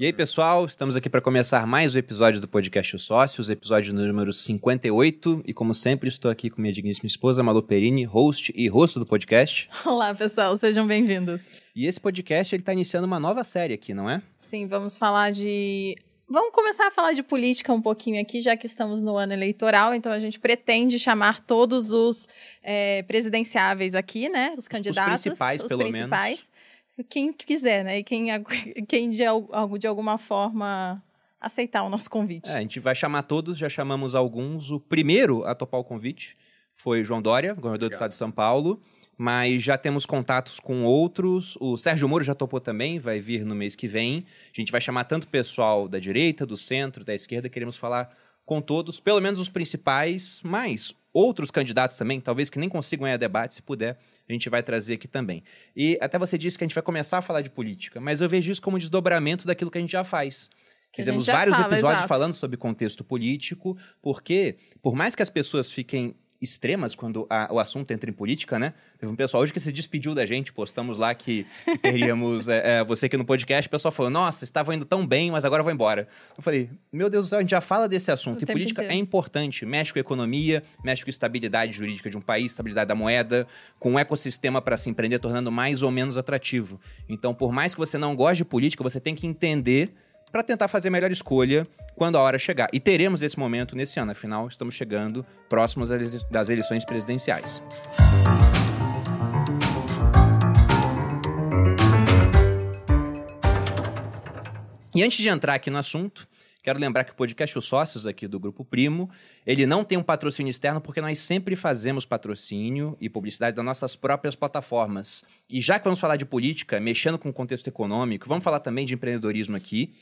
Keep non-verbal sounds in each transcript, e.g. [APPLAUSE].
E aí, pessoal, estamos aqui para começar mais um episódio do podcast Os Sócios, episódio número 58. E como sempre, estou aqui com minha digníssima esposa, Malu Perini, host e rosto do podcast. [LAUGHS] Olá, pessoal, sejam bem-vindos. E esse podcast ele está iniciando uma nova série aqui, não é? Sim, vamos falar de. Vamos começar a falar de política um pouquinho aqui, já que estamos no ano eleitoral. Então, a gente pretende chamar todos os é, presidenciáveis aqui, né? Os candidatos. Os principais, os pelo principais. menos quem quiser, né? E quem, [LAUGHS] quem de, de alguma forma aceitar o nosso convite. É, a gente vai chamar todos, já chamamos alguns. O primeiro a topar o convite foi João Dória, governador Obrigado. do estado de São Paulo. Mas já temos contatos com outros. O Sérgio Moro já topou também, vai vir no mês que vem. A gente vai chamar tanto o pessoal da direita, do centro, da esquerda. Queremos falar com todos, pelo menos os principais, mas outros candidatos também, talvez que nem consigam ganhar debate, se puder, a gente vai trazer aqui também. E até você disse que a gente vai começar a falar de política, mas eu vejo isso como um desdobramento daquilo que a gente já faz. Fizemos vários fala, episódios exato. falando sobre contexto político, porque, por mais que as pessoas fiquem extremas quando a, o assunto entra em política, né? Teve um pessoal hoje que se despediu da gente, postamos lá que, teríamos [LAUGHS] é, é, você aqui no podcast, o pessoal falou, nossa, estava indo tão bem, mas agora vou embora. Eu falei, meu Deus do céu, a gente já fala desse assunto, O e política inteiro. é importante, mexe com economia, mexe com estabilidade jurídica de um país, estabilidade da moeda, com um ecossistema para se empreender, tornando mais ou menos atrativo. Então, por mais que você não goste de política, você tem que entender para tentar fazer a melhor escolha quando a hora chegar. E teremos esse momento nesse ano, afinal, estamos chegando próximos das eleições presidenciais. E antes de entrar aqui no assunto, quero lembrar que o podcast Os Sócios aqui do Grupo Primo, ele não tem um patrocínio externo porque nós sempre fazemos patrocínio e publicidade das nossas próprias plataformas. E já que vamos falar de política, mexendo com o contexto econômico, vamos falar também de empreendedorismo aqui.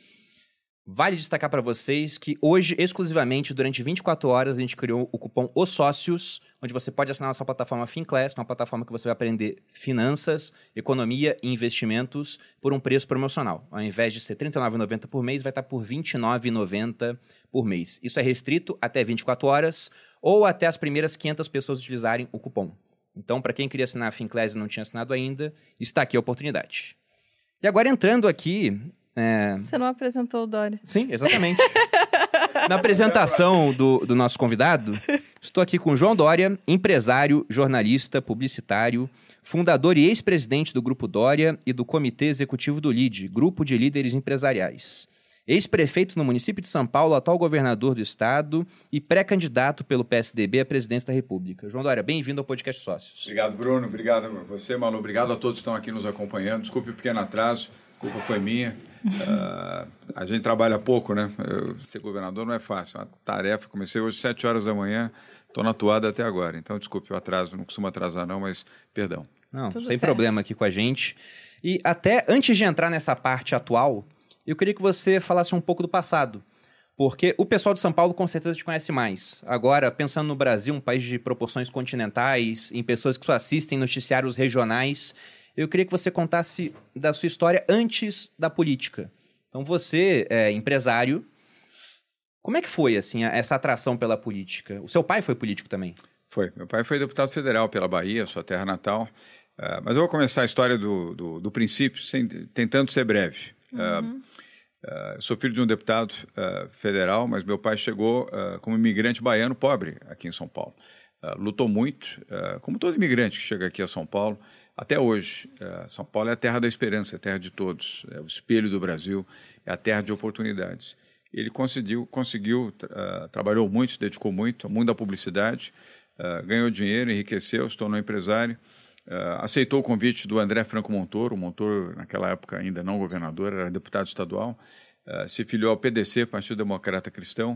Vale destacar para vocês que hoje, exclusivamente, durante 24 horas, a gente criou o cupom Os Sócios, onde você pode assinar a nossa plataforma FinClass, uma plataforma que você vai aprender finanças, economia e investimentos por um preço promocional. Ao invés de ser R$ 39,90 por mês, vai estar por R$ 29,90 por mês. Isso é restrito até 24 horas ou até as primeiras 500 pessoas utilizarem o cupom. Então, para quem queria assinar a FinClass e não tinha assinado ainda, está aqui a oportunidade. E agora entrando aqui é... Você não apresentou o Dória. Sim, exatamente. [LAUGHS] Na apresentação do, do nosso convidado, estou aqui com João Dória, empresário, jornalista, publicitário, fundador e ex-presidente do Grupo Dória e do Comitê Executivo do LIDE, Grupo de Líderes Empresariais. Ex-prefeito no município de São Paulo, atual governador do estado e pré-candidato pelo PSDB à presidência da República. João Dória, bem-vindo ao podcast Sócios. Obrigado, Bruno. Obrigado a você, Malu. Obrigado a todos que estão aqui nos acompanhando. Desculpe o pequeno atraso. A culpa foi minha. Uh, a gente trabalha pouco, né? Eu, ser governador não é fácil. É uma tarefa. Comecei hoje às 7 horas da manhã, estou na toada até agora. Então, desculpe o atraso. Não costumo atrasar, não, mas perdão. Não, Tudo sem certo. problema aqui com a gente. E até antes de entrar nessa parte atual, eu queria que você falasse um pouco do passado. Porque o pessoal de São Paulo com certeza te conhece mais. Agora, pensando no Brasil, um país de proporções continentais, em pessoas que só assistem noticiários regionais, eu queria que você contasse da sua história antes da política. Então, você é empresário. Como é que foi, assim, essa atração pela política? O seu pai foi político também? Foi. Meu pai foi deputado federal pela Bahia, sua terra natal. Uh, mas eu vou começar a história do, do, do princípio, sem, tentando ser breve. Uhum. Uh, sou filho de um deputado uh, federal, mas meu pai chegou como imigrante baiano pobre aqui em São Paulo. lutou muito, como todo imigrante que chega aqui a São Paulo, até hoje. São Paulo é a terra da esperança, é a terra de todos, é o espelho do Brasil, é a terra de oportunidades. Ele conseguiu, conseguiu trabalhou muito, se dedicou muito ao mundo da publicidade, ganhou dinheiro, enriqueceu, se tornou empresário. Uh, aceitou o convite do André Franco Montoro, o Montoro, naquela época ainda não governador, era deputado estadual, uh, se filiou ao PDC, Partido Democrata Cristão,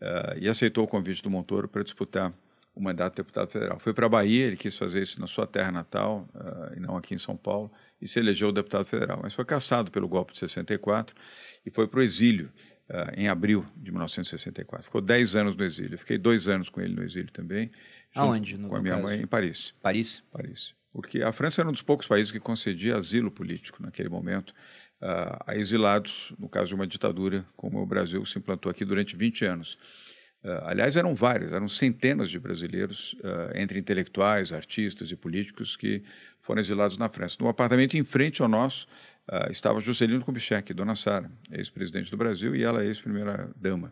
uh, e aceitou o convite do Montoro para disputar o mandato de deputado federal. Foi para a Bahia, ele quis fazer isso na sua terra natal, e não aqui em São Paulo, e se elegeu deputado federal. Mas foi caçado pelo golpe de 64 e foi para o exílio em abril de 1964. Ficou 10 anos no exílio. Eu fiquei dois anos com ele no exílio também. Aonde? No, com a minha caso? mãe em Paris. Paris? Paris porque a França era um dos poucos países que concedia asilo político naquele momento uh, a exilados, no caso de uma ditadura, como o Brasil se implantou aqui durante 20 anos. Uh, aliás, eram vários, eram centenas de brasileiros, uh, entre intelectuais, artistas e políticos, que foram exilados na França. No apartamento em frente ao nosso, uh, estava Juscelino Kubitschek, dona Sara, ex-presidente do Brasil, e ela ex-primeira-dama.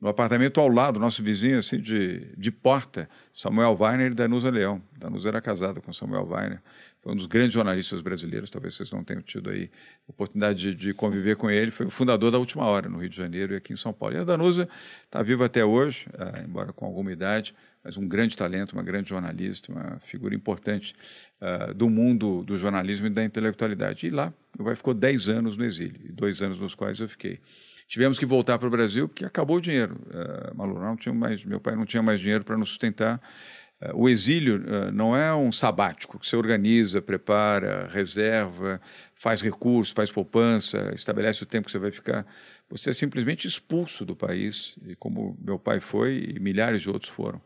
No apartamento ao lado, nosso vizinho, assim, de, de porta, Samuel Weiner e Danusa Leão. Danusa era casada com Samuel Weiner. Foi um dos grandes jornalistas brasileiros, talvez vocês não tenham tido aí oportunidade de, de, conviver com ele. Foi o fundador da Última Hora, no Rio de Janeiro e aqui em São Paulo. E a Danusa está viva até hoje, uh, embora com alguma idade, mas um grande talento, uma grande jornalista, uma figura importante uh, do mundo do jornalismo e da intelectualidade. E lá, meu pai ficou 10 anos no exílio, dois anos nos quais eu fiquei. Tivemos que voltar para o Brasil porque acabou o dinheiro. Uh, Malu, não tinha mais, meu pai não tinha mais dinheiro para nos sustentar. Uh, o exílio uh, não é um sabático que você organiza, prepara, reserva, faz recurso, faz poupança, estabelece o tempo que você vai ficar. Você é simplesmente expulso do país, e como meu pai foi e milhares de outros foram.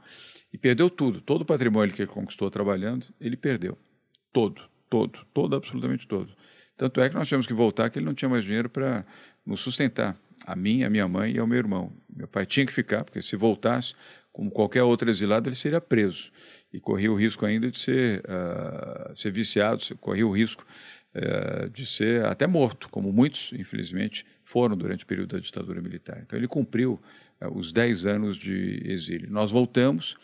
E perdeu tudo, todo o patrimônio que ele conquistou trabalhando, ele perdeu. Todo, todo, todo, absolutamente todo. Tanto é que nós tivemos que voltar, que ele não tinha mais dinheiro para nos sustentar, a mim, a minha mãe e ao meu irmão. Meu pai tinha que ficar, porque se voltasse, como qualquer outro exilado, ele seria preso e corria o risco ainda de ser, uh, ser viciado, corria o risco uh, de ser até morto, como muitos, infelizmente, foram durante o período da ditadura militar. Então, ele cumpriu uh, os 10 anos de exílio. Nós voltamos,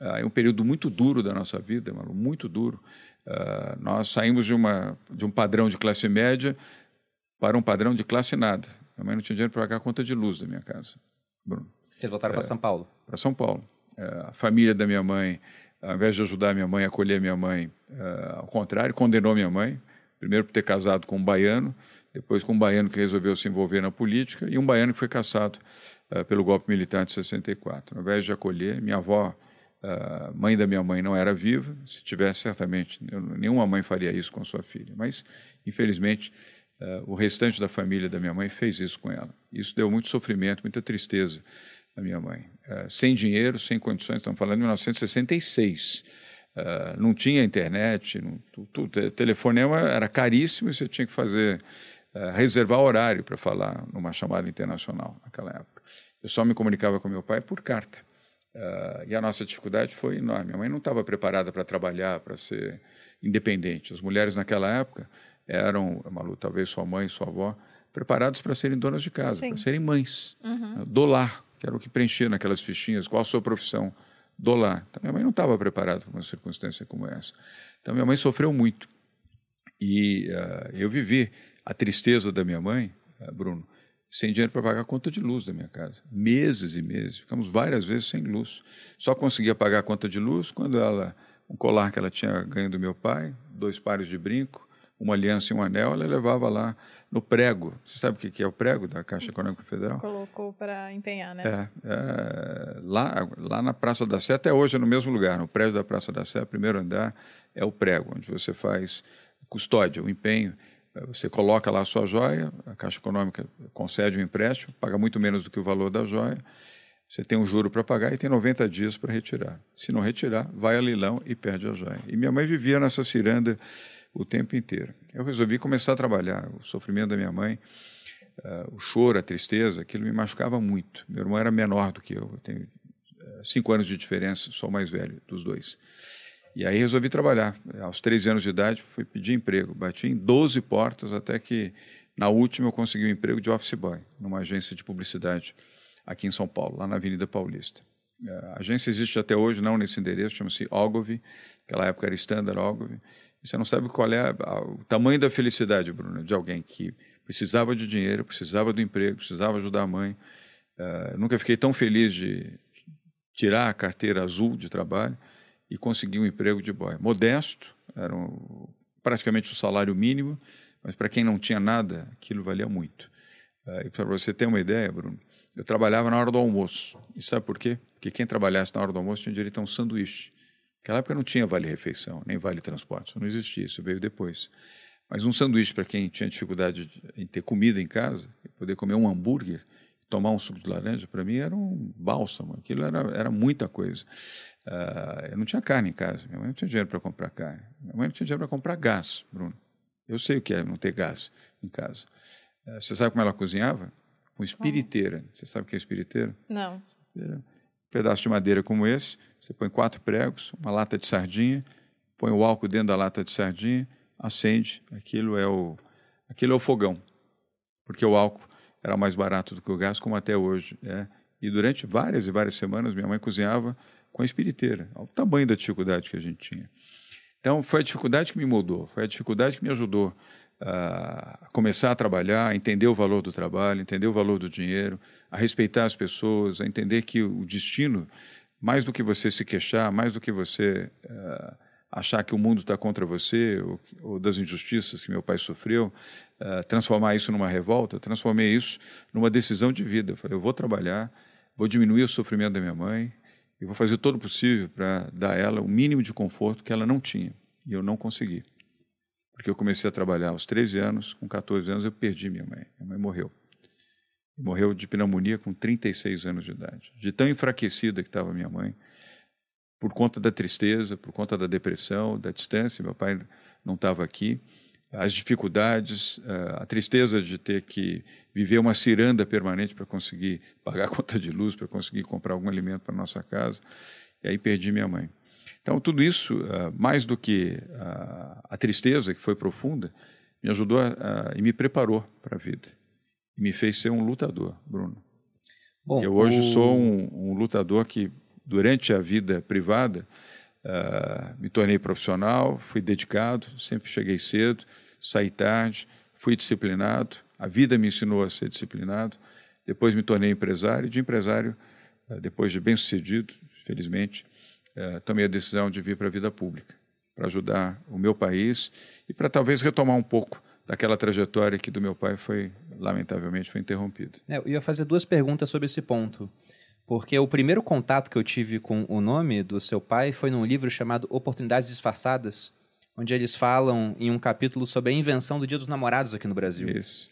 é um período muito duro da nossa vida, muito duro. nós saímos de, uma, de um padrão de classe média para um padrão de classe nada. Minha mãe não tinha dinheiro para pagar a conta de luz da minha casa. Bruno. Vocês voltaram é, para São Paulo? Para São Paulo. É, a família da minha mãe, ao invés de ajudar minha mãe, acolher minha mãe, é, ao contrário, condenou minha mãe. Primeiro por ter casado com um baiano, depois com um baiano que resolveu se envolver na política e um baiano que foi caçado é, pelo golpe militar de 64. Ao invés de acolher, minha avó, a mãe da minha mãe não era viva, se tivesse, certamente, nenhuma mãe faria isso com sua filha. Mas, infelizmente, o restante da família da minha mãe fez isso com ela. Isso deu muito sofrimento, muita tristeza à minha mãe. Uh, sem dinheiro, sem condições, estamos falando de 1966. Uh, não tinha internet, não, tu, tu, telefonema era caríssimo e você tinha que fazer, reservar horário para falar numa chamada internacional naquela época. Eu só me comunicava com meu pai por carta. e a nossa dificuldade foi enorme. Minha mãe não estava preparada para trabalhar, para ser independente. As mulheres naquela época eram, Malu, talvez sua mãe, sua avó, preparados para serem donas de casa, para serem mães. Uhum. Do lar, que era o que preenchia naquelas fichinhas, qual a sua profissão? Do lar. Então, minha mãe não estava preparada para uma circunstância como essa. Então, minha mãe sofreu muito. E uh, eu vivi a tristeza da minha mãe, uh, Bruno, sem dinheiro para pagar a conta de luz da minha casa. Meses e meses. Ficamos várias vezes sem luz. Só conseguia pagar a conta de luz quando ela, um colar que ela tinha ganho do meu pai, dois pares de brinco, uma aliança e um anel, ela levava lá no prego. Você sabe o que é o prego da Caixa Econômica Federal? Colocou para empenhar, né? É, é, lá, lá na Praça da Sé, até hoje é no mesmo lugar, no prédio da Praça da Sé, primeiro andar, é o prego, onde você faz custódia, o empenho. É, você coloca lá a sua joia, a Caixa Econômica concede um empréstimo, paga muito menos do que o valor da joia, você tem um juro para pagar e tem 90 dias para retirar. Se não retirar, vai a leilão e perde a joia. E minha mãe vivia nessa ciranda o tempo inteiro. Eu resolvi começar a trabalhar. O sofrimento da minha mãe, uh, o choro, a tristeza, aquilo me machucava muito. Meu irmão era menor do que eu, eu tenho uh, cinco anos de diferença, sou o mais velho dos dois. E aí resolvi trabalhar. Aos 13 anos de idade, fui pedir emprego. Bati em 12 portas até que, na última, eu consegui um emprego de office boy, numa agência de publicidade aqui em São Paulo, lá na Avenida Paulista. A agência existe até hoje, não nesse endereço, chama-se Ogilvy, naquela época era Standard Ogilvy. Você não sabe qual é a, a, o tamanho da felicidade, Bruno, de alguém que precisava de dinheiro, precisava do emprego, precisava ajudar a mãe. Uh, nunca fiquei tão feliz de tirar a carteira azul de trabalho e conseguir um emprego de boy. Modesto, era um, praticamente o salário mínimo, mas para quem não tinha nada, aquilo valia muito. Uh, e para você ter uma ideia, Bruno, eu trabalhava na hora do almoço. E sabe por quê? Porque quem trabalhasse na hora do almoço tinha direito a um sanduíche. Naquela época não tinha vale-refeição, nem vale-transporte, não existia, isso veio depois. Mas um sanduíche para quem tinha dificuldade em ter comida em casa, poder comer um hambúrguer, tomar um suco de laranja, para mim era um bálsamo, aquilo era, era muita coisa. Uh, eu não tinha carne em casa, minha mãe não tinha dinheiro para comprar carne, minha mãe não tinha dinheiro para comprar gás, Bruno. Eu sei o que é não ter gás em casa. Uh, você sabe como ela cozinhava? Com espiriteira. Você sabe o que é espiriteira? Não. Um pedaço de madeira como esse, você põe quatro pregos, uma lata de sardinha, põe o álcool dentro da lata de sardinha, acende, aquilo é o, Aquilo é o fogão, porque o álcool era mais barato do que o gás, como até hoje é. E durante várias e várias semanas, minha mãe cozinhava com a espiriteira, ao tamanho da dificuldade que a gente tinha. Então, foi a dificuldade que me moldou, foi a dificuldade que me ajudou a começar a trabalhar, a entender o valor do trabalho, entender o valor do dinheiro, a respeitar as pessoas, a entender que o destino, mais do que você se queixar, mais do que você uh, achar que o mundo está contra você ou, ou, das injustiças que meu pai sofreu, uh, transformar isso numa revolta, eu transformei isso numa decisão de vida. Eu falei, eu vou trabalhar, vou diminuir o sofrimento da minha mãe e vou fazer todo o possível para dar a ela o mínimo de conforto que ela não tinha. E eu não consegui. Porque eu comecei a trabalhar aos 13 anos, com 14 anos eu perdi minha mãe. Minha mãe morreu. Morreu de pneumonia com 36 anos de idade. De tão enfraquecida que estava minha mãe, por conta da tristeza, por conta da depressão, da distância, meu pai não estava aqui, as dificuldades, eh, a tristeza de ter que viver uma ciranda permanente para conseguir pagar a conta de luz, para conseguir comprar algum alimento para nossa casa. E aí perdi minha mãe. Então, tudo isso, uh, mais do que uh, a tristeza, que foi profunda, me ajudou a, e me preparou para a vida. E me fez ser um lutador, Bruno. Bom, eu hoje o... sou um, um, lutador que, durante a vida privada, uh, me tornei profissional, fui dedicado, sempre cheguei cedo, saí tarde, fui disciplinado. A vida me ensinou a ser disciplinado. Depois me tornei empresário, e de empresário, depois de bem-sucedido, felizmente, é, tomei a decisão de vir para a vida pública, para ajudar o meu país e para talvez retomar um pouco daquela trajetória que do meu pai foi, lamentavelmente, foi interrompida. É, eu ia fazer duas perguntas sobre esse ponto. Porque o primeiro contato que eu tive com o nome do seu pai foi num livro chamado Oportunidades Disfarçadas, onde eles falam em um capítulo sobre a invenção do Dia dos Namorados aqui no Brasil. Isso.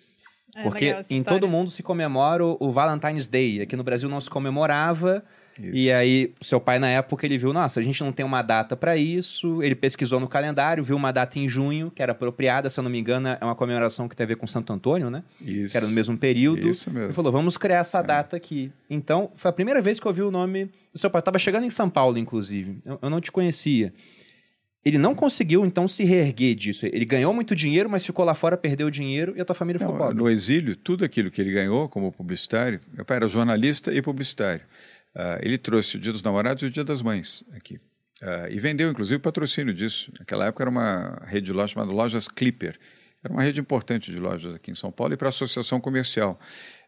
É, Porque em todo mundo se comemora o Valentine's Day. Aqui no Brasil não se comemorava. Isso. E aí, seu pai, na época, ele viu, nossa, a gente não tem uma data para isso. Ele pesquisou no calendário, viu uma data em junho, que era apropriada, se eu não me engano, é uma comemoração que tem a ver com Santo Antônio, né? Isso. Que era no mesmo período. Isso mesmo. Ele falou, vamos criar essa é. data aqui. Então, foi a primeira vez que eu vi o nome do seu pai. Eu tava chegando em São Paulo, inclusive. Eu, eu não te conhecia. Ele não conseguiu, então, se reerguer disso. Ele ganhou muito dinheiro, mas ficou lá fora, perdeu o dinheiro e a tua família ficou pobre. No exílio, tudo aquilo que ele ganhou como publicitário, meu pai era jornalista e publicitário. Uh, ele trouxe o Dia dos Namorados e o Dia das Mães aqui. Uh, e vendeu, inclusive, o patrocínio disso. Naquela época era uma rede de lojas chamada Lojas Clipper. Era uma rede importante de lojas aqui em São Paulo e para a associação comercial.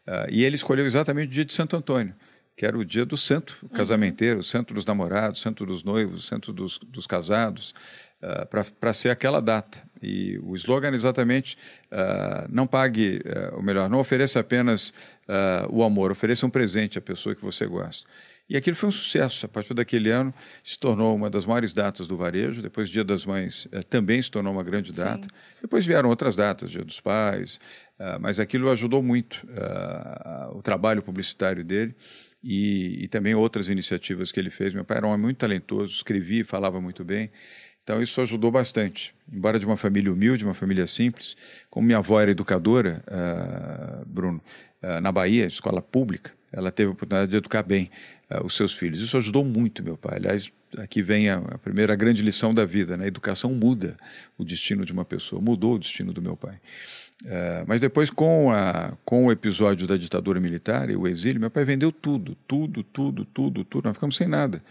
Uh, e ele escolheu exatamente o dia de Santo Antônio, que era o dia do santo, o uhum. casamenteiro, santo dos namorados, santo dos noivos, santo dos, dos casados, para ser aquela data. E o slogan exatamente não pague, uh, ou melhor, não ofereça apenas uh, o amor, ofereça um presente à pessoa que você gosta. E aquilo foi um sucesso. A partir daquele ano, se tornou uma das maiores datas do varejo. Depois, Dia das Mães também se tornou uma grande data. Sim. Depois vieram outras datas, Dia dos Pais. mas aquilo ajudou muito o trabalho publicitário dele. E, e, também outras iniciativas que ele fez. Meu pai era um homem muito talentoso, escrevia e falava muito bem. Então isso ajudou bastante. Embora de uma família humilde, uma família simples, como minha avó era educadora, uh, Bruno, uh, na Bahia, escola pública, ela teve a oportunidade de educar bem uh, os seus filhos. Isso ajudou muito meu pai. Aliás, aqui vem a, a, primeira grande lição da vida, né? A educação muda o destino de uma pessoa, mudou o destino do meu pai. mas depois, com, a, com o episódio da ditadura militar e o exílio, meu pai vendeu tudo, tudo, tudo, tudo, tudo. Nós ficamos sem nada.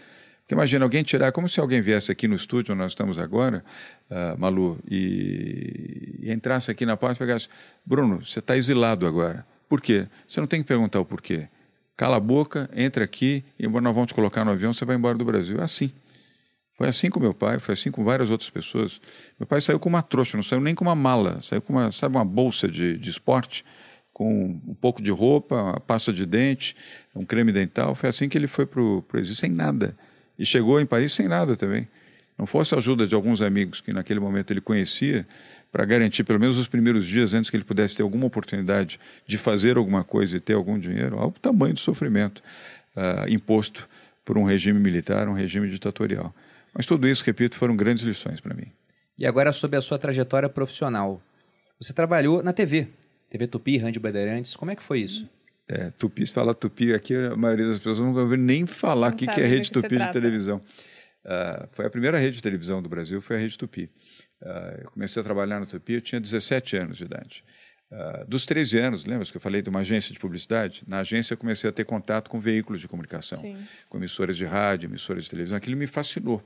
Porque imagina alguém tirar, como se alguém viesse aqui no estúdio onde nós estamos agora, uh, Malu, e, e, entrasse aqui na porta e pegasse, Bruno, você está exilado agora. Por quê? Você não tem que perguntar o porquê. Cala a boca, entra aqui e nós vamos te colocar no avião, você vai embora do Brasil. É assim. Foi assim com meu pai, foi assim com várias outras pessoas. Meu pai saiu com uma trouxa, não saiu nem com uma mala, saiu com uma, sabe, uma bolsa de, de esporte, com um pouco de roupa, uma pasta de dente, um creme dental. Foi assim que ele foi para o exílio, sem nada. E chegou em Paris sem nada também. Não fosse a ajuda de alguns amigos que naquele momento ele conhecia, para garantir pelo menos os primeiros dias antes que ele pudesse ter alguma oportunidade de fazer alguma coisa e ter algum dinheiro, olha o tamanho do sofrimento uh, imposto por um regime militar, um regime ditatorial. Mas tudo isso, repito, foram grandes lições para mim. E agora sobre a sua trajetória profissional. Você trabalhou na TV, TV Tupi, Rádio Bandeirantes. Como é que foi isso? É, tupi, se fala tupi aqui, a maioria das pessoas nunca ouviu nem falar o que, que é rede que tupi de televisão. Uh, foi a primeira rede de televisão do Brasil, foi a rede tupi. Uh, eu comecei a trabalhar na Tupi, eu tinha 17 anos de idade. Uh, dos 13 anos, lembra que eu falei de uma agência de publicidade? Na agência eu comecei a ter contato com veículos de comunicação, Sim. com emissoras de rádio, emissoras de televisão. Aquilo me fascinou.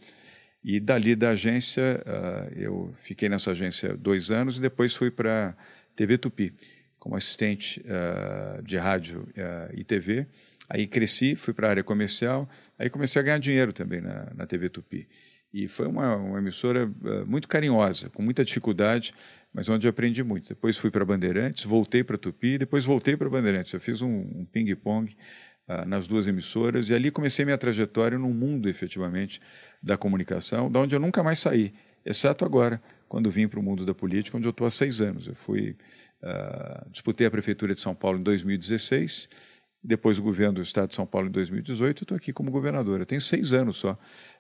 E dali da agência, uh, eu fiquei nessa agência dois anos e depois fui para a TV Tupi, como assistente uh, de rádio e TV. Aí cresci, fui para a área comercial, aí comecei a ganhar dinheiro também na, na TV Tupi. E foi uma, uma emissora uh, muito carinhosa, com muita dificuldade, mas onde aprendi muito. Depois fui para Bandeirantes, voltei para Tupi, depois voltei para Bandeirantes. Eu fiz um, um ping-pong uh, nas duas emissoras e ali comecei minha trajetória no mundo, efetivamente, da comunicação, da onde eu nunca mais saí, exceto agora, quando vim para o mundo da política, onde eu estou há seis anos. Eu fui, uh, disputei a Prefeitura de São Paulo em 2016 depois do governo do Estado de São Paulo em 2018, estou aqui como governador. Eu tenho seis anos só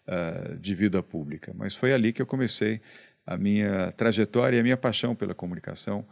uh, de vida pública, mas foi ali que eu comecei a minha trajetória e a minha paixão pela comunicação.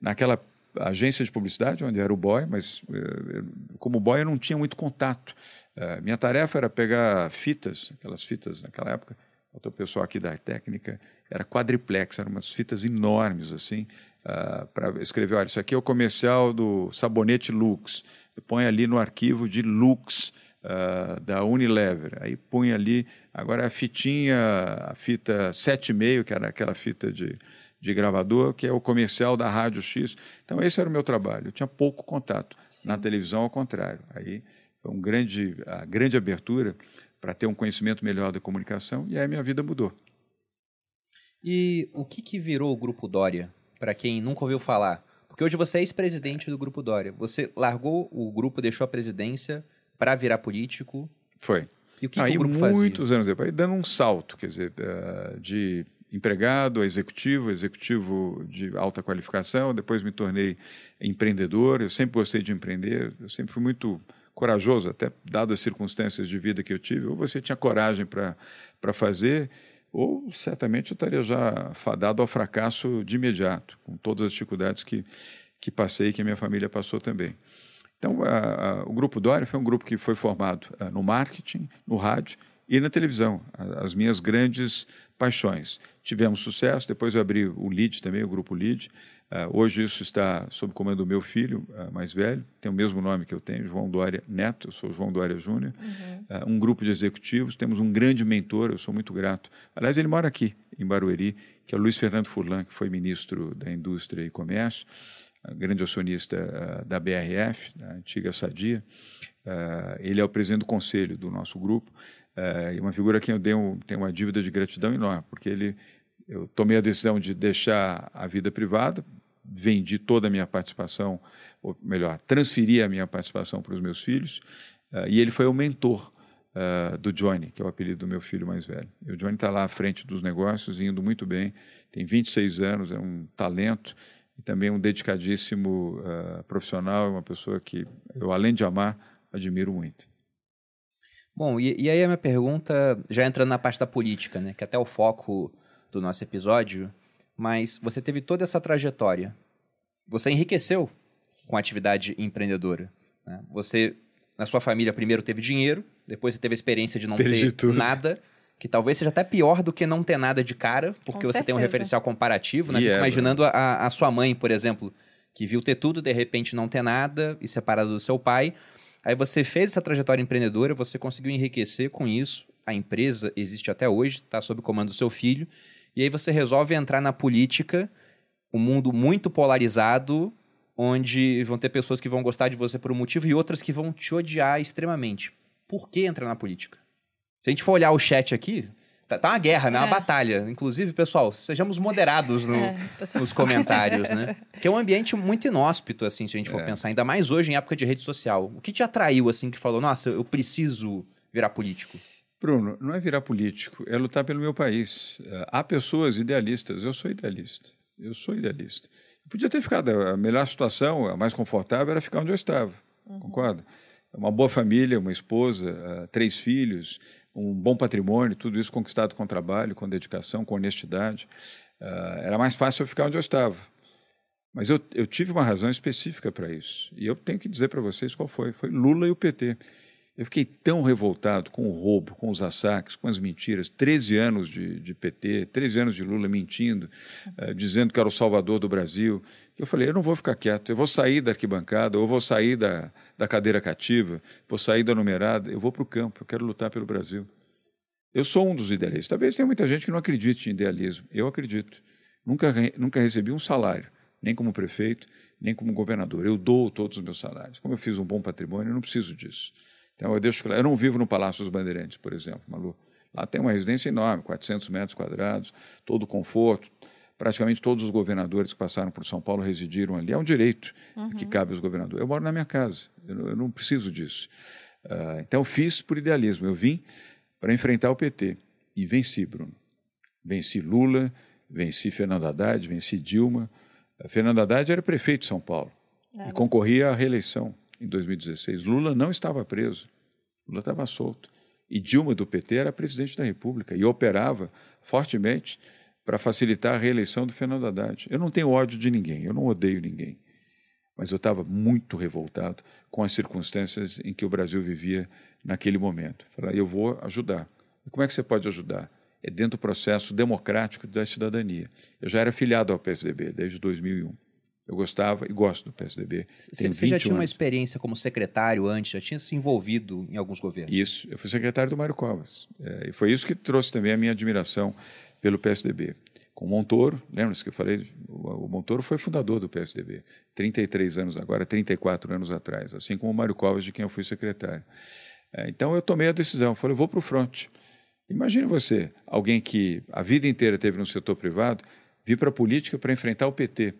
Naquela agência de publicidade, onde era o boy, mas uh, como boy eu não tinha muito contato. Uh, minha tarefa era pegar fitas, aquelas fitas naquela época, o pessoal aqui da técnica, era quadriplex, eram umas fitas enormes assim, uh, para escrever, olha, isso aqui é o comercial do sabonete Lux, põe ali no arquivo de Lux, uh, da Unilever, aí põe ali, agora a fitinha, a fita 7,5, que era aquela fita de, de gravador, que é o comercial da Rádio X. Então, esse era o meu trabalho. Eu tinha pouco contato. Sim. Na televisão, ao contrário. Aí foi um grande, a grande abertura para ter um conhecimento melhor da comunicação, e aí minha vida mudou. E o que, que virou o Grupo Dória? para quem nunca ouviu falar. Porque hoje você é ex-presidente do Grupo Dória. Você largou o grupo, deixou a presidência para virar político. Foi. E o que, Aí, que o grupo muitos fazia? anos depois, dando um salto, quer dizer, eh, de empregado a executivo, executivo de alta qualificação, depois me tornei empreendedor, eu sempre gostei de empreender, eu sempre fui muito corajoso, até dadas as circunstâncias de vida que eu tive, ou você tinha coragem para fazer, ou certamente eu estaria já fadado ao fracasso de imediato, com todas as dificuldades que, que passei e que a minha família passou também. Então, a, a, o Grupo Dória foi um grupo que foi formado a, ah, no marketing, no rádio e na televisão, as minhas grandes paixões. Tivemos sucesso, depois eu abri o LEAD também, o Grupo LEAD, Uh, hoje isso está sob comando do meu filho uh, mais velho, tem o mesmo nome que eu tenho, João Dória Neto, eu sou João Dória Júnior. Uhum. Uh, um grupo de executivos, temos um grande mentor, eu sou muito grato. Aliás, ele mora aqui, em Barueri, que é o Luiz Fernando Furlan, que foi ministro da Indústria e Comércio, grande acionista da BRF, da antiga Sadia. ele é o presidente do conselho do nosso grupo, e uma figura a quem eu tenho, tenho uma dívida de gratidão enorme, porque ele eu tomei a decisão de deixar a vida privada, vendi toda a minha participação, ou melhor, transferi a minha participação para os meus filhos, e ele foi o mentor uh, do Johnny, que é o apelido do meu filho mais velho. E o Johnny está lá à frente dos negócios, indo muito bem, tem 26 anos, é um talento e também um dedicadíssimo uh, profissional, uma pessoa que eu, além de amar, admiro muito. Bom, e, e aí a minha pergunta, já entrando na parte da política, né, que até o foco do nosso episódio, mas você teve toda essa trajetória. Você enriqueceu com a atividade empreendedora. Né? Você, na sua família, primeiro teve dinheiro, depois você teve a experiência de não Perdi ter tudo. nada, que talvez seja até pior do que não ter nada de cara, porque com você certeza. tem um referencial comparativo. Né? Fico yeah, imaginando a, a sua mãe, por exemplo, que viu ter tudo, de repente não ter nada, e separada do seu pai. Aí você fez essa trajetória empreendedora, você conseguiu enriquecer com isso. A empresa existe até hoje, está sob comando do seu filho. E aí você resolve entrar na política, um mundo muito polarizado, onde vão ter pessoas que vão gostar de você por um motivo e outras que vão te odiar extremamente. Por que entrar na política? Se a gente for olhar o chat aqui, tá, tá uma guerra, né? Uma é. batalha. Inclusive, pessoal, sejamos moderados no, [LAUGHS] é, nos comentários, né? [LAUGHS] Que é um ambiente muito inóspito, assim, se a gente for é. pensar. Ainda mais hoje, em época de rede social. O que te atraiu, assim, que falou, nossa, eu preciso virar político? Bruno, não é virar político, é lutar pelo meu país. É, há pessoas idealistas, eu sou idealista. Eu sou idealista. Eu podia ter ficado, a melhor situação, a mais confortável, era ficar onde eu estava. Uhum. Concorda? Uma boa família, uma esposa, uh, três filhos, um bom patrimônio, tudo isso conquistado com trabalho, com dedicação, com honestidade. Uh, era mais fácil eu ficar onde eu estava. Mas eu, eu tive uma razão específica para isso. E eu tenho que dizer para vocês qual foi. Foi Lula e o PT. Eu fiquei tão revoltado com o roubo, com os assaques, com as mentiras. 13 anos de, de PT, 13 anos de Lula mentindo, uh, dizendo que era o salvador do Brasil. Eu falei, eu não vou ficar quieto, eu vou sair da arquibancada, ou vou sair da, da cadeira cativa, vou sair da numerada, eu vou para o campo, eu quero lutar pelo Brasil. Eu sou um dos idealistas. Talvez tenha muita gente que não acredite em idealismo. Eu acredito. Nunca, nunca recebi um salário, nem como prefeito, nem como governador. Eu dou todos os meus salários. Como eu fiz um bom patrimônio, eu não preciso disso. Então, eu deixo claro, eu não vivo no Palácio dos Bandeirantes, por exemplo, Malu. Lá tem uma residência enorme, 400 metros quadrados, todo conforto. Praticamente todos os governadores que passaram por São Paulo residiram ali. É um direito uhum. que cabe aos governadores. Eu moro na minha casa, eu, eu não preciso disso. Uh, então, fiz por idealismo. Eu vim para enfrentar o PT e venci, Bruno. Venci Lula, venci Fernando Haddad, venci Dilma. Fernando Haddad era prefeito de São Paulo é. e concorria à reeleição em 2016. Lula não estava preso, Lula estava solto. E Dilma, do PT, era presidente da República e operava fortemente para facilitar a reeleição do Fernando Haddad. Eu não tenho ódio de ninguém, eu não odeio ninguém. Mas eu estava muito revoltado com as circunstâncias em que o Brasil vivia naquele momento. Falei, eu vou ajudar. E como é que você pode ajudar? É dentro do processo democrático da cidadania. Eu já era filiado ao PSDB desde 2001. Eu gostava e gosto do PSDB. Você, você já tinha anos. uma experiência como secretário antes, já tinha se envolvido em alguns governos? Isso, eu fui secretário do Mário Covas. É, e foi isso que trouxe também a minha admiração pelo PSDB. Com o Montoro, lembra-se que eu falei? O, o Montoro foi fundador do PSDB, 33 anos agora, 34 anos atrás, assim como o Mário Covas, de quem eu fui secretário. É, então eu tomei a decisão, falei, eu vou para o fronte. Imagine você, alguém que a vida inteira teve no setor privado, vir para a política para enfrentar o PT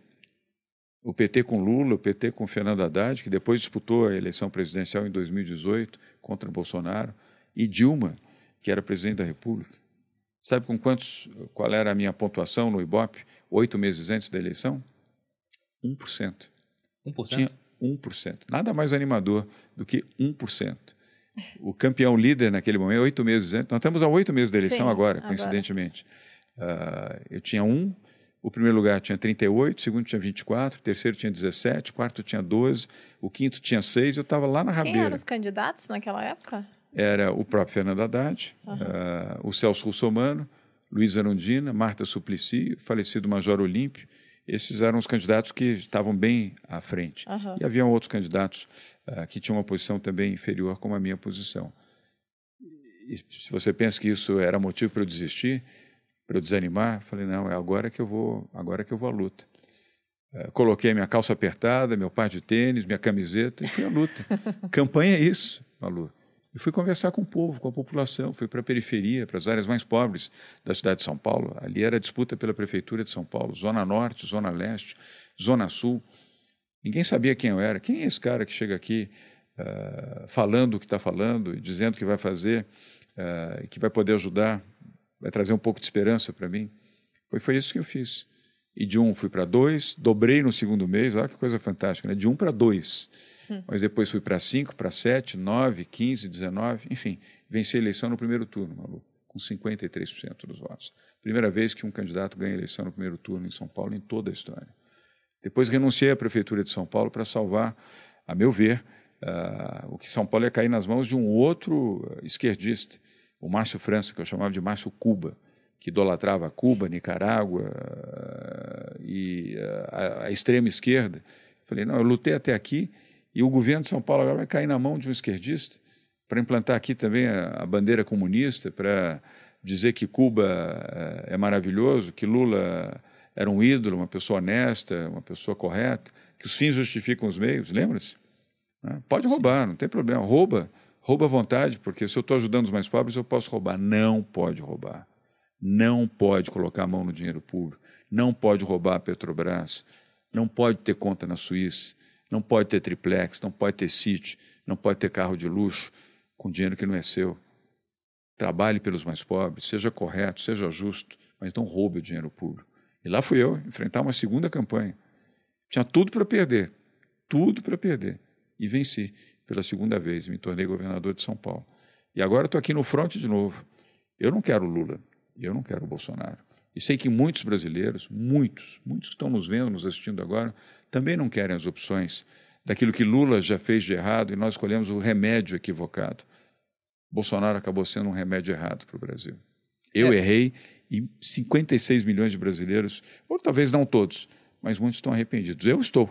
o PT com Lula, o PT com Fernando Haddad, que depois disputou a eleição presidencial em 2018 contra Bolsonaro, e Dilma, que era presidente da República. Sabe com quantos, qual era a minha pontuação no Ibope oito meses antes da eleição? 1%. 1%? Tinha 1%. Nada mais animador do que 1%. O campeão líder naquele momento, oito meses antes, nós estamos a oito meses da eleição Sim, agora, coincidentemente. Agora. Uh, eu tinha um, o primeiro lugar tinha 38, o segundo tinha 24, o terceiro tinha 17, o quarto tinha 12, o quinto tinha 6, eu estava lá na rabeira. Quem eram os candidatos naquela época? Era o próprio Fernando Haddad, uhum. uh, o Celso Russomano, Luiz Arundina, Marta Suplicy, falecido Major Olímpio. Esses eram os candidatos que estavam bem à frente. Uhum. E haviam outros candidatos uh, que tinham uma posição também inferior, como a minha posição. E se você pensa que isso era motivo para eu desistir, para eu desanimar, falei, não, é agora que eu vou, agora que eu vou à luta. É, coloquei minha calça apertada, meu par de tênis, minha camiseta e fui à luta. [LAUGHS] Campanha é isso, Malu. E fui conversar com o povo, com a população, fui para a periferia, para as áreas mais pobres da cidade de São Paulo. Ali era disputa pela prefeitura de São Paulo, Zona Norte, Zona Leste, Zona Sul. Ninguém sabia quem eu era. Quem é esse cara que chega aqui uh, falando o que está falando e dizendo que vai fazer, uh, que vai poder ajudar vai trazer um pouco de esperança para mim. Foi, foi isso que eu fiz. E de um fui para dois, dobrei no segundo mês, olha que coisa fantástica, né? De um para dois. Hum. Mas depois fui para cinco, para sete, nove, quinze, dezenove, enfim, venci a eleição no primeiro turno, Malu, com 53% dos votos. Primeira vez que um candidato ganha eleição no primeiro turno em São Paulo em toda a história. Depois renunciei à prefeitura de São Paulo para salvar, a meu ver, uh, o que São Paulo ia cair nas mãos de um outro esquerdista o Márcio França, que eu chamava de Márcio Cuba, que idolatrava Cuba, Nicarágua e a, a extrema esquerda. Falei, não, eu lutei até aqui e o governo de São Paulo agora vai cair na mão de um esquerdista para implantar aqui também a, a bandeira comunista, para dizer que Cuba é maravilhoso, que Lula era um ídolo, uma pessoa honesta, uma pessoa correta, que os fins justificam os meios, lembra-se? Pode roubar, não tem problema, rouba, Rouba à vontade, porque se eu estou ajudando os mais pobres, eu posso roubar. Não pode roubar. Não pode colocar a mão no dinheiro público. Não pode roubar a Petrobras. Não pode ter conta na Suíça. Não pode ter triplex. Não pode ter sítio. Não pode ter carro de luxo com dinheiro que não é seu. Trabalhe pelos mais pobres, seja correto, seja justo, mas não roube o dinheiro público. E lá fui eu enfrentar uma segunda campanha. Tinha tudo para perder. Tudo para perder. E venci pela segunda vez, me tornei governador de São Paulo. E agora estou aqui no fronte de novo. Eu não quero Lula, eu não quero Bolsonaro. E sei que muitos brasileiros, muitos, muitos que estão nos vendo, nos assistindo agora, também não querem as opções daquilo que Lula já fez de errado e nós escolhemos o remédio equivocado. Bolsonaro acabou sendo um remédio errado para o Brasil. Eu é. errei e 56 milhões de brasileiros, ou talvez não todos, mas muitos estão arrependidos. Eu estou,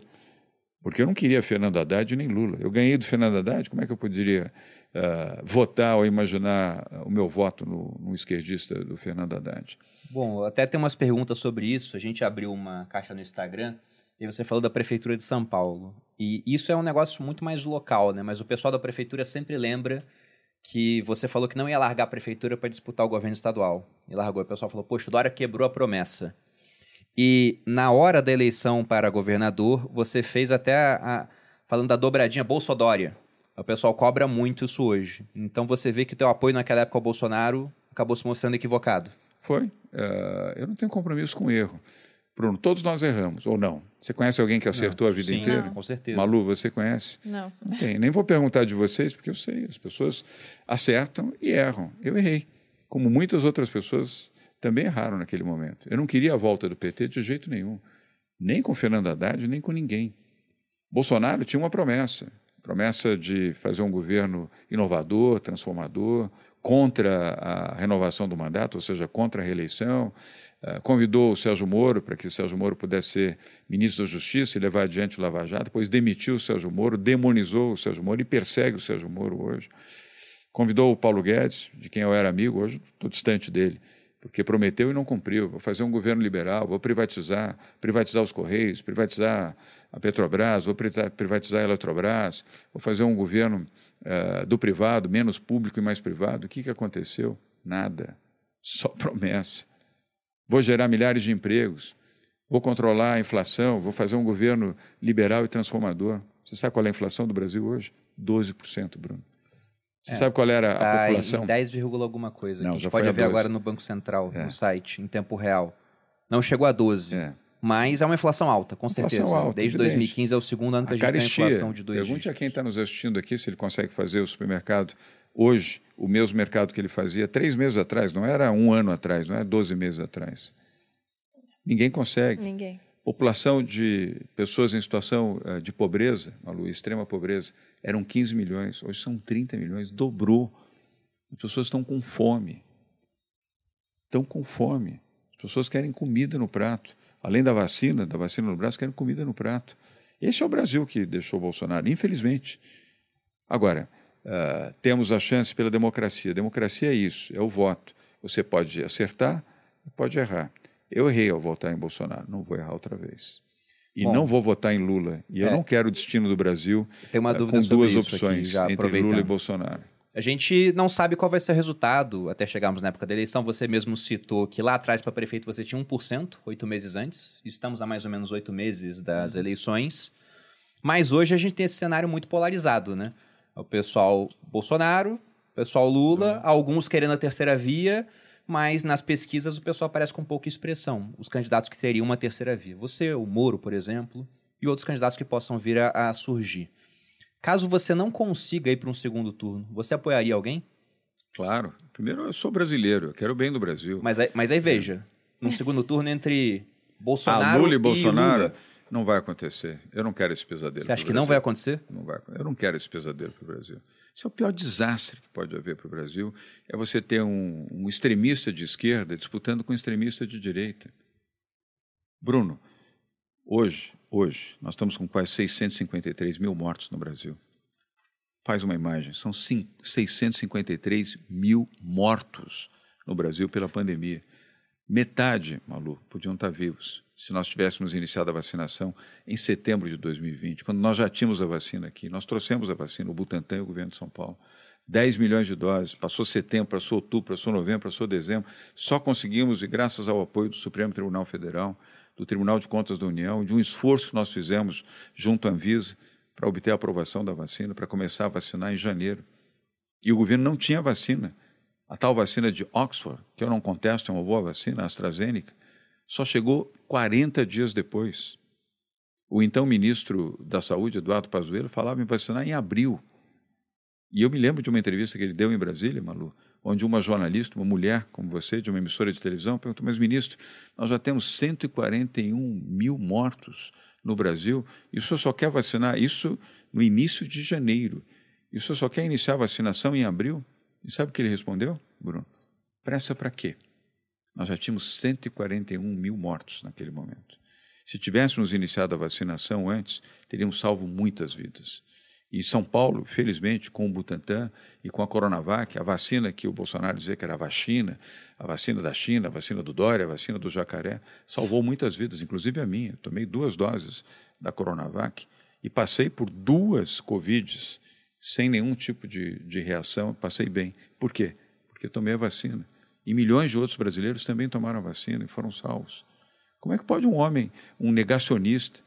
porque eu não queria Fernando Haddad nem Lula. Eu ganhei do Fernando Haddad, como é que eu poderia uh, votar ou imaginar o meu voto no, no esquerdista do Fernando Haddad? Bom, até tem umas perguntas sobre isso. A gente abriu uma caixa no Instagram e você falou da Prefeitura de São Paulo. E isso é um negócio muito mais local, né? Mas o pessoal da Prefeitura sempre lembra que você falou que não ia largar a Prefeitura para disputar o governo estadual. E largou. O pessoal falou, poxa, o Dória quebrou a promessa. E na hora da eleição para governador, você fez até a, a falando da dobradinha Bolsodória. O pessoal cobra muito isso hoje. Então você vê que o teu apoio naquela época ao Bolsonaro acabou se mostrando equivocado. Foi. Uh, eu não tenho compromisso com erro. Bruno, todos nós erramos, ou não? Você conhece alguém que acertou não, a vida sim, inteira? Não, com certeza. Malu, você conhece? Não. Não tem. Nem vou perguntar de vocês, porque eu sei. As pessoas acertam e erram. Eu errei. Como muitas outras pessoas também erraram naquele momento. Eu não queria a volta do PT de jeito nenhum. Nem com Fernando Haddad, nem com ninguém. Bolsonaro tinha uma promessa. Promessa de fazer um governo inovador, transformador, contra a renovação do mandato, ou seja, contra a reeleição. Uh, convidou o Sérgio Moro para que o Sérgio Moro pudesse ser ministro da Justiça e levar adiante o Lava Jato, depois demitiu o Sérgio Moro, demonizou o Sérgio Moro e persegue o Sérgio Moro hoje. Convidou o Paulo Guedes, de quem eu era amigo, hoje estou distante dele, porque prometeu e não cumpriu. Vou fazer um governo liberal, vou privatizar, privatizar os Correios, privatizar a Petrobras, vou privatizar a Eletrobras, vou fazer um governo uh, do privado, menos público e mais privado. O que, que aconteceu? Nada. Só [LAUGHS] promessa. Vou gerar milhares de empregos. Vou controlar a inflação. Vou fazer um governo liberal e transformador. Você sabe qual é a inflação do Brasil hoje? 12%, Bruno. Você é, sabe qual era tá a população? 10, alguma coisa. Não, a gente pode ver agora no Banco Central, é. no site, em tempo real. Não chegou a 12. É. Mas é uma inflação alta, com inflação certeza. Alta, Desde evidente. 2015 é o segundo ano que a, a gente caristia. tem inflação de dois Pergunte dígitos. a quem está nos assistindo aqui se ele consegue fazer o supermercado hoje, o mesmo mercado que ele fazia três meses atrás, não era um ano atrás, não é 12 meses atrás. Ninguém consegue. Ninguém. População de pessoas em situação uh, de pobreza, Malu, extrema pobreza, eram 15 milhões, hoje são 30 milhões, dobrou. As pessoas estão com fome. Estão com fome. As pessoas querem comida no prato além da vacina, da vacina no braço, querem comida no prato. Esse é o Brasil que deixou o Bolsonaro, infelizmente. Agora, uh, temos a chance pela democracia. Democracia é isso, é o voto. Você pode acertar, pode errar. Eu errei ao votar em Bolsonaro, não vou errar outra vez. E Bom, não vou votar em Lula. E é, eu não quero o destino do Brasil uh, com duas opções aqui, entre Lula e Bolsonaro. A gente não sabe qual vai ser o resultado até chegarmos na época da eleição. Você mesmo citou que lá atrás, para prefeito, você tinha 1%, oito meses antes. Estamos há mais ou menos oito meses das uhum. eleições. Mas hoje a gente tem esse cenário muito polarizado, né? O pessoal Bolsonaro, o pessoal Lula, uhum. alguns querendo a terceira via, mas nas pesquisas o pessoal aparece com pouca expressão. Os candidatos que teriam uma terceira via. Você, o Moro, por exemplo, e outros candidatos que possam vir a, a surgir. Caso você não consiga ir para um segundo turno, você apoiaria alguém? Claro. Primeiro, eu sou brasileiro, eu quero bem do Brasil. Mas aí, mas aí veja, no segundo turno entre Bolsonaro ah, Lula e Bolsonaro, Lula. não vai acontecer. Eu não quero esse pesadelo. Você acha que Brasil. não vai acontecer? Não vai. Eu não quero esse pesadelo para o Brasil. Isso é o pior desastre que pode haver para o Brasil. É você ter um, um extremista de esquerda disputando com um extremista de direita. Bruno, hoje Hoje, nós estamos com quase 653 mil mortos no Brasil. Faz uma imagem, são 653 mil mortos no Brasil pela pandemia. Metade, Malu, podiam estar vivos se nós tivéssemos iniciado a vacinação em setembro de 2020, quando nós já tínhamos a vacina aqui. Nós trouxemos a vacina, o Butantan e o governo de São Paulo. 10 milhões de doses, passou setembro, passou outubro, passou novembro, passou dezembro. Só conseguimos, e graças ao apoio do Supremo Tribunal Federal, do Tribunal de Contas da União, de um esforço que nós fizemos junto à Anvisa para obter a aprovação da vacina, para começar a vacinar em janeiro. E o governo não tinha vacina. A tal vacina de Oxford, que eu não contesto, é uma boa vacina, a AstraZeneca, só chegou 40 dias depois. O então ministro da Saúde, Eduardo Pazuello, falava em vacinar em abril. E eu me lembro de uma entrevista que ele deu em Brasília, Malu, onde uma jornalista, uma mulher como você, de uma emissora de televisão, perguntou: Mas, ministro, nós já temos 141 mil mortos no Brasil e o senhor só quer vacinar isso no início de janeiro. E o senhor só quer iniciar a vacinação em abril? E sabe o que ele respondeu, Bruno? Pressa para quê? Nós já tínhamos 141 mil mortos naquele momento. Se tivéssemos iniciado a vacinação antes, teríamos salvo muitas vidas. E São Paulo, felizmente, com o Butantan e com a Coronavac, a vacina que o Bolsonaro dizia que era a vacina, a vacina da China, a vacina do Dória, a vacina do jacaré, salvou muitas vidas, inclusive a minha. tomei duas doses da Coronavac e passei por duas Covids sem nenhum tipo de, de reação, passei bem. Por quê? Porque tomei a vacina. E milhões de outros brasileiros também tomaram a vacina e foram salvos. Como é que pode um homem, um negacionista,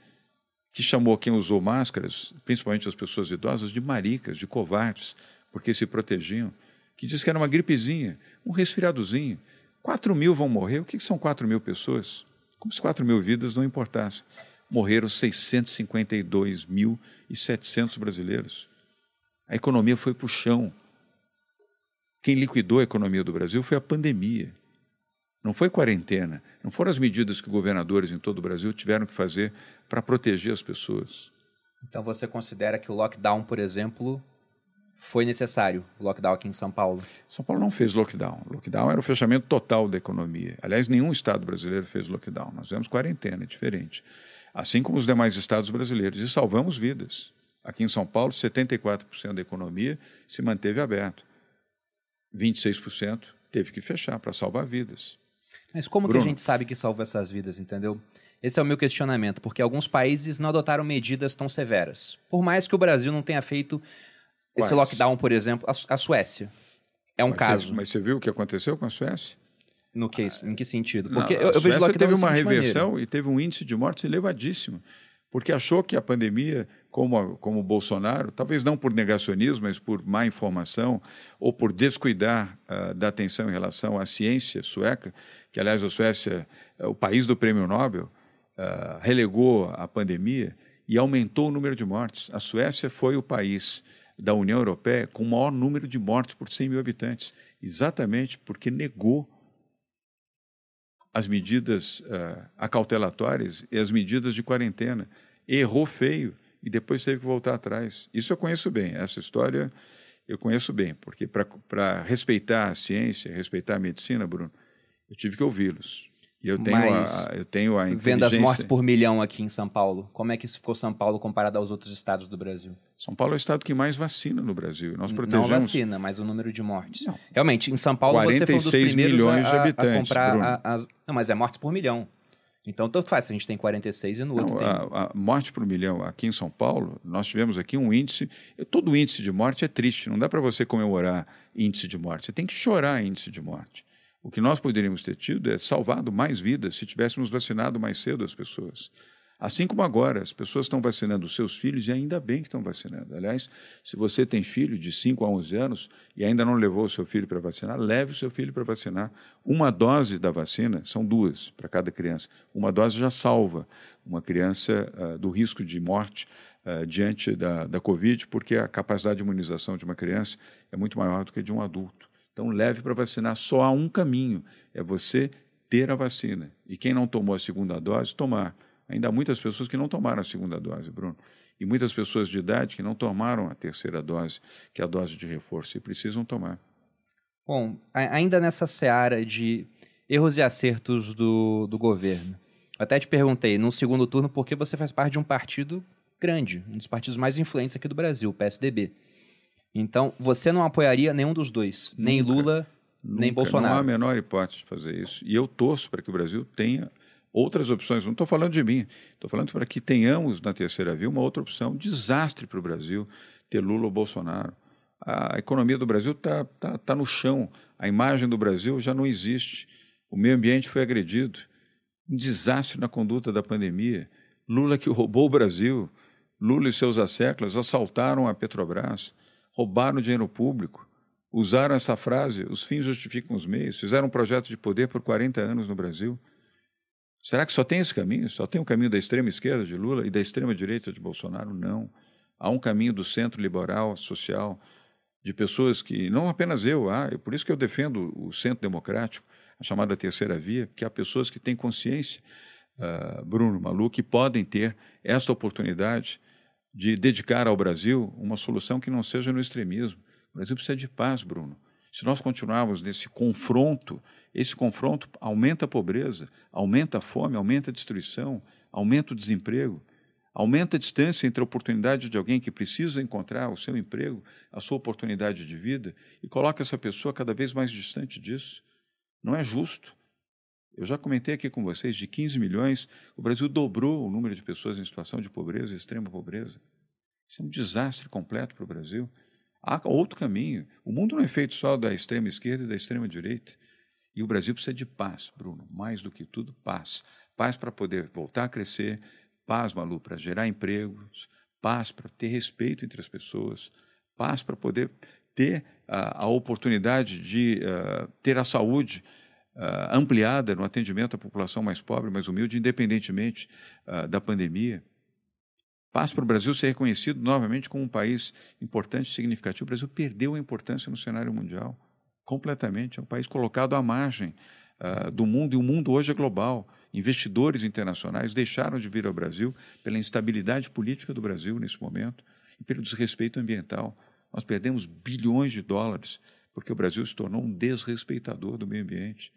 que chamou quem usou máscaras, principalmente as pessoas idosas, de maricas, de covardes, porque se protegiam, que disse que era uma gripezinha, um resfriadozinho. 4 mil vão morrer. O que são 4 mil pessoas? Como se 4 mil vidas não importassem. Morreram 652.700 brasileiros. A economia foi para o chão. Quem liquidou a economia do Brasil foi a pandemia. Não foi quarentena, não foram as medidas que governadores em todo o Brasil tiveram que fazer para proteger as pessoas. Então você considera que o lockdown, por exemplo, foi necessário, o lockdown aqui em São Paulo? São Paulo não fez lockdown. O lockdown era o fechamento total da economia. Aliás, nenhum estado brasileiro fez lockdown. Nós fizemos quarentena, é diferente. Assim como os demais estados brasileiros. E salvamos vidas. Aqui em São Paulo, 74% da economia se manteve aberto. 26% teve que fechar para salvar vidas. Mas como Bruno. que a gente sabe que salva essas vidas, entendeu? Esse é o meu questionamento, porque alguns países não adotaram medidas tão severas. Por mais que o Brasil não tenha feito Quais? esse lockdown, por exemplo, a, Suécia. É um mas caso. Você, mas você viu o que aconteceu com a Suécia? No que, em que sentido? Porque não, eu, eu vejo lockdown teve uma reversão maneira. e teve um índice de mortes elevadíssimo porque achou que a pandemia, como, como o Bolsonaro, talvez não por negacionismo, mas por má informação ou por descuidar uh, da atenção em relação à ciência sueca, que aliás a Suécia, uh, o país do prêmio Nobel, uh, relegou a pandemia e aumentou o número de mortes. A Suécia foi o país da União Europeia com o maior número de mortes por 100 mil habitantes, exatamente porque negou as medidas uh, acautelatórias e as medidas de quarentena. Errou feio e depois teve que voltar atrás. Isso eu conheço bem, essa história eu conheço bem, porque para respeitar a ciência, respeitar a medicina, Bruno, eu tive que ouvi-los. E eu tenho, Mas, a, eu tenho a Vendo as mortes por milhão aqui em São Paulo, como é que ficou São Paulo comparado aos outros estados do Brasil? São Paulo é o estado que mais vacina no Brasil. Nós protegemos... Não vacina, mas o número de mortes. Não. Realmente, em São Paulo você foi um dos primeiros milhões a, de habitantes, a comprar as... Não, mas é mortes por milhão. Então, tanto faz, a gente tem 46 e no outro Não, tem... A, a, morte por milhão aqui em São Paulo, nós tivemos aqui um índice... Todo índice de morte é triste, não dá para você comemorar índice de morte. Você tem que chorar índice de morte. O que nós poderíamos ter tido é salvado mais vidas se tivéssemos vacinado mais cedo as pessoas. Assim como agora, as pessoas estão vacinando os seus filhos e ainda bem que estão vacinando. Aliás, se você tem filho de 5 a 11 anos e ainda não levou o seu filho para vacinar, leve o seu filho para vacinar. Uma dose da vacina, são duas para cada criança. Uma dose já salva uma criança uh, do risco de morte uh, diante da, da Covid, porque a capacidade de imunização de uma criança é muito maior do que de um adulto. Então, leve para vacinar. Só há um caminho: é você ter a vacina. E quem não tomou a segunda dose, tomar. Ainda há muitas pessoas que não tomaram a segunda dose, Bruno. E muitas pessoas de idade que não tomaram a terceira dose, que é a dose de reforço, e precisam tomar. Bom, ainda nessa seara de erros e acertos do, do governo, até te perguntei no segundo turno por que você faz parte de um partido grande, um dos partidos mais influentes aqui do Brasil, o PSDB. Então, você não apoiaria nenhum dos dois, nunca, nem Lula, nunca, nem Bolsonaro. Não há a menor hipótese de fazer isso. E eu torço para que o Brasil tenha outras opções. Não estou falando de mim, estou falando para que tenhamos na terceira via uma outra opção. Desastre para o Brasil ter Lula ou Bolsonaro. A economia do Brasil está tá, tá no chão, a imagem do Brasil já não existe. O meio ambiente foi agredido. Um desastre na conduta da pandemia. Lula que roubou o Brasil. Lula e seus asseclas assaltaram a Petrobras roubaram dinheiro público, usaram essa frase, os fins justificam os meios, fizeram um projeto de poder por 40 anos no Brasil. Será que só tem esse caminho? Só tem o caminho da extrema esquerda de Lula e da extrema direita de Bolsonaro? Não. Há um caminho do centro liberal, social, de pessoas que, não apenas eu, ah, por isso que eu defendo o centro democrático, a chamada terceira via, que há pessoas que têm consciência, uh, Bruno Malu, que podem ter esta oportunidade de dedicar ao Brasil uma solução que não seja no extremismo. O Brasil precisa de paz, Bruno. Se nós continuarmos nesse confronto, esse confronto aumenta a pobreza, aumenta a fome, aumenta a destruição, aumenta o desemprego. Aumenta a distância entre a oportunidade de alguém que precisa encontrar o seu emprego, a sua oportunidade de vida, e coloca essa pessoa cada vez mais distante disso. Não é justo. Eu já comentei aqui com vocês, de 15 milhões, o Brasil dobrou o número de pessoas em situação de pobreza, extrema pobreza. Isso é um desastre completo para o Brasil. Há outro caminho. O mundo não é feito só da extrema esquerda e da extrema direita. E o Brasil precisa de paz, Bruno. Mais do que tudo, paz. Paz para poder voltar a crescer, Paz, Malu, para gerar empregos, paz para ter respeito entre as pessoas, paz para poder ter a, a oportunidade de uh, ter a saúde uh, ampliada no atendimento à população mais pobre, mais humilde, independentemente uh, da pandemia. Paz para o Brasil ser reconhecido novamente como um país importante significativo. O Brasil perdeu a importância no cenário mundial completamente. É um país colocado à margem do mundo, e o mundo hoje é global investidores internacionais deixaram de vir ao Brasil pela instabilidade política do Brasil nesse momento e pelo desrespeito ambiental. Nós perdemos bilhões de dólares porque o Brasil se tornou um desrespeitador do meio ambiente.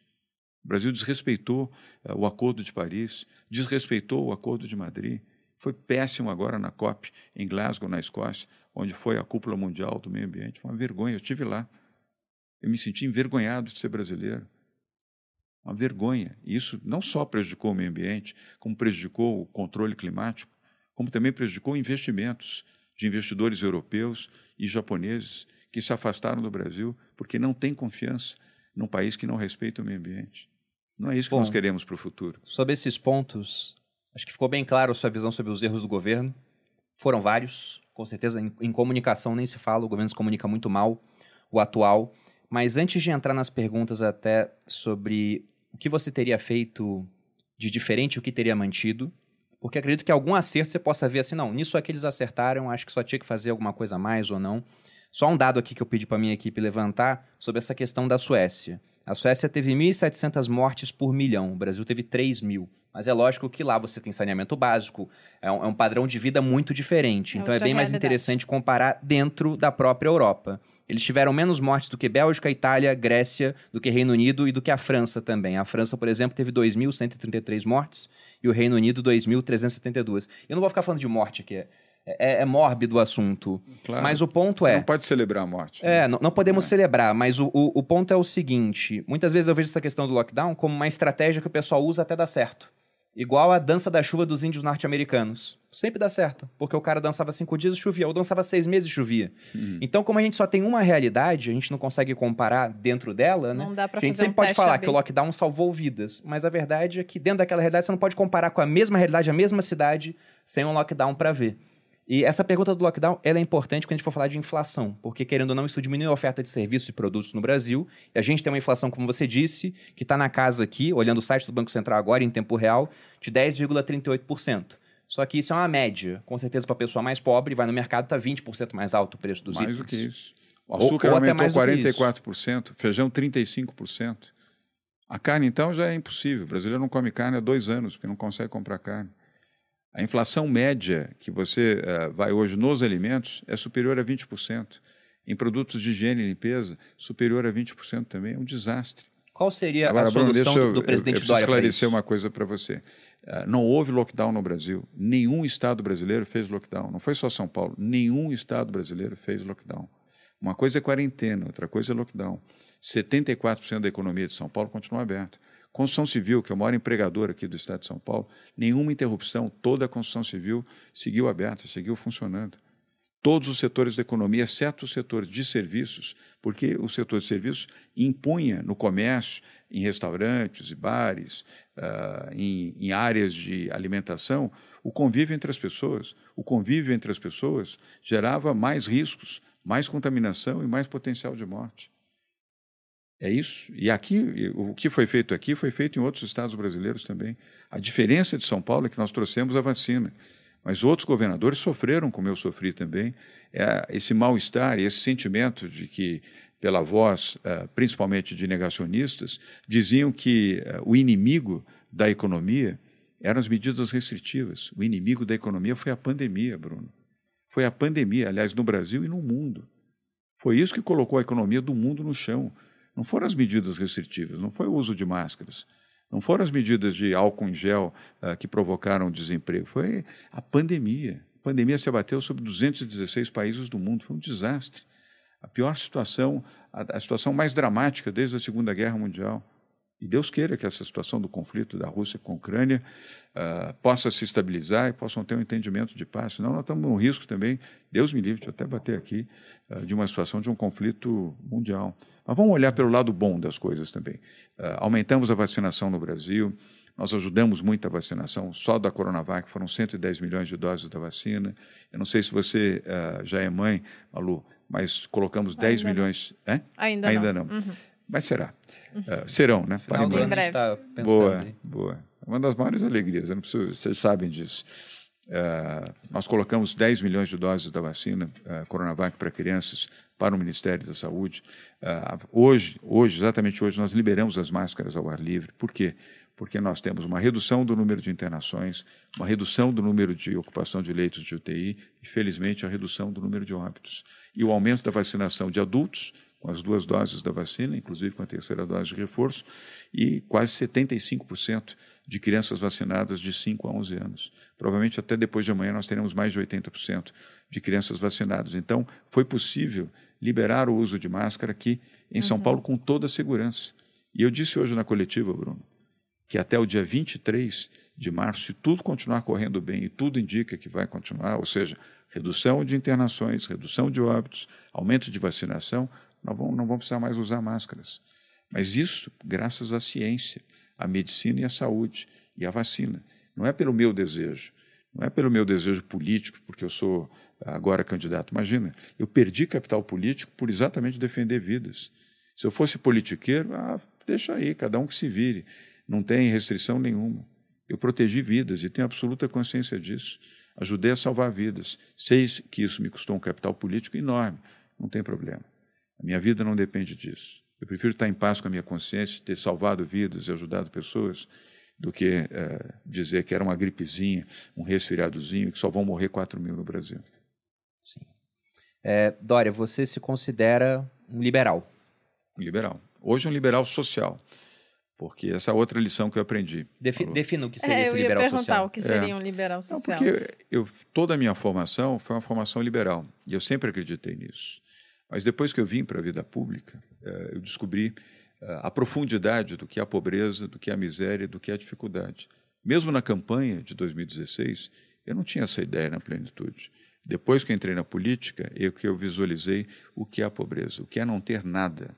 O Brasil desrespeitou uh, o Acordo de Paris, desrespeitou o Acordo de Madrid. Foi péssimo agora na COP, em Glasgow, na Escócia, onde foi a cúpula mundial do meio ambiente. Foi uma vergonha. Eu estive lá. Eu me senti envergonhado de ser brasileiro. Uma vergonha. E isso não só prejudicou o meio ambiente, como prejudicou o controle climático, como também prejudicou investimentos de investidores europeus e japoneses que se afastaram do Brasil porque não têm confiança num país que não respeita o meio ambiente. Não é isso que Bom, nós queremos para o futuro. Sobre esses pontos, acho que ficou bem claro a sua visão sobre os erros do governo. Foram vários, com certeza. Em, em comunicação nem se fala, o governo se comunica muito mal, o atual. Mas antes de entrar nas perguntas até sobre o que você teria feito de diferente, o que teria mantido. Porque acredito que algum acerto você possa ver assim, não, nisso aqui eles acertaram, acho que só tinha que fazer alguma coisa a mais ou não. Só um dado aqui que eu pedi para minha equipe levantar sobre essa questão da Suécia. A Suécia teve 1.700 mortes por milhão, o Brasil teve 3 mil. Mas é lógico que lá você tem saneamento básico, é um, é um padrão de vida muito diferente. É então é bem realidade. mais interessante comparar dentro da própria Europa. Eles tiveram menos mortes do que Bélgica, Itália, Grécia, do que Reino Unido e do que a França também. A França, por exemplo, teve 2.133 mortes e o Reino Unido 2.372. Eu não vou ficar falando de morte aqui. É, é, é mórbido o assunto. Claro. Mas o ponto Você é. Não pode celebrar a morte. Né? É, não, não podemos é. celebrar, mas o, o, o ponto é o seguinte: muitas vezes eu vejo essa questão do lockdown como uma estratégia que o pessoal usa até dar certo. Igual a dança da chuva dos índios norte-americanos. Sempre dá certo, porque o cara dançava cinco dias e chovia, ou dançava seis meses e chovia. Uhum. Então, como a gente só tem uma realidade, a gente não consegue comparar dentro dela, né? Não dá pra a gente sempre um pode falar que o lockdown salvou vidas, mas a verdade é que dentro daquela realidade você não pode comparar com a mesma realidade, a mesma cidade, sem um lockdown para ver. E essa pergunta do lockdown ela é importante quando a gente for falar de inflação, porque querendo ou não, isso diminui a oferta de serviços e produtos no Brasil. E a gente tem uma inflação, como você disse, que está na casa aqui, olhando o site do Banco Central agora, em tempo real, de 10,38%. Só que isso é uma média. Com certeza, para a pessoa mais pobre, vai no mercado, está 20% mais alto o preço dos mais itens. Mais do que isso. O açúcar ou, ou aumentou 44%, feijão 35%. A carne, então, já é impossível. O brasileiro não come carne há dois anos, porque não consegue comprar carne. A inflação média que você uh, vai hoje nos alimentos é superior a 20%. Em produtos de higiene e limpeza, superior a 20% também. É um desastre. Qual seria Agora, a solução Bruno, eu, do presidente eu, eu Dória? Eu esclarecer uma coisa para você. Uh, não houve lockdown no Brasil. Nenhum estado brasileiro fez lockdown. Não foi só São Paulo. Nenhum estado brasileiro fez lockdown. Uma coisa é quarentena, outra coisa é lockdown. 74% da economia de São Paulo continua aberta. Construção civil, que é o maior empregador aqui do Estado de São Paulo, nenhuma interrupção, toda a construção civil seguiu aberta, seguiu funcionando. Todos os setores da economia, exceto o setor de serviços, porque o setor de serviços impunha no comércio, em restaurantes e bares, uh, em, em áreas de alimentação, o convívio entre as pessoas. O convívio entre as pessoas gerava mais riscos, mais contaminação e mais potencial de morte. É isso. E aqui, o que foi feito aqui foi feito em outros estados brasileiros também. A diferença de São Paulo é que nós trouxemos a vacina. Mas outros governadores sofreram, como eu sofri também, é, esse mal-estar esse sentimento de que, pela voz, uh, principalmente de negacionistas, diziam que uh, o inimigo da economia eram as medidas restritivas. O inimigo da economia foi a pandemia, Bruno. Foi a pandemia, aliás, no Brasil e no mundo. Foi isso que colocou a economia do mundo no chão. Não foram as medidas restritivas, não foi o uso de máscaras, não foram as medidas de álcool em gel uh, que provocaram desemprego, foi a pandemia. A pandemia se abateu sobre 216 países do mundo, foi um desastre. A pior situação, a, a situação mais dramática desde a Segunda Guerra Mundial. E Deus queira que essa situação do conflito da Rússia com a Ucrânia uh, possa se estabilizar e possam ter um entendimento de paz. Senão, nós estamos no risco também, Deus me livre, de até bater aqui, uh, de uma situação de um conflito mundial. Mas vamos olhar pelo lado bom das coisas também. Uh, aumentamos a vacinação no Brasil, nós ajudamos muito a vacinação, só da Coronavac foram 110 milhões de doses da vacina. Eu não sei se você já é mãe, Malu, mas colocamos 10 Ainda milhões. Não. Ainda, Ainda não. não. Uhum. Mas será. Uh, serão, né? Final do ano a gente tá pensando. Boa, boa. Uma das maiores alegrias, eu não preciso, vocês sabem disso. Uh, nós colocamos 10 milhões de doses da vacina uh, Coronavac para crianças para o Ministério da Saúde. Uh, hoje, hoje, exatamente hoje, nós liberamos as máscaras ao ar livre. Por quê? Porque nós temos uma redução do número de internações, uma redução do número de ocupação de leitos de UTI e, felizmente, a redução do número de óbitos. E o aumento da vacinação de adultos com as duas doses da vacina, inclusive com a terceira dose de reforço, e quase 75% de crianças vacinadas de 5 a 11 anos. Provavelmente até depois de amanhã nós teremos mais de 80% de crianças vacinadas. Então, foi possível liberar o uso de máscara aqui em São uhum. Paulo com toda a segurança. E eu disse hoje na coletiva, Bruno, que até o dia 23 de março, se tudo continuar correndo bem, e tudo indica que vai continuar, ou seja, redução de internações, redução de óbitos, aumento de vacinação, não vamos, não vamos precisar mais usar máscaras. Mas isso graças à ciência, à medicina e à saúde e à vacina. Não é pelo meu desejo, não é pelo meu desejo político, porque eu sou agora candidato. Imagina, eu perdi capital político por exatamente defender vidas. Se eu fosse politiqueiro, ah, deixa aí, cada um que se vire. Não tem restrição nenhuma. Eu protegi vidas e tenho absoluta consciência disso. Ajudei a salvar vidas. Sei que isso me custou um capital político enorme. Não tem problema. A minha vida não depende disso. Eu prefiro estar em paz com a minha consciência, ter salvado vidas e ajudado pessoas, do que é, dizer que era uma gripezinha, um resfriadozinho, que só vão morrer 4 mil no Brasil. Sim. É, Dória, você se considera um liberal? Um liberal. Hoje um liberal social. Porque essa é outra lição que eu aprendi. Defi defina o que seria é, esse liberal social. Eu ia perguntar o que seria é. um liberal social. Não, porque eu, toda a minha formação foi uma formação liberal. E eu sempre acreditei nisso. Mas depois que eu vim para a vida pública, eh, eu descobri eh, a profundidade do que é a pobreza, do que é a miséria, do que é a dificuldade. Mesmo na campanha de 2016, eu não tinha essa ideia na plenitude. Depois que entrei na política, eu que eu visualizei o que é a pobreza, o que é não ter nada.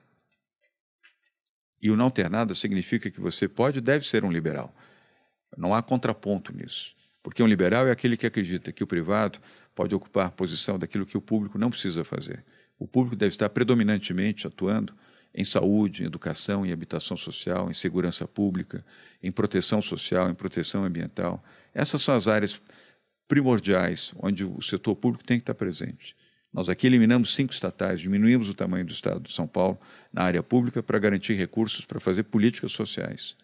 E o não ter nada significa que você pode e deve ser um liberal. Não há contraponto nisso. Porque um liberal é aquele que acredita que o privado pode ocupar posição daquilo que o público não precisa fazer. O público deve estar predominantemente atuando em saúde, em educação, em habitação social, em segurança pública, em proteção social, em proteção ambiental. Essas são as áreas primordiais onde o setor público tem que estar presente. Nós aqui eliminamos cinco estatais, diminuímos o tamanho do Estado de São Paulo na área pública para garantir recursos para fazer políticas sociais.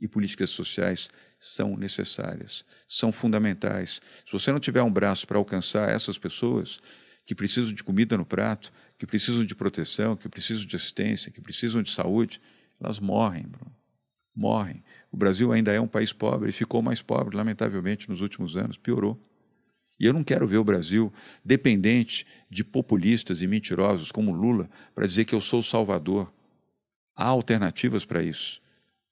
E políticas sociais são necessárias, são fundamentais. Se você não tiver um braço para alcançar essas pessoas, que precisam de comida no prato, que precisam de proteção, que precisam de assistência, que precisam de saúde, elas morrem, Bruno. Morrem. O Brasil ainda é um país pobre e ficou mais pobre, lamentavelmente, nos últimos anos, piorou. E eu não quero ver o Brasil dependente de populistas e mentirosos como Lula para dizer que eu sou o salvador. Há alternativas para isso.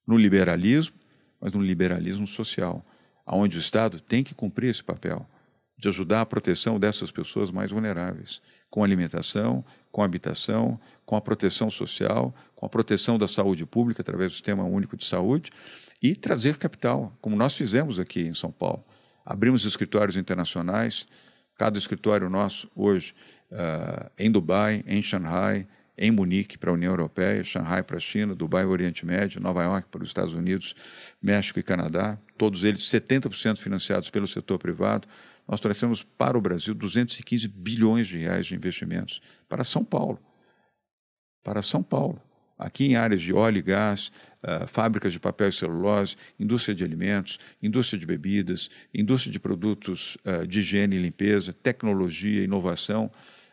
No liberalismo, mas no liberalismo social, onde o Estado tem que cumprir esse papel de ajudar a proteção dessas pessoas mais vulneráveis, com alimentação, com habitação, com a proteção social, com a proteção da saúde pública através do Sistema Único de Saúde e trazer capital, como nós fizemos aqui em São Paulo. Abrimos escritórios internacionais, cada escritório nosso hoje uh, em Dubai, em Xangai, em Munique para a União Europeia, Xangai para a China, Dubai para o Oriente Médio, Nova York para os Estados Unidos, México e Canadá, todos eles 70% financiados pelo setor privado, nós trouxemos para o Brasil 215 bilhões de reais de investimentos para São Paulo. Para São Paulo. Aqui em áreas de óleo e gás, uh, fábricas de papel e celulose, indústria de alimentos, indústria de bebidas, indústria de produtos uh, de higiene e limpeza, tecnologia, inovação,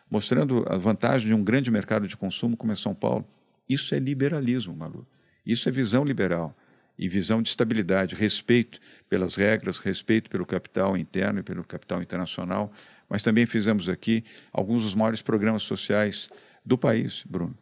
mostrando a vantagem de um grande mercado de consumo como é São Paulo. Isso é liberalismo, Malu. Isso é visão liberal e visão de estabilidade, respeito pelas regras, respeito pelo capital interno e pelo capital internacional. Mas também fizemos aqui alguns dos maiores programas sociais do país, Bruno.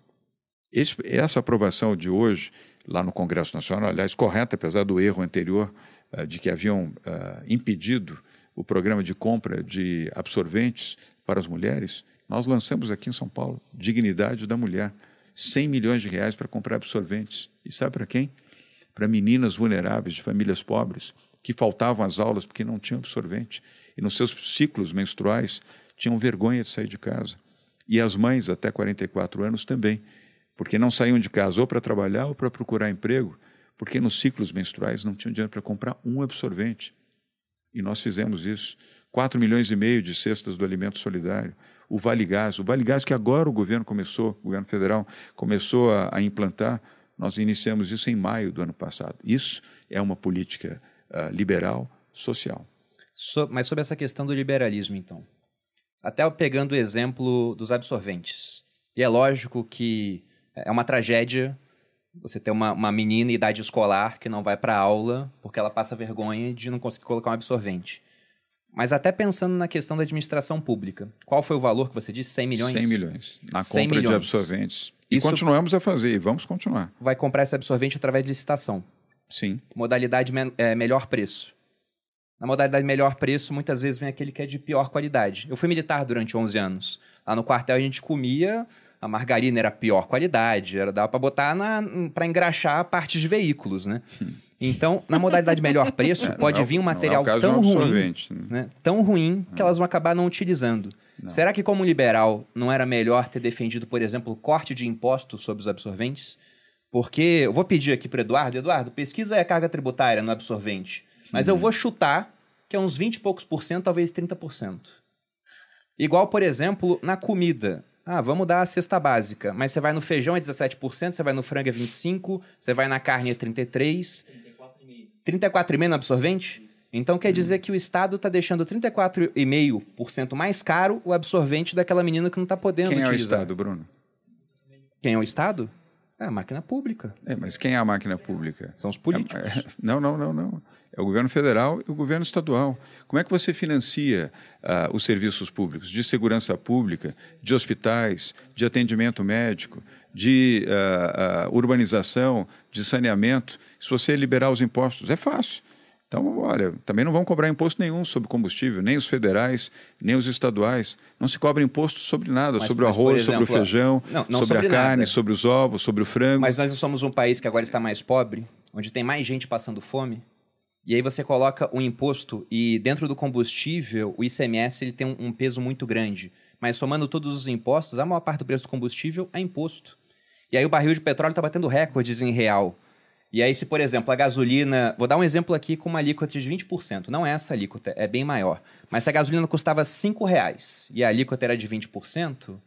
Esse, essa aprovação de hoje, lá no Congresso Nacional, aliás, correta, apesar do erro anterior uh, de que haviam uh, impedido o programa de compra de absorventes para as mulheres, nós lançamos aqui em São Paulo Dignidade da Mulher. 100 milhões de reais para comprar absorventes. E sabe para quem? Para meninas vulneráveis de famílias pobres que faltavam às aulas porque não tinham absorvente e nos seus ciclos menstruais tinham vergonha de sair de casa. E as mães até 44 anos também, porque não saíam de casa ou para trabalhar ou para procurar emprego, porque nos ciclos menstruais não tinham dinheiro para comprar um absorvente. E nós fizemos isso. 4 milhões e meio de cestas do alimento solidário, o Vale Gás, o Vale Gás que agora o governo começou, o governo federal começou a, a implantar, nós iniciamos isso em maio do ano passado. Isso é uma política uh, liberal, social. So, mas sobre essa questão do liberalismo, então. Até pegando o exemplo dos absorventes. E é lógico que é uma tragédia você ter uma, uma menina em idade escolar que não vai para aula porque ela passa vergonha de não conseguir colocar um absorvente. Mas até pensando na questão da administração pública, qual foi o valor que você disse? 100 milhões? 100 milhões. Na 100 compra milhões. de absorventes. E Isso continuamos a fazer, e vamos continuar. Vai comprar esse absorvente através de licitação. Sim. Modalidade me é, melhor preço. Na modalidade melhor preço, muitas vezes vem aquele que é de pior qualidade. Eu fui militar durante 11 anos. Lá no quartel a gente comia, a margarina era pior qualidade, era dava para botar para engraxar partes de veículos, né? Hum. Então, na modalidade melhor preço, é, pode é vir um material é tão ruim, né? né? tão ruim que elas vão acabar não utilizando. Não. Será que, como liberal, não era melhor ter defendido, por exemplo, o corte de impostos sobre os absorventes? Porque eu vou pedir aqui para Eduardo, Eduardo, pesquisa a carga tributária no absorvente. Mas hum. eu vou chutar que é uns 20 e poucos por cento, talvez 30%. Igual, por exemplo, na comida. Ah, vamos dar a cesta básica, mas você vai no feijão é 17%, você vai no frango é 25%, você vai na carne é 33%. 34,5% no absorvente? Então quer dizer que o Estado está deixando 34,5% mais caro o absorvente daquela menina que não está podendo quem utilizar. Quem é o Estado, Bruno? Quem é o Estado? É a máquina pública. É, mas quem é a máquina pública? São os políticos. É, é, [LAUGHS] não, não, não, não. É o governo federal e o governo estadual. Como é que você financia uh, os serviços públicos de segurança pública, de hospitais, de atendimento médico, de uh, uh, urbanização, de saneamento, se você liberar os impostos. É fácil. Então, olha, também não vão cobrar imposto nenhum sobre combustível, nem os federais, nem os estaduais. Não se cobra imposto sobre nada, mas, sobre mas, o arroz, exemplo, sobre o feijão, não, não sobre, sobre, a carne, sobre os ovos, sobre o frango. Mas nós não somos um país que agora está mais pobre, onde tem mais gente passando fome. E aí você coloca um imposto e dentro do combustível, o ICMS ele tem um, um peso muito grande. Mas somando todos os impostos, a maior parte do preço do combustível é imposto. E aí o barril de petróleo está batendo recordes em real. E aí, se, por exemplo, a gasolina. Vou dar um exemplo aqui com uma alíquota de 20%. Não é essa alíquota, é bem maior. Mas se a gasolina custava R$ reais e a alíquota era de 20%,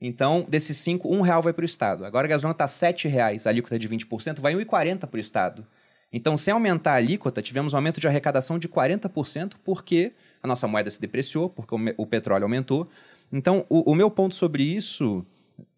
então, desses 5, um real vai para o Estado. Agora a gasolina está R$ reais, a alíquota de 20%, vai 1,40 para o Estado. Então, sem aumentar a alíquota, tivemos um aumento de arrecadação de 40%, porque a nossa moeda se depreciou, porque o, o petróleo aumentou. Então, o, o meu ponto sobre isso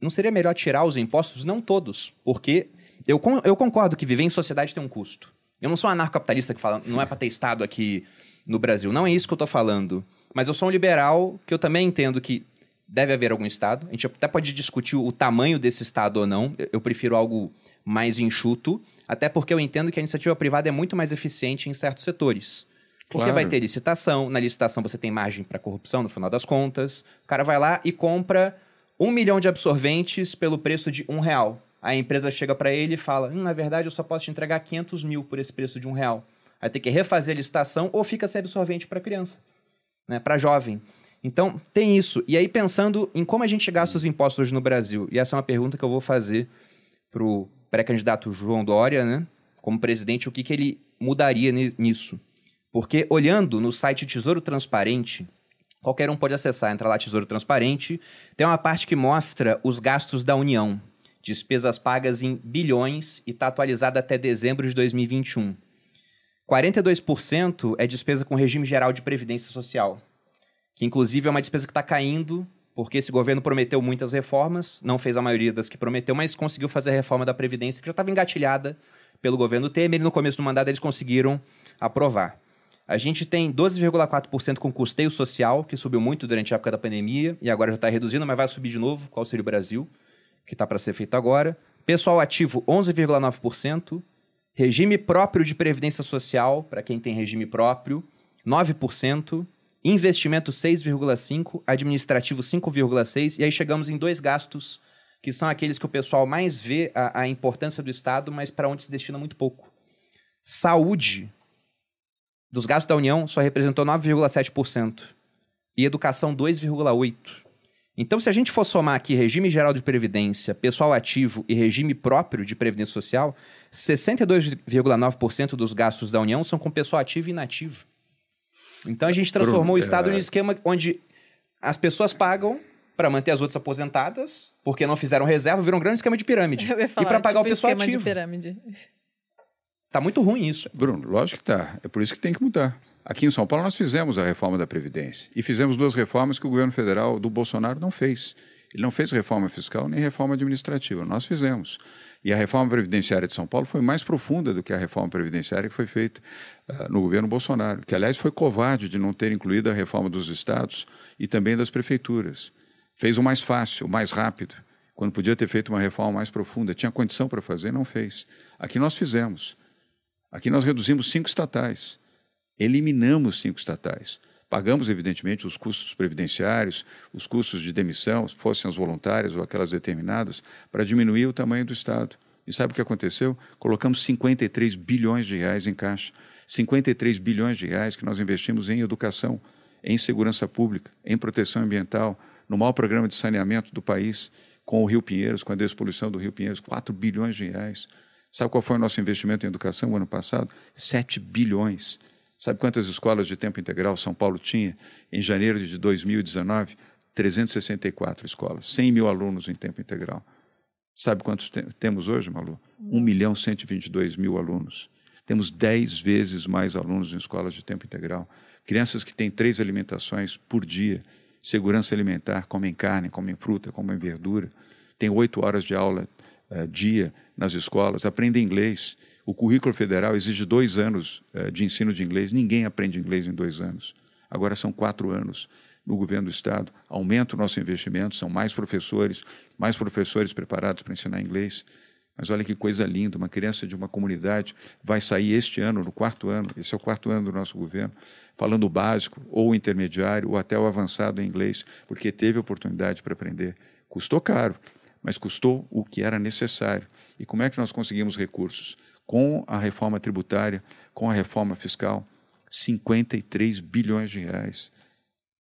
não seria melhor tirar os impostos? Não todos, porque eu, eu concordo que viver em sociedade tem um custo. Eu não sou um anarcocapitalista que fala, não é para ter Estado aqui no Brasil. Não é isso que eu estou falando. Mas eu sou um liberal que eu também entendo que deve haver algum Estado. A gente até pode discutir o tamanho desse Estado ou não. Eu prefiro algo mais enxuto, até porque eu entendo que a iniciativa privada é muito mais eficiente em certos setores. Porque claro. vai ter licitação, na licitação você tem margem para corrupção, no final das contas. O cara vai lá e compra um milhão de absorventes pelo preço de um real. A empresa chega para ele e fala: hum, na verdade, eu só posso te entregar 500 mil por esse preço de um real. Vai ter que refazer a licitação ou fica sem absorvente para criança, né, para jovem. Então, tem isso. E aí, pensando em como a gente gasta os impostos no Brasil, e essa é uma pergunta que eu vou fazer para o pré-candidato João Dória, né, como presidente, o que, que ele mudaria nisso. Porque olhando no site Tesouro Transparente, qualquer um pode acessar, entra lá Tesouro Transparente, tem uma parte que mostra os gastos da União, despesas pagas em bilhões e está atualizada até dezembro de 2021. 42% é despesa com regime geral de previdência social, que inclusive é uma despesa que está caindo porque esse governo prometeu muitas reformas, não fez a maioria das que prometeu, mas conseguiu fazer a reforma da Previdência, que já estava engatilhada pelo governo Temer, e no começo do mandato eles conseguiram aprovar. A gente tem 12,4% com custeio social, que subiu muito durante a época da pandemia, e agora já está reduzindo, mas vai subir de novo. Qual seria o Brasil? Que está para ser feito agora. Pessoal ativo, 11,9%. Regime próprio de previdência social, para quem tem regime próprio, 9%. Investimento 6,5%, administrativo 5,6%, e aí chegamos em dois gastos que são aqueles que o pessoal mais vê a, a importância do Estado, mas para onde se destina muito pouco. Saúde, dos gastos da União, só representou 9,7%. E educação, 2,8%. Então, se a gente for somar aqui regime geral de previdência, pessoal ativo e regime próprio de previdência social, 62,9% dos gastos da União são com pessoal ativo e inativo. Então, a gente transformou o Estado é... em um esquema onde as pessoas pagam para manter as outras aposentadas, porque não fizeram reserva, virou um grande esquema de pirâmide. [LAUGHS] Falar, e para pagar tipo o pessoal esquema ativo. De pirâmide. Tá muito ruim isso. Bruno, lógico que tá. É por isso que tem que mudar. Aqui em São Paulo nós fizemos a reforma da Previdência. E fizemos duas reformas que o governo federal do Bolsonaro não fez. Ele não fez reforma fiscal nem reforma administrativa. Nós fizemos. E a reforma previdenciária de São Paulo foi mais profunda do que a reforma previdenciária que foi feita uh, no governo Bolsonaro, que, aliás, foi covarde de não ter incluído a reforma dos estados e também das prefeituras. Fez o mais fácil, o mais rápido, quando podia ter feito uma reforma mais profunda. Tinha condição para fazer, não fez. Aqui nós fizemos. Aqui nós reduzimos cinco estatais. Eliminamos cinco estatais. Pagamos, evidentemente, os custos previdenciários, os custos de demissão, fossem as voluntárias ou aquelas determinadas, para diminuir o tamanho do Estado. E sabe o que aconteceu? Colocamos 53 bilhões de reais em caixa. 53 bilhões de reais que nós investimos em educação, em segurança pública, em proteção ambiental, no maior programa de saneamento do país, com o Rio Pinheiros, com a despoluição do Rio Pinheiros, 4 bilhões de reais. Sabe qual foi o nosso investimento em educação no ano passado? 7 bilhões. Sabe quantas escolas de tempo integral São Paulo tinha em janeiro de 2019? 364 escolas, 100 mil alunos em tempo integral. Sabe quantos te temos hoje, Malu? 1 milhão 122 mil alunos. Temos 10 vezes mais alunos em escolas de tempo integral. Crianças que têm três alimentações por dia segurança alimentar, comem carne, comem fruta, comem verdura, tem oito horas de aula uh, dia nas escolas, aprendem inglês. O currículo federal exige dois anos uh, de ensino de inglês. Ninguém aprende inglês em dois anos. Agora são quatro anos no governo do Estado. Aumenta o nosso investimento, são mais professores, mais professores preparados para ensinar inglês. Mas olha que coisa linda, uma criança de uma comunidade vai sair este ano, no quarto ano, esse é o quarto ano do nosso governo, falando o básico, ou o intermediário, ou até o avançado em inglês, porque teve oportunidade para aprender. Custou caro, mas custou o que era necessário. E como é que nós conseguimos recursos? Com a reforma tributária, com a reforma fiscal, 53 bilhões de reais.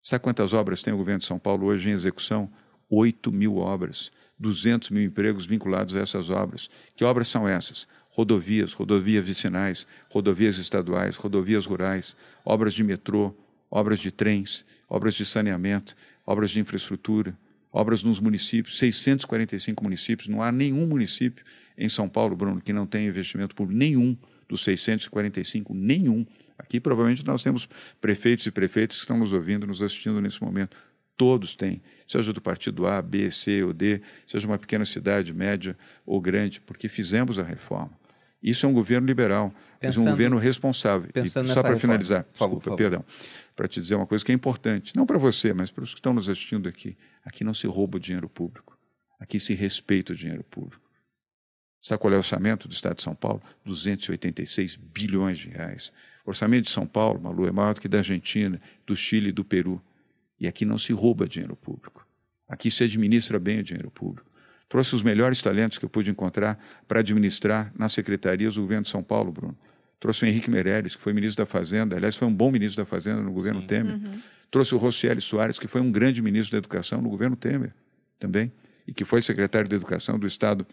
Sabe quantas obras tem o governo de São Paulo hoje em execução? 8 mil obras. 200 mil empregos vinculados a essas obras. Que obras são essas? Rodovias, rodovias vicinais, rodovias estaduais, rodovias rurais, obras de metrô, obras de trens, obras de saneamento, obras de infraestrutura, obras nos municípios, 645 municípios, não há nenhum município em São Paulo, Bruno, que não tenha investimento público, nenhum dos 645, nenhum. Aqui provavelmente nós temos prefeitos e prefeitas que estão nos ouvindo, nos assistindo nesse momento todos têm, seja do partido A, B, C ou D, seja uma pequena cidade, média ou grande, porque fizemos a reforma. Isso é um governo liberal, pensando, mas um governo responsável. E só para finalizar, favor, desculpa, perdão, para te dizer uma coisa que é importante, não para você, mas para os que estão nos assistindo aqui. Aqui não se rouba o dinheiro público, aqui se respeita o dinheiro público. Sabe qual é o orçamento do Estado de São Paulo? 286 bilhões de reais. O orçamento de São Paulo, Malu, é maior do que da Argentina, do Chile e do Peru. E aqui não se rouba dinheiro público. Aqui se administra bem o dinheiro público. Trouxe os melhores talentos que eu pude encontrar para administrar nas secretarias do governo de São Paulo, Bruno. Trouxe o Henrique Meirelles, que foi ministro da Fazenda, aliás, foi um bom ministro da Fazenda no governo Sim. Temer. Uhum. Trouxe o Rocieli Soares, que foi um grande ministro da Educação no governo Temer também, e que foi secretário de Educação do Estado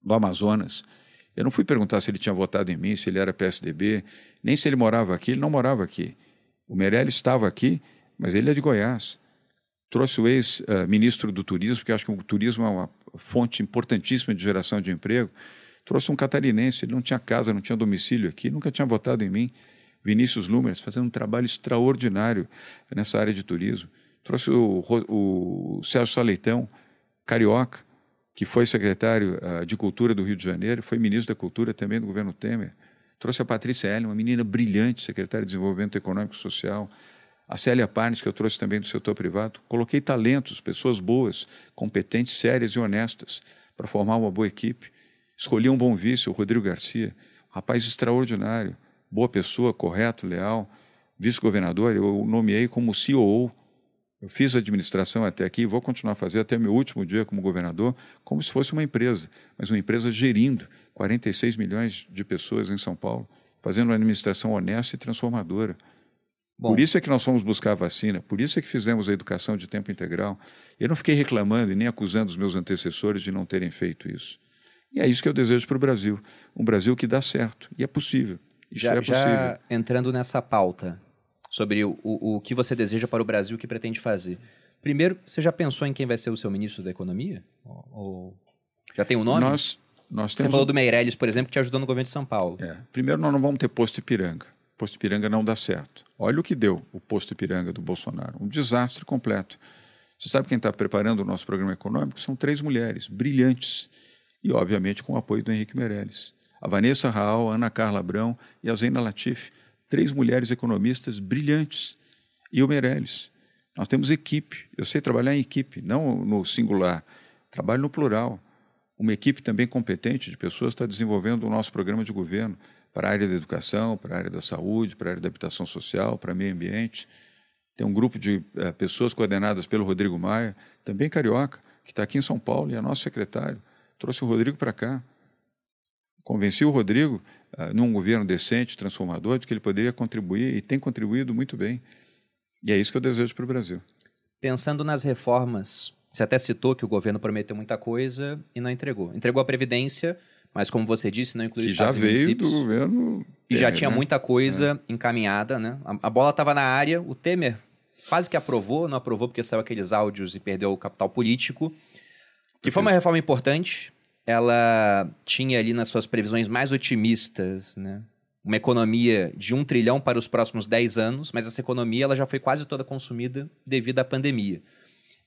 do Amazonas. Eu não fui perguntar se ele tinha votado em mim, se ele era PSDB, nem se ele morava aqui. Ele não morava aqui. O Meirelles estava aqui, mas ele é de Goiás. Trouxe o ex-ministro do Turismo, porque acho que o turismo é uma fonte importantíssima de geração de emprego. Trouxe um catarinense, ele não tinha casa, não tinha domicílio aqui, nunca tinha votado em mim. Vinícius Lumers, fazendo um trabalho extraordinário nessa área de turismo. Trouxe o, o, Sérgio Saleitão, carioca, que foi secretário uh, de Cultura do Rio de Janeiro, foi ministro da Cultura também do governo Temer. Trouxe a Patrícia Ellen, uma menina brilhante, secretária de Desenvolvimento Econômico e Social. A Célia Parnes, que eu trouxe também do setor privado. Coloquei talentos, pessoas boas, competentes, sérias e honestas, para formar uma boa equipe. Escolhi um bom vice, o Rodrigo Garcia, um rapaz extraordinário, boa pessoa, correto, leal, vice-governador. Eu o nomeei como CEO. Eu fiz administração até aqui e vou continuar a fazer até meu último dia como governador, como se fosse uma empresa, mas uma empresa gerindo 46 milhões de pessoas em São Paulo, fazendo uma administração honesta e transformadora. Bom. Por isso é que nós fomos buscar a vacina, por isso é que fizemos a educação de tempo integral. Eu não fiquei reclamando e nem acusando os meus antecessores de não terem feito isso. E é isso que eu desejo para o Brasil. Um Brasil que dá certo. E é possível. Isso já, é possível. Já entrando nessa pauta sobre o, o, o que você deseja para o Brasil, o que pretende fazer. Primeiro, você já pensou em quem vai ser o seu ministro da Economia? Ou, já tem um nome? Nós, nós temos... Você falou do Meirelles, por exemplo, que te ajudou no governo de São Paulo. É. Primeiro, nós não vamos ter posto Ipiranga posto Ipiranga não dá certo. Olha o que deu o posto Ipiranga do Bolsonaro. Um desastre completo. Você sabe quem está preparando o nosso programa econômico? São três mulheres brilhantes e, obviamente, com o apoio do Henrique Meirelles. A Vanessa Raal, a Ana Carla Abrão e a Zena Latif. Três mulheres economistas brilhantes. E o Meirelles. Nós temos equipe. Eu sei trabalhar em equipe, não no singular. Trabalho no plural. Uma equipe também competente de pessoas está desenvolvendo o nosso programa de governo para a área da educação, para a área da saúde, para a área da habitação social, para meio ambiente. Tem um grupo de é, pessoas coordenadas pelo Rodrigo Maia, também carioca, que está aqui em São Paulo e é nosso secretário. Trouxe o Rodrigo para cá. Convenci o Rodrigo, uh, num governo decente, transformador, de que ele poderia contribuir e tem contribuído muito bem. E é isso que eu desejo para o Brasil. Pensando nas reformas, você até citou que o governo prometeu muita coisa e não entregou. Entregou a Previdência, mas como você disse, não incluiu que estados já veio do governo e já tinha né? muita coisa é. encaminhada, né? A, a bola estava na área, o Temer quase que aprovou, não aprovou porque saiu aqueles áudios e perdeu o capital político, que foi uma reforma importante. Ela tinha ali nas suas previsões mais otimistas, né? Uma economia de um trilhão para os próximos 10 anos, mas essa economia ela já foi quase toda consumida devido à pandemia.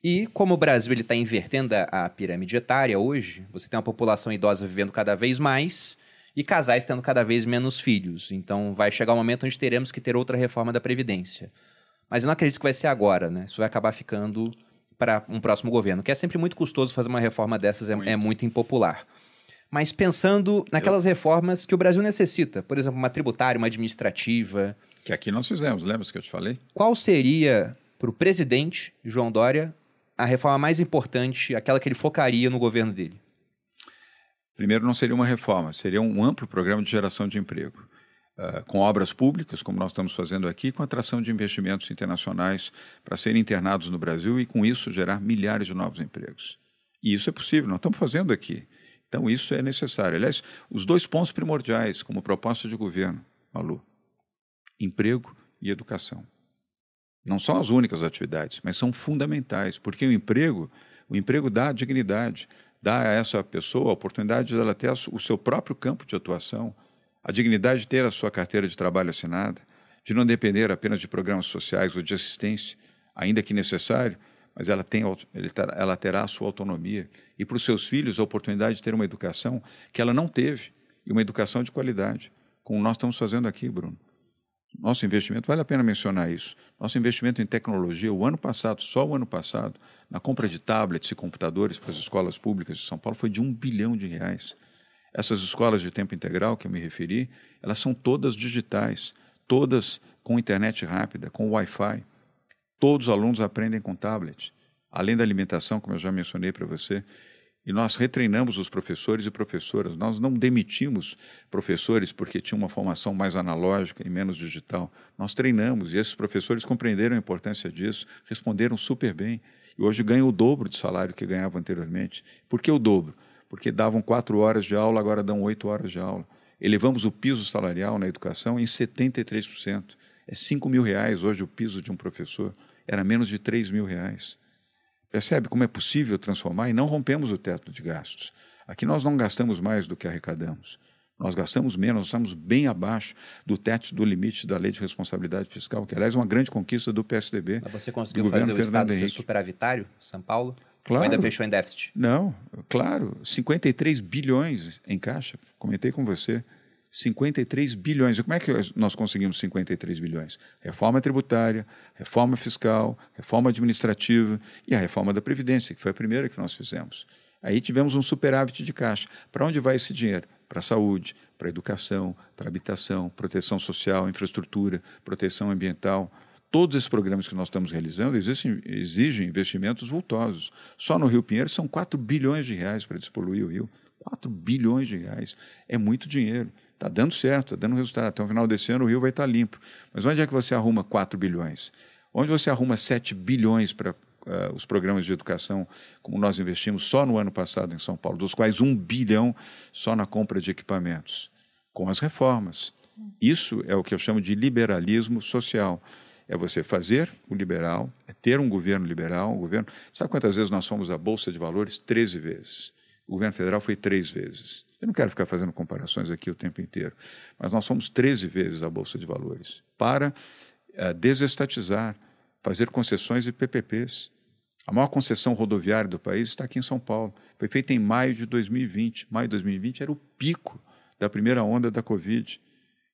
E como o Brasil está invertendo a, a pirâmide etária hoje, você tem uma população idosa vivendo cada vez mais e casais tendo cada vez menos filhos. Então vai chegar um momento onde teremos que ter outra reforma da Previdência. Mas eu não acredito que vai ser agora, né? Isso vai acabar ficando para um próximo governo, que é sempre muito custoso fazer uma reforma dessas, é, muito, é muito impopular. Mas pensando naquelas eu... reformas que o Brasil necessita, por exemplo, uma tributária, uma administrativa. Que aqui nós fizemos, lembra que eu te falei? Qual seria para o presidente João Dória a reforma mais importante, aquela que ele focaria no governo dele? Primeiro, não seria uma reforma, seria um amplo programa de geração de emprego. Uh, com obras públicas, como nós estamos fazendo aqui, com atração de investimentos internacionais para serem internados no Brasil e, com isso, gerar milhares de novos empregos. E isso é possível, nós estamos fazendo aqui. Então, isso é necessário. Aliás, os dois pontos primordiais como proposta de governo, Malu: emprego e educação. Não são as únicas atividades, mas são fundamentais, porque o emprego, o emprego dá dignidade, dá a essa pessoa a oportunidade de ela ter o seu próprio campo de atuação, a dignidade de ter a sua carteira de trabalho assinada, de não depender apenas de programas sociais ou de assistência, ainda que necessário, mas ela, tem, ela terá a sua autonomia. E para os seus filhos, a oportunidade de ter uma educação que ela não teve, e uma educação de qualidade, como nós estamos fazendo aqui, Bruno. Nosso investimento, vale a pena mencionar isso. Nosso investimento em tecnologia, o ano passado, só o ano passado, na compra de tablets e computadores para as escolas públicas de São Paulo, foi de um bilhão de reais. Essas escolas de tempo integral que eu me referi, elas são todas digitais, todas com internet rápida, com Wi-Fi. Todos os alunos aprendem com tablet. Além da alimentação, como eu já mencionei para você, e nós retreinamos os professores e professoras. Nós não demitimos professores porque tinham uma formação mais analógica e menos digital. Nós treinamos e esses professores compreenderam a importância disso, responderam super bem. E hoje ganham o dobro de salário que ganhavam anteriormente. Por que o dobro? porque davam quatro horas de aula, agora dão oito horas de aula. Elevamos o piso salarial na educação em 73%. É 5 mil reais hoje o piso de um professor. Era menos de 3 mil reais. Percebe como é possível transformar e não rompemos o teto de gastos. Aqui nós não gastamos mais do que arrecadamos. Nós gastamos menos, nós estamos bem abaixo do teto do limite da lei de responsabilidade fiscal, que aliás é uma grande conquista do PSDB. Mas você conseguiu fazer o Fernando Estado Henrique. ser superavitário, São Paulo? Claro. Ou ainda fechou em déficit? Não, claro. 53 bilhões em caixa. Comentei com você. 53 bilhões. E como é que nós conseguimos 53 bilhões? Reforma tributária, reforma fiscal, reforma administrativa e a reforma da Previdência, que foi a primeira que nós fizemos. Aí tivemos um superávit de caixa. Para onde vai esse dinheiro? Para a saúde, para a educação, para a habitação, proteção social, infraestrutura, proteção ambiental. Todos esses programas que nós estamos realizando exigem, exigem investimentos vultosos. Só no Rio Pinheiro são 4 bilhões de reais para despoluir o rio. 4 bilhões de reais. É muito dinheiro. Está dando certo, está dando resultado. Até o final desse ano o rio vai estar limpo. Mas onde é que você arruma 4 bilhões? Onde você arruma 7 bilhões para uh, os programas de educação, como nós investimos só no ano passado em São Paulo, dos quais 1 bilhão só na compra de equipamentos? Com as reformas. Isso é o que eu chamo de liberalismo social. É você fazer o liberal, é ter um governo liberal, um governo. Sabe quantas vezes nós fomos à Bolsa de Valores? Treze vezes. O governo federal foi três vezes. Eu não quero ficar fazendo comparações aqui o tempo inteiro, mas nós fomos 13 vezes à Bolsa de Valores para uh, desestatizar, fazer concessões e PPPs. A maior concessão rodoviária do país está aqui em São Paulo. Foi feita em maio de 2020. Maio de 2020 era o pico da primeira onda da Covid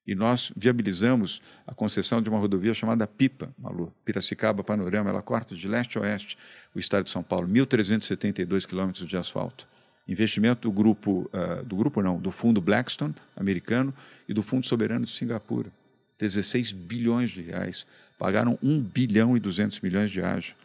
e nós viabilizamos a concessão de uma rodovia chamada PIPA, Malu, Piracicaba Panorama, ela corta de leste a oeste o estado de São Paulo, 1.372 quilômetros de asfalto. Investimento do grupo, uh, do grupo não, do fundo Blackstone, americano, e do Fundo Soberano de Singapura, 16 bilhões de reais. Pagaram 1 bilhão e 200 milhões de ágio.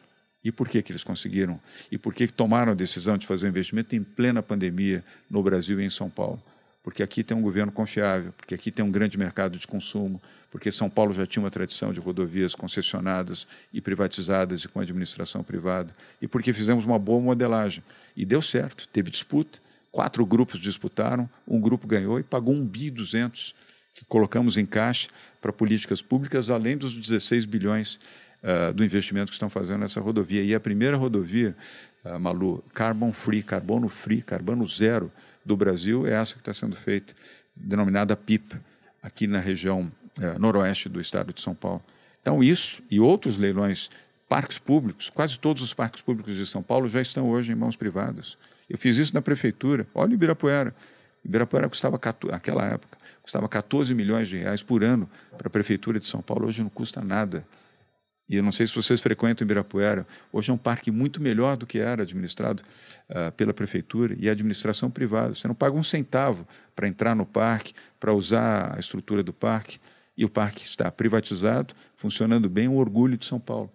E por que, que eles conseguiram? E por que, que tomaram a decisão de fazer um investimento em plena pandemia no Brasil e em São Paulo? Porque aqui tem um governo confiável, porque aqui tem um grande mercado de consumo, porque São Paulo já tinha uma tradição de rodovias concessionadas e privatizadas e com administração privada, e porque fizemos uma boa modelagem. E deu certo, teve disputa, quatro grupos disputaram, um grupo ganhou e pagou um bi 200 que colocamos em caixa para políticas públicas, além dos 16 bilhões uh, do investimento que estão fazendo nessa rodovia. E a primeira rodovia, uh, Malu, carbon free, carbono free, carbono zero, do Brasil é essa que está sendo feita, denominada PIP, aqui na região é, noroeste do estado de São Paulo. Então, isso e outros leilões, parques públicos, quase todos os parques públicos de São Paulo já estão hoje em mãos privadas. Eu fiz isso na prefeitura. Olha o Ibirapuera. Ibirapuera custava, naquela época, custava 14 milhões de reais por ano para a prefeitura de São Paulo. Hoje não custa nada. E eu não sei se vocês frequentam Ibirapuera. Hoje é um parque muito melhor do que era administrado uh, pela prefeitura e administração privada. Você não paga um centavo para entrar no parque, para usar a estrutura do parque. E o parque está privatizado, funcionando bem, o orgulho de São Paulo.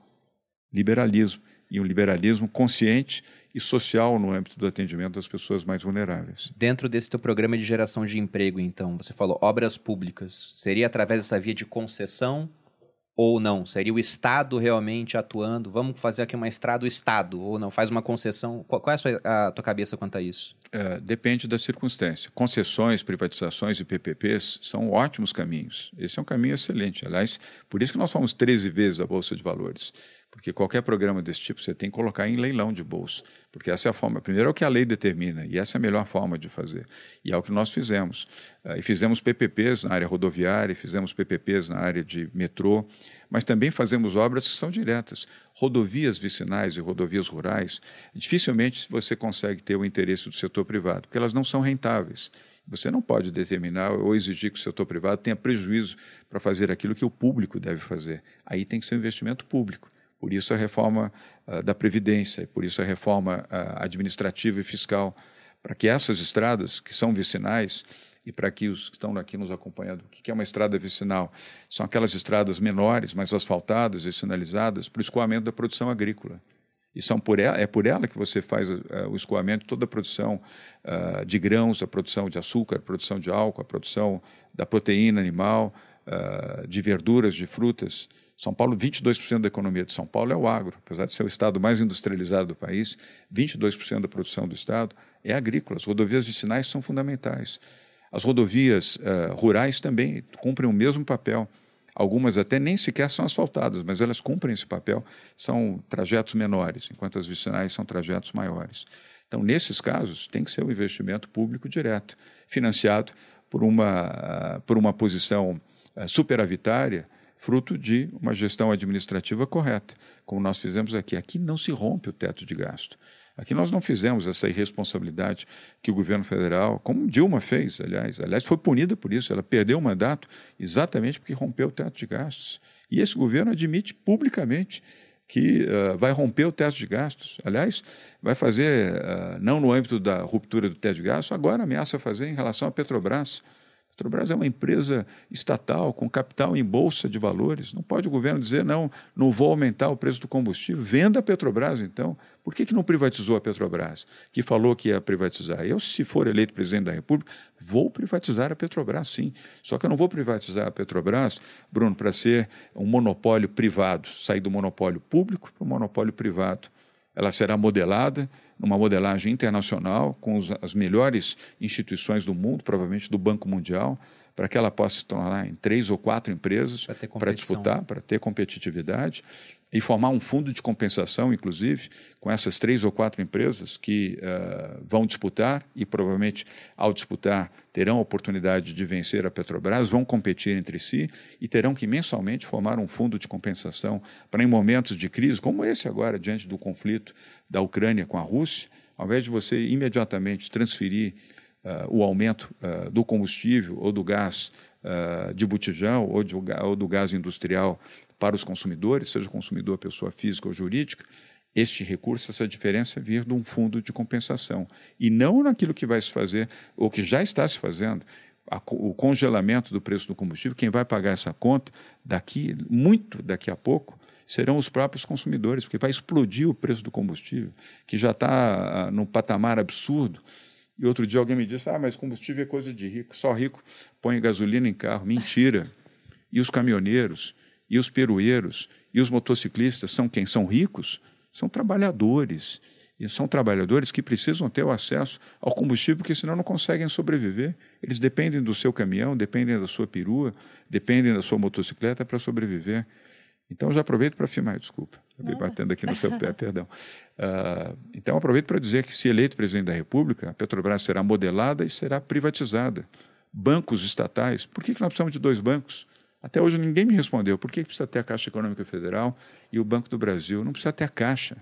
Liberalismo. E um liberalismo consciente e social no âmbito do atendimento das pessoas mais vulneráveis. Dentro desse teu programa de geração de emprego, então, você falou obras públicas. Seria através dessa via de concessão ou não? Seria o Estado realmente atuando? Vamos fazer aqui uma estrada do Estado ou não? Faz uma concessão? Qual, qual é a, sua, a, tua cabeça quanto a isso? É, depende da circunstância. Concessões, privatizações e PPPs são ótimos caminhos. Esse é um caminho excelente. Aliás, por isso que nós fomos 13 vezes à Bolsa de Valores. Porque qualquer programa desse tipo você tem que colocar em leilão de bolsa. Porque essa é a forma. Primeiro é o que a lei determina, e essa é a melhor forma de fazer. E é o que nós fizemos. Uh, e fizemos PPPs na área rodoviária, fizemos PPPs na área de metrô, mas também fazemos obras que são diretas. Rodovias vicinais e rodovias rurais, dificilmente você consegue ter o interesse do setor privado, porque elas não são rentáveis. Você não pode determinar ou exigir que o setor privado tenha prejuízo para fazer aquilo que o público deve fazer. Aí tem que ser um investimento público. Por isso a reforma uh, da Previdência, por isso a reforma uh, administrativa e fiscal, para que essas estradas, que são vicinais, e para que os que estão aqui nos acompanhando, o que é uma estrada vicinal? São aquelas estradas menores, mais asfaltadas e sinalizadas para o escoamento da produção agrícola. E são por ela, é por ela que você faz uh, o escoamento toda a produção uh, de grãos, a produção de açúcar, a produção de álcool, a produção da proteína animal, uh, de verduras, de frutas. São Paulo, 22% da economia de São Paulo é o agro. Apesar de ser o estado mais industrializado do país, 22% da produção do estado é agrícola. As rodovias vicinais são fundamentais. As rodovias uh, rurais também cumprem o mesmo papel. Algumas até nem sequer são asfaltadas, mas elas cumprem esse papel. São trajetos menores, enquanto as vicinais são trajetos maiores. Então, nesses casos, tem que ser um investimento público direto, financiado por uma, por uma posição uh, superavitária fruto de uma gestão administrativa correta, como nós fizemos aqui. Aqui não se rompe o teto de gasto. Aqui nós não fizemos essa irresponsabilidade que o governo federal, como Dilma fez, aliás, aliás foi punida por isso, ela perdeu o mandato exatamente porque rompeu o teto de gastos. E esse governo admite publicamente que uh, vai romper o teto de gastos. Aliás, vai fazer, uh, não no âmbito da ruptura do teto de gastos, agora ameaça fazer em relação à Petrobras. Petrobras é uma empresa estatal com capital em bolsa de valores. Não pode o governo dizer, não, não vou aumentar o preço do combustível. Venda a Petrobras, então. Por que, que não privatizou a Petrobras, que falou que ia privatizar? Eu, se for eleito presidente da República, vou privatizar a Petrobras, sim. Só que eu não vou privatizar a Petrobras, Bruno, para ser um monopólio privado, sair do monopólio público para o monopólio privado. Ela será modelada numa modelagem internacional com os, as melhores instituições do mundo, provavelmente do Banco Mundial, para que ela possa se tornar em três ou quatro empresas para disputar, para ter competitividade e formar um fundo de compensação, inclusive, com essas três ou quatro empresas que uh, vão disputar e provavelmente, ao disputar, terão a oportunidade de vencer a Petrobras, vão competir entre si e terão que mensalmente formar um fundo de compensação para, em momentos de crise, como esse agora, diante do conflito da Ucrânia com a Rússia, ao invés de você imediatamente transferir uh, o aumento uh, do combustível ou do gás de botijão ou, de, ou, do gás industrial para os consumidores, seja consumidor pessoa física ou jurídica, este recurso, essa diferença vir de um fundo de compensação e não naquilo que vai se fazer ou que já está se fazendo, a, o congelamento do preço do combustível, quem vai pagar essa conta daqui, muito daqui a pouco, serão os próprios consumidores, porque vai explodir o preço do combustível, que já está no patamar absurdo. E outro dia alguém me disse: ah, mas combustível é coisa de rico, só rico põe gasolina em carro. Mentira. E os caminhoneiros, e os perueiros, e os motociclistas são quem? São ricos? São trabalhadores. E são trabalhadores que precisam ter o acesso ao combustível, porque senão não conseguem sobreviver. Eles dependem do seu caminhão, dependem da sua perua, dependem da sua motocicleta para sobreviver. Então, já aproveito para afirmar, desculpa, estou batendo aqui no seu pé, [LAUGHS] perdão. Uh, então, aproveito para dizer que, se eleito presidente da República, a Petrobras será modelada e será privatizada. Bancos estatais, por que, que nós precisamos de dois bancos? Até hoje ninguém me respondeu. Por que precisa ter a Caixa Econômica Federal e o Banco do Brasil? Não precisa ter a Caixa,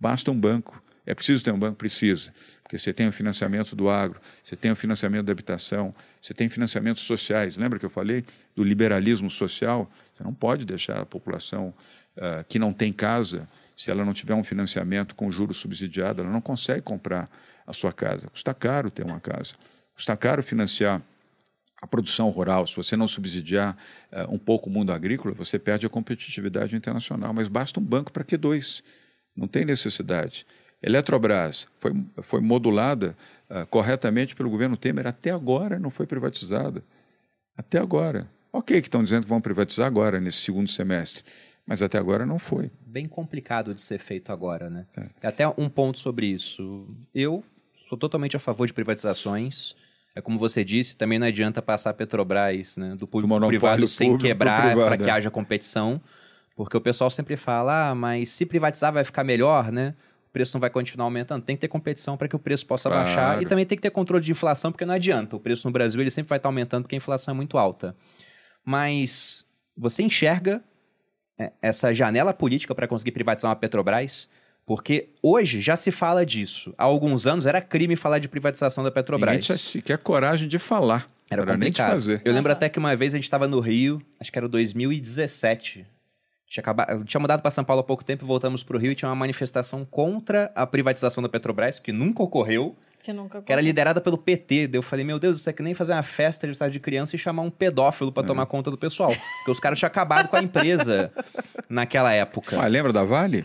basta um banco. É preciso ter um banco? Precisa. Porque você tem o financiamento do agro, você tem o financiamento da habitação, você tem financiamentos sociais. Lembra que eu falei do liberalismo social? Você não pode deixar a população uh, que não tem casa, se ela não tiver um financiamento com juros subsidiado, ela não consegue comprar a sua casa. Custa caro ter uma casa. Custa caro financiar a produção rural, se você não subsidiar uh, um pouco o mundo agrícola, você perde a competitividade internacional. Mas basta um banco para que dois? Não tem necessidade. Eletrobras foi, foi modulada uh, corretamente pelo governo Temer, até agora não foi privatizada. Até agora. Ok, que estão dizendo que vão privatizar agora, nesse segundo semestre, mas até agora não foi. Bem complicado de ser feito agora, né? É. Até um ponto sobre isso. Eu sou totalmente a favor de privatizações. É como você disse, também não adianta passar a Petrobras né, do público privado sem quebrar para que é. haja competição. Porque o pessoal sempre fala, ah, mas se privatizar vai ficar melhor, né? O preço não vai continuar aumentando. Tem que ter competição para que o preço possa claro. baixar. E também tem que ter controle de inflação, porque não adianta. O preço no Brasil ele sempre vai estar aumentando porque a inflação é muito alta. Mas você enxerga é, essa janela política para conseguir privatizar uma Petrobras? Porque hoje já se fala disso. Há alguns anos era crime falar de privatização da Petrobras. Ninguém tinha sequer coragem de falar. Era, era complicado. fazer. Eu lembro até que uma vez a gente estava no Rio, acho que era 2017. Tinha, acabado, tinha mudado para São Paulo há pouco tempo, voltamos para o Rio e tinha uma manifestação contra a privatização da Petrobras, que nunca ocorreu. Que nunca Que era liderada pelo PT. Daí eu falei, meu Deus, isso é que nem fazer uma festa de de criança e chamar um pedófilo para é. tomar conta do pessoal. Porque os caras tinham acabado com a empresa [LAUGHS] naquela época. Ah, lembra da Vale?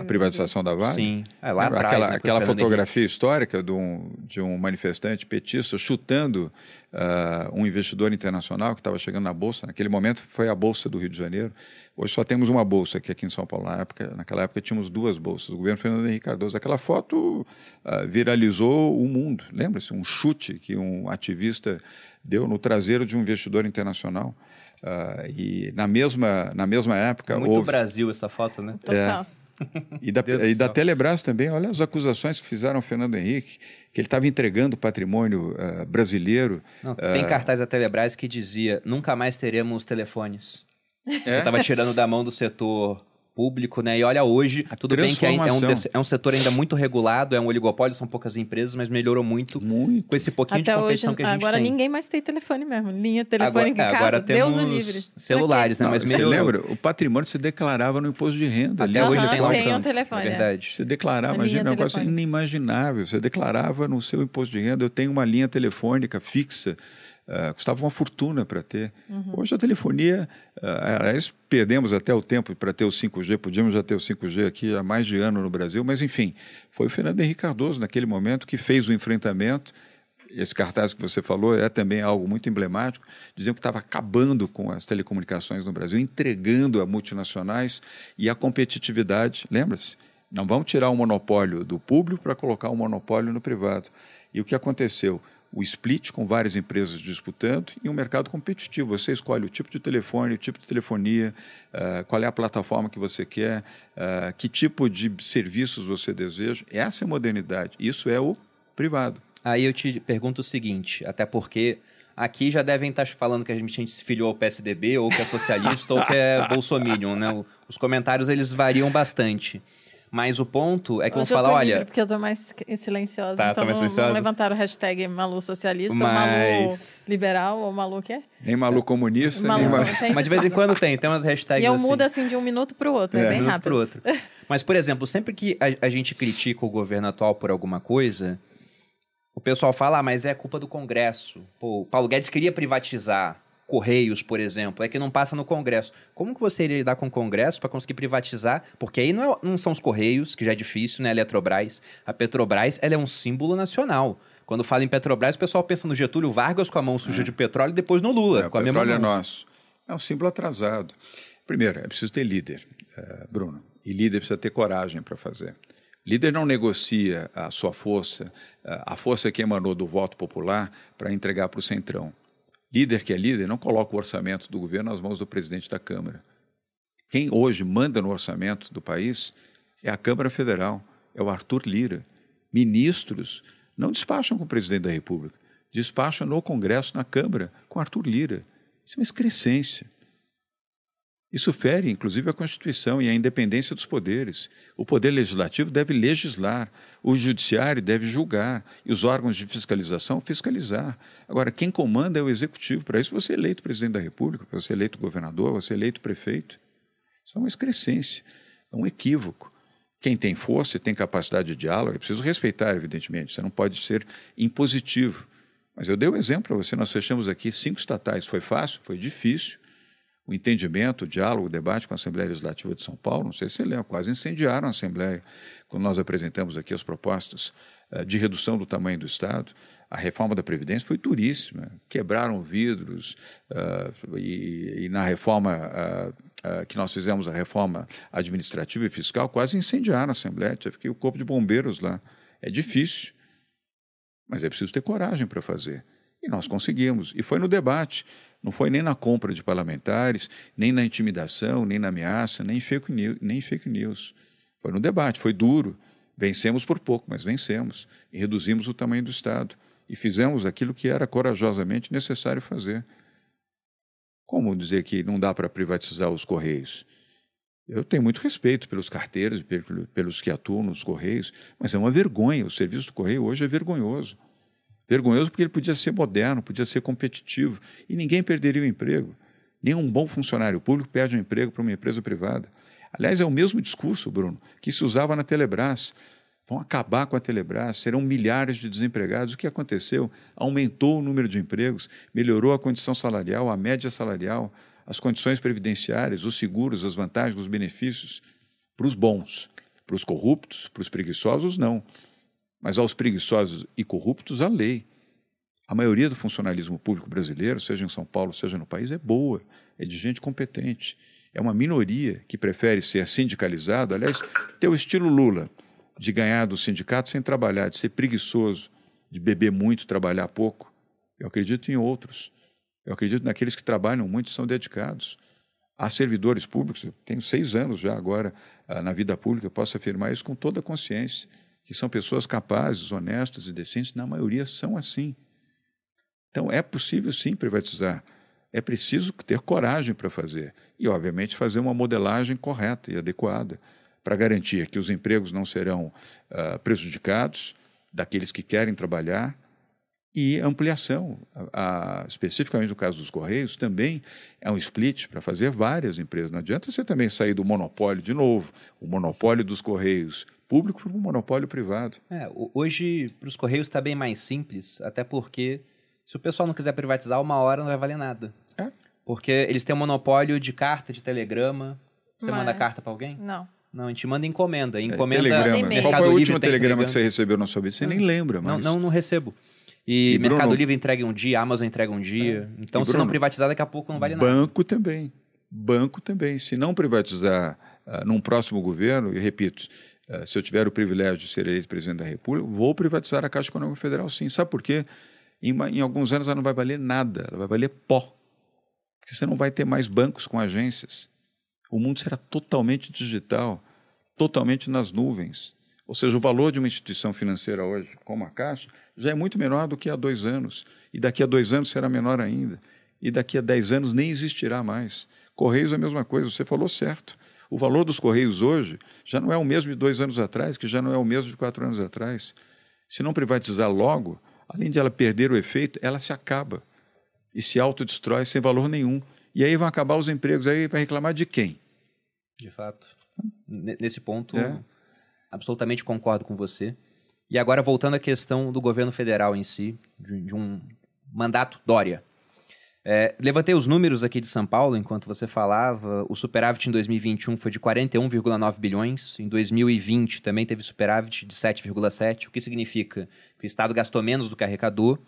A privatização da Vale? Sim, é lá atrás. Aquela, né, aquela fotografia Henrique. histórica de um, de um manifestante petista chutando uh, um investidor internacional que estava chegando na Bolsa. Naquele momento foi a Bolsa do Rio de Janeiro. Hoje só temos uma bolsa aqui, aqui em São Paulo. Na época, naquela época tínhamos duas bolsas. O governo Fernando Henrique Cardoso. Aquela foto uh, viralizou o mundo. Lembra-se? Um chute que um ativista deu no traseiro de um investidor internacional. Uh, e na mesma, na mesma época. Muito houve... Brasil essa foto, né? Total. É, e da, [LAUGHS] e da Telebrás também, olha as acusações que fizeram ao Fernando Henrique, que ele estava entregando patrimônio uh, brasileiro. Não, tem uh, cartaz da Telebrás que dizia: nunca mais teremos telefones. É? estava tirando da mão do setor público, né? E olha hoje, a tudo bem que é, é, um, é um setor ainda muito regulado, é um oligopólio, são poucas empresas, mas melhorou muito, muito. com esse pouquinho Até de competição hoje, que a gente agora tem. ninguém mais tem telefone mesmo, linha telefônica agora, em casa, agora Deus o livre. celulares, né? Mas você lembra? O patrimônio se declarava no imposto de renda. Até hoje tem lá tem um telefone, é verdade. Você declarava, imagina, um negócio inimaginável. Você declarava no seu imposto de renda, eu tenho uma linha telefônica fixa, Uh, custava uma fortuna para ter. Uhum. Hoje a telefonia, uh, aliás, perdemos até o tempo para ter o 5G, podíamos já ter o 5G aqui há mais de ano no Brasil, mas enfim, foi o Fernando Henrique Cardoso, naquele momento, que fez o enfrentamento. Esse cartaz que você falou é também algo muito emblemático, diziam que estava acabando com as telecomunicações no Brasil, entregando a multinacionais e a competitividade. Lembra-se? Não vamos tirar o monopólio do público para colocar o monopólio no privado. E o que aconteceu? O split com várias empresas disputando e um mercado competitivo. Você escolhe o tipo de telefone, o tipo de telefonia, uh, qual é a plataforma que você quer, uh, que tipo de serviços você deseja. Essa é a modernidade. Isso é o privado. Aí eu te pergunto o seguinte, até porque aqui já devem estar falando que a gente se filiou ao PSDB, ou que é socialista, ou que é [LAUGHS] bolsominion, né? Os comentários, eles variam bastante. Mas o ponto é que Hoje vão falar, olha. Livre porque eu tô mais silenciosa. Tá, então tá mais silenciosa? vamos levantar o hashtag Malu Socialista, Mas... Malu Liberal, ou Malu que é? Nem Malu Comunista, Malu, nem Malu. Mas de vez em quando tem, tem umas hashtags. E eu assim. mudo assim de um minuto para o outro, é, é bem um rápido. Pro outro. Mas, por exemplo, sempre que a, a gente critica o governo atual por alguma coisa, o pessoal fala, ah, mas é culpa do Congresso. Pô, o Paulo Guedes queria privatizar. Correios, por exemplo, é que não passa no Congresso. Como que você iria lidar com o Congresso para conseguir privatizar? Porque aí não, é, não, são os Correios, que já é difícil, né? A Eletrobras. A Petrobras, ela é um símbolo nacional. Quando fala em Petrobras, o pessoal pensa no Getúlio Vargas com a mão suja é. de petróleo e depois no Lula, é, com a mesma mão. é nosso. É um símbolo atrasado. Primeiro, é preciso ter líder, uh, Bruno. E líder precisa ter coragem para fazer. Líder não negocia a sua força, a força que emanou do voto popular, para entregar para o centrão. Líder que é líder não coloca o orçamento do governo nas mãos do presidente da Câmara. Quem hoje manda no orçamento do país é a Câmara Federal, é o Arthur Lira. Ministros não despacham com o presidente da República, despacham no Congresso, na Câmara, com Arthur Lira. Isso é uma excrescência. Isso fere, inclusive, a Constituição e a independência dos poderes. O poder legislativo deve legislar, o judiciário deve julgar e os órgãos de fiscalização fiscalizar. Agora, quem comanda é o executivo. Para isso, você é eleito presidente da República, você é eleito governador, você é eleito prefeito. Isso é uma excrescência, é um equívoco. Quem tem força e tem capacidade de diálogo, é preciso respeitar, evidentemente. Você não pode ser impositivo. Mas eu dei um exemplo para você. Nós fechamos aqui cinco estatais. Foi fácil? Foi difícil o entendimento, o diálogo, o debate com a Assembleia Legislativa de São Paulo, não sei se você lembra, quase incendiaram a Assembleia quando nós apresentamos aqui as propostas uh, de redução do tamanho do Estado. A reforma da Previdência foi duríssima, quebraram vidros uh, e, e, na reforma uh, que nós fizemos, a reforma administrativa e fiscal, quase incendiaram a Assembleia, teve que o corpo de bombeiros lá. É difícil, mas é preciso ter coragem para fazer. E nós conseguimos. E foi no debate. Não foi nem na compra de parlamentares, nem na intimidação, nem na ameaça, nem fake news. Nem fake news. Foi no debate, foi duro. Vencemos por pouco, mas vencemos. E reduzimos o tamanho do Estado. E fizemos aquilo que era corajosamente necessário fazer. Como dizer que não dá para privatizar os Correios? Eu tenho muito respeito pelos carteiros, pelos que atuam nos Correios, mas é uma vergonha. O serviço do Correio hoje é vergonhoso. Vergonhoso porque ele podia ser moderno, podia ser competitivo e ninguém perderia o emprego. Nenhum bom funcionário público perde um emprego para uma empresa privada. Aliás, é o mesmo discurso, Bruno, que se usava na Telebrás. Vão acabar com a Telebrás, serão milhares de desempregados. O que aconteceu? Aumentou o número de empregos, melhorou a condição salarial, a média salarial, as condições previdenciárias, os seguros, as vantagens, os benefícios para os bons. Para os corruptos, para os preguiçosos, não. Mas aos preguiçosos e corruptos, a lei. A maioria do funcionalismo público brasileiro, seja em São Paulo, seja no país, é boa, é de gente competente. É uma minoria que prefere ser sindicalizado, aliás, ter o estilo Lula, de ganhar do sindicato sem trabalhar, de ser preguiçoso, de beber muito, trabalhar pouco. Eu acredito em outros. Eu acredito naqueles que trabalham muito e são dedicados. Há servidores públicos, eu tenho seis anos já agora ah, na vida pública, eu posso afirmar isso com toda a consciência, que são pessoas capazes, honestas e decentes, na maioria são assim. Então é possível sim privatizar. É preciso ter coragem para fazer. E, obviamente, fazer uma modelagem correta e adequada para garantir que os empregos não serão uh, prejudicados daqueles que querem trabalhar e ampliação. A, a, especificamente no caso dos Correios, também é um split para fazer várias empresas. Não adianta você também sair do monopólio de novo, o monopólio dos Correios público para o monopólio privado. É, hoje, para os Correios está bem mais simples, até porque se o pessoal não quiser privatizar, uma hora não vai valer nada. É. Porque eles têm um monopólio de carta, de telegrama. Você Mas... manda carta para alguém? Não. Não, a gente manda encomenda. É, encomenda. É, telegrama. Qual foi o último telegrama que você recebeu na sua vida? Você nem lembra mais. Não, não, não recebo. E, e Mercado Bruno, Livre entrega um dia, Amazon entrega um dia. É. Então, e se Bruno, não privatizar, daqui a pouco não vale banco nada. Banco também. Banco também. Se não privatizar uh, num próximo governo, e repito, uh, se eu tiver o privilégio de ser eleito presidente da República, vou privatizar a Caixa Econômica Federal, sim. Sabe por quê? Em, em alguns anos ela não vai valer nada, ela vai valer pó. Porque você não vai ter mais bancos com agências. O mundo será totalmente digital, totalmente nas nuvens. Ou seja, o valor de uma instituição financeira hoje, como a Caixa, já é muito menor do que há dois anos. E daqui a dois anos será menor ainda. E daqui a dez anos nem existirá mais. Correios é a mesma coisa, você falou certo. O valor dos Correios hoje já não é o mesmo de dois anos atrás, que já não é o mesmo de quatro anos atrás. Se não privatizar logo, além de ela perder o efeito, ela se acaba e se autodestrói sem valor nenhum. E aí vão acabar os empregos, aí vai reclamar de quem? De fato. Nesse ponto, é. absolutamente concordo com você. E agora, voltando à questão do governo federal em si, de, de um mandato Dória. É, levantei os números aqui de São Paulo enquanto você falava. O superávit em 2021 foi de 41,9 bilhões. Em 2020 também teve superávit de 7,7, o que significa que o Estado gastou menos do que arrecadou.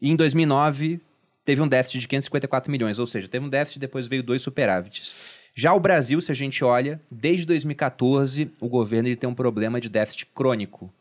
E em 2009 teve um déficit de 554 milhões, ou seja, teve um déficit e depois veio dois superávites. Já o Brasil, se a gente olha, desde 2014 o governo ele tem um problema de déficit crônico.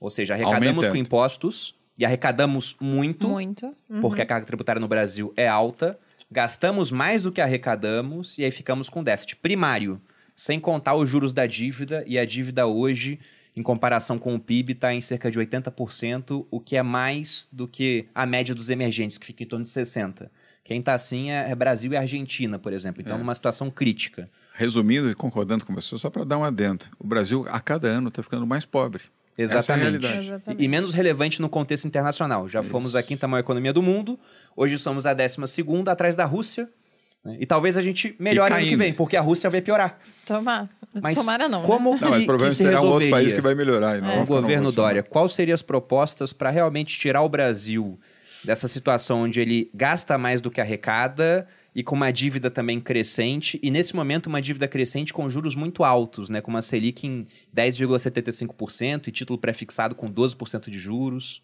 Ou seja, arrecadamos Aumentando. com impostos e arrecadamos muito, muito. Uhum. porque a carga tributária no Brasil é alta, gastamos mais do que arrecadamos e aí ficamos com déficit primário, sem contar os juros da dívida, e a dívida hoje, em comparação com o PIB, está em cerca de 80%, o que é mais do que a média dos emergentes, que fica em torno de 60%. Quem está assim é, é Brasil e Argentina, por exemplo. Então, é uma situação crítica. Resumindo e concordando com você, só para dar um adendo: o Brasil, a cada ano, está ficando mais pobre. Exatamente. É Exatamente. E menos relevante no contexto internacional. Já Isso. fomos a quinta maior economia do mundo, hoje somos a décima segunda, atrás da Rússia. Né? E talvez a gente melhore ano que vem, porque a Rússia vai piorar. Tomar. Mas Tomara não. Como né? que, não, mas provavelmente será um outro país que vai melhorar. é. O governo Dória, quais seriam as propostas para realmente tirar o Brasil dessa situação onde ele gasta mais do que arrecada e com uma dívida também crescente, e nesse momento uma dívida crescente com juros muito altos, né, com uma Selic em 10,75% e título pré-fixado com 12% de juros.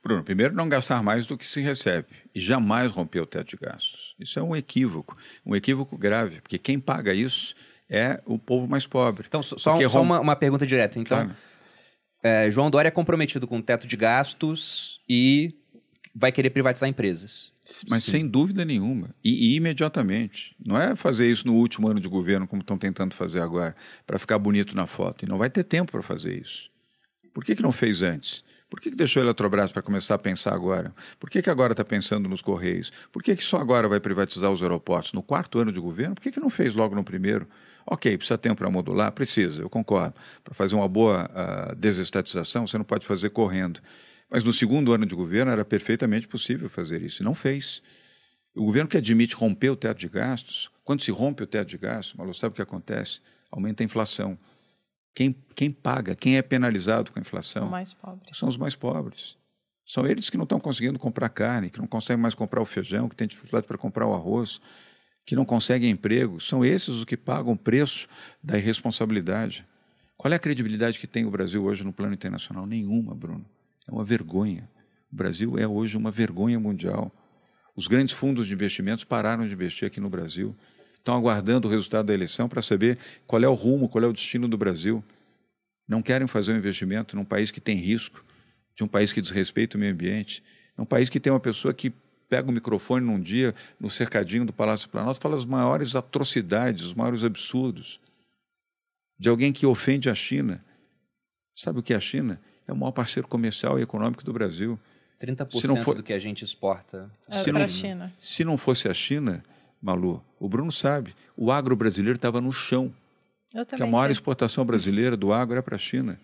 Bruno, primeiro não gastar mais do que se recebe e jamais romper o teto de gastos. Isso é um equívoco, um equívoco grave, porque quem paga isso é o povo mais pobre. Então, só, só uma, uma, pergunta direta. Então, claro. é, João Dória é comprometido com o teto de gastos e vai querer privatizar empresas. Mas Sim. sem dúvida nenhuma. E, e, imediatamente. Não é fazer isso no último ano de governo, como estão tentando fazer agora, para ficar bonito na foto. E não vai ter tempo para fazer isso. Por que, que não fez antes? Por que, que deixou a Eletrobras para começar a pensar agora? Por que, que agora está pensando nos Correios? Por que, que só agora vai privatizar os aeroportos? No quarto ano de governo? Por que, que não fez logo no primeiro? Ok, precisa tempo para modular? Precisa, eu concordo. Para fazer uma boa uh, desestatização, você não pode fazer correndo. Mas no segundo ano de governo era perfeitamente possível fazer isso, e não fez. O governo que admite romper o teto de gastos, quando se rompe o teto de gastos, Malu, sabe o que acontece? Aumenta a inflação. Quem, quem paga, quem é penalizado com a inflação? São os mais pobres. São eles que não estão conseguindo comprar carne, que não conseguem mais comprar o feijão, que têm dificuldade para comprar o arroz, que não conseguem emprego. São esses os que pagam o preço da irresponsabilidade. Qual é a credibilidade que tem o Brasil hoje no plano internacional? Nenhuma, Bruno. É uma vergonha. O Brasil é hoje uma vergonha mundial. Os grandes fundos de investimentos pararam de investir aqui no Brasil. Estão aguardando o resultado da eleição para saber qual é o rumo, qual é o destino do Brasil. Não querem fazer um investimento num país que tem risco, de um país que desrespeita o meio ambiente, num país que tem uma pessoa que pega o microfone num dia no cercadinho do Palácio Planalto fala as maiores atrocidades, os maiores absurdos de alguém que ofende a China. Sabe o que é a China? É o maior parceiro comercial e econômico do Brasil. 30% se não for... do que a gente exporta é para a China. Se não fosse a China, Malu, o Bruno sabe, o agro brasileiro estava no chão. Eu que a maior sei. exportação brasileira do agro é para a China.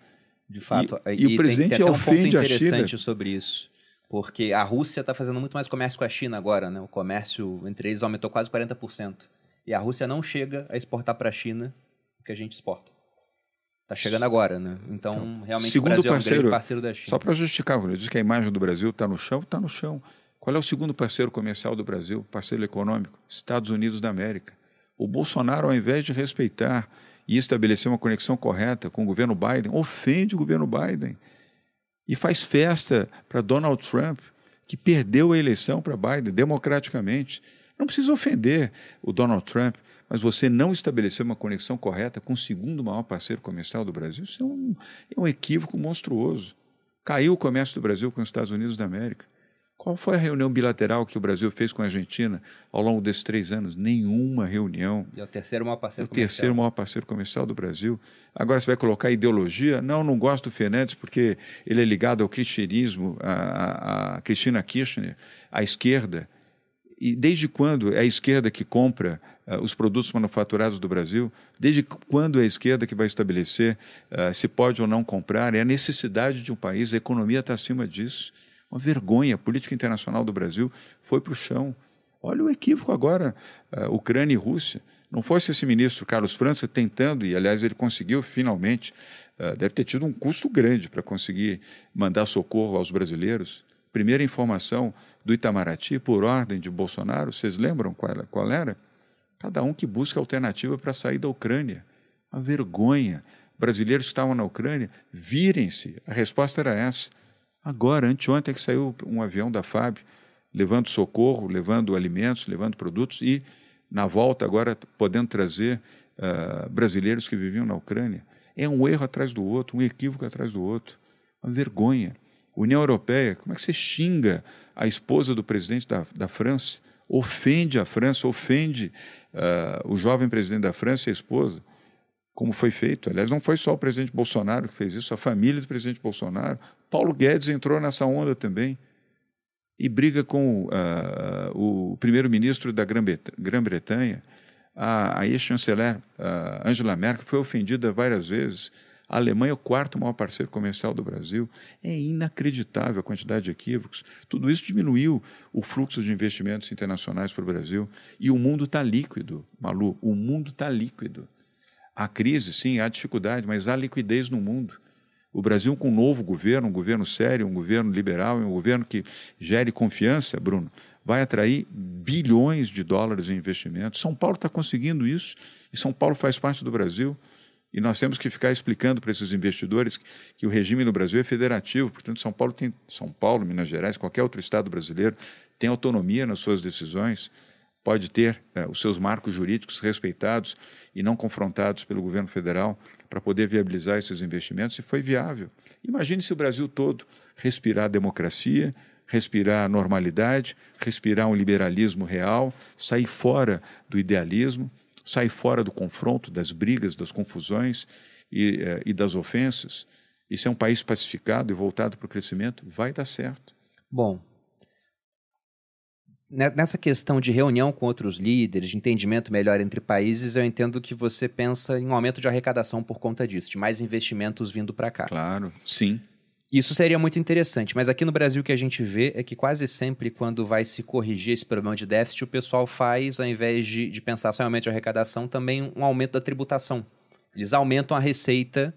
De fato. E, e, e o presidente tem, tem ofende um ponto interessante a China. sobre isso. Porque a Rússia está fazendo muito mais comércio com a China agora, né? O comércio entre eles aumentou quase 40%. E a Rússia não chega a exportar para a China o que a gente exporta. Está chegando agora, né? Então, então realmente segundo o Brasil parceiro, é um parceiro da China. Só para justificar, eu disse que a imagem do Brasil está no chão, está no chão. Qual é o segundo parceiro comercial do Brasil, parceiro econômico? Estados Unidos da América. O Bolsonaro, ao invés de respeitar e estabelecer uma conexão correta com o governo Biden, ofende o governo Biden e faz festa para Donald Trump, que perdeu a eleição para Biden democraticamente. Não precisa ofender o Donald Trump, mas você não estabelecer uma conexão correta com o segundo maior parceiro comercial do Brasil, isso é um, é um equívoco monstruoso. Caiu o comércio do Brasil com os Estados Unidos da América. Qual foi a reunião bilateral que o Brasil fez com a Argentina ao longo desses três anos? Nenhuma reunião. E é o terceiro maior parceiro é o comercial. terceiro maior parceiro comercial do Brasil. Agora você vai colocar ideologia? Não, não gosto do Fernandes porque ele é ligado ao cristianismo, a, a, a Cristina Kirchner, à esquerda. E desde quando é a esquerda que compra uh, os produtos manufaturados do Brasil? Desde quando é a esquerda que vai estabelecer uh, se pode ou não comprar? É a necessidade de um país, a economia está acima disso. Uma vergonha. A política internacional do Brasil foi para o chão. Olha o equívoco agora, uh, Ucrânia e Rússia. Não fosse esse ministro Carlos França tentando, e aliás ele conseguiu finalmente, deve ter tido um custo grande para conseguir mandar socorro aos brasileiros. Primeira informação do Itamaraty, por ordem de Bolsonaro, vocês lembram qual, qual era? Cada um que busca alternativa para sair da Ucrânia. Uma vergonha. Brasileiros que estavam na Ucrânia, virem-se. A resposta era essa. Agora, anteontem é que saiu um avião da FAB, levando socorro, levando alimentos, levando produtos e, na volta, agora podendo trazer uh, brasileiros que viviam na Ucrânia. É um erro atrás do outro, um equívoco atrás do outro. Uma vergonha. União Europeia, como é que você xinga a esposa do presidente da, da França? Ofende a França, ofende uh, o jovem presidente da França e a esposa, como foi feito. Aliás, não foi só o presidente Bolsonaro que fez isso, a família do presidente Bolsonaro. Paulo Guedes entrou nessa onda também e briga com uh, o primeiro-ministro da Grã-Bretanha. A, a ex-chanceler uh, Angela Merkel foi ofendida várias vezes a Alemanha é o quarto maior parceiro comercial do Brasil. É inacreditável a quantidade de equívocos. Tudo isso diminuiu o fluxo de investimentos internacionais para o Brasil. E o mundo está líquido, Malu. O mundo está líquido. Há crise, sim, há dificuldade, mas há liquidez no mundo. O Brasil, com um novo governo, um governo sério, um governo liberal, um governo que gere confiança, Bruno, vai atrair bilhões de dólares em investimentos. São Paulo está conseguindo isso e São Paulo faz parte do Brasil. E nós temos que ficar explicando para esses investidores que o regime no Brasil é federativo, portanto, São Paulo tem São Paulo, Minas Gerais, qualquer outro estado brasileiro tem autonomia nas suas decisões, pode ter é, os seus marcos jurídicos respeitados e não confrontados pelo governo federal para poder viabilizar esses investimentos, e foi viável. Imagine se o Brasil todo respirar democracia, respirar normalidade, respirar um liberalismo real, sair fora do idealismo sai fora do confronto, das brigas, das confusões e, eh, e das ofensas, e se é um país pacificado e voltado para o crescimento, vai dar certo. Bom, nessa questão de reunião com outros líderes, de entendimento melhor entre países, eu entendo que você pensa em um aumento de arrecadação por conta disso, de mais investimentos vindo para cá. Claro, sim. Isso seria muito interessante, mas aqui no Brasil o que a gente vê é que quase sempre quando vai se corrigir esse problema de déficit, o pessoal faz, ao invés de, de pensar só em aumento de arrecadação, também um aumento da tributação. Eles aumentam a receita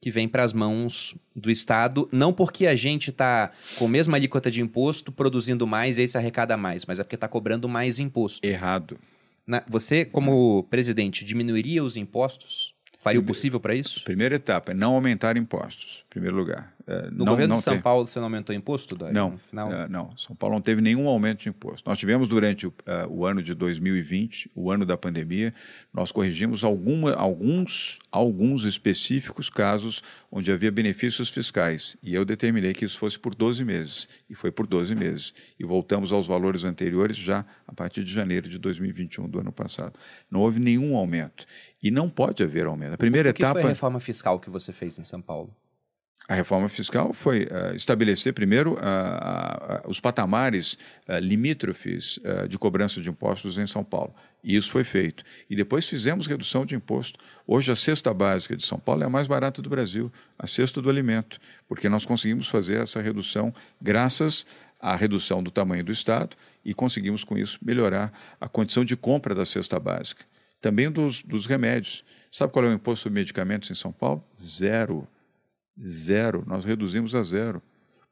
que vem para as mãos do Estado, não porque a gente está com a mesma alíquota de imposto produzindo mais e aí se arrecada mais, mas é porque está cobrando mais imposto. Errado. Na, você, como presidente, diminuiria os impostos Faria o possível para isso? Primeira etapa é não aumentar impostos, primeiro lugar. É, no não, governo não de São. Paulo você não aumentou imposto? Daí, não, uh, não. São Paulo não teve nenhum aumento de imposto. Nós tivemos durante o, uh, o, ano de 2020, o ano da pandemia, nós corrigimos alguma, alguns, alguns específicos casos onde havia benefícios fiscais. E eu determinei que isso fosse por 12 meses. E foi por 12 meses. E voltamos aos valores anteriores já a partir de janeiro de 2021 do ano passado. Não houve nenhum aumento. E não pode haver aumento. A primeira o que etapa. foi a reforma fiscal que você fez em São Paulo? A reforma fiscal foi uh, estabelecer primeiro uh, uh, os patamares limítrofes de cobrança de impostos em São Paulo. E isso foi feito. E depois fizemos redução de imposto. Hoje a cesta básica de São Paulo é a mais barata do Brasil, a cesta do alimento, porque nós conseguimos fazer essa redução graças à redução do tamanho do Estado e conseguimos com isso melhorar a condição de compra da cesta básica. Também dos, dos remédios. Sabe qual é o imposto sobre medicamentos em São Paulo? Zero. Zero. Nós reduzimos a zero.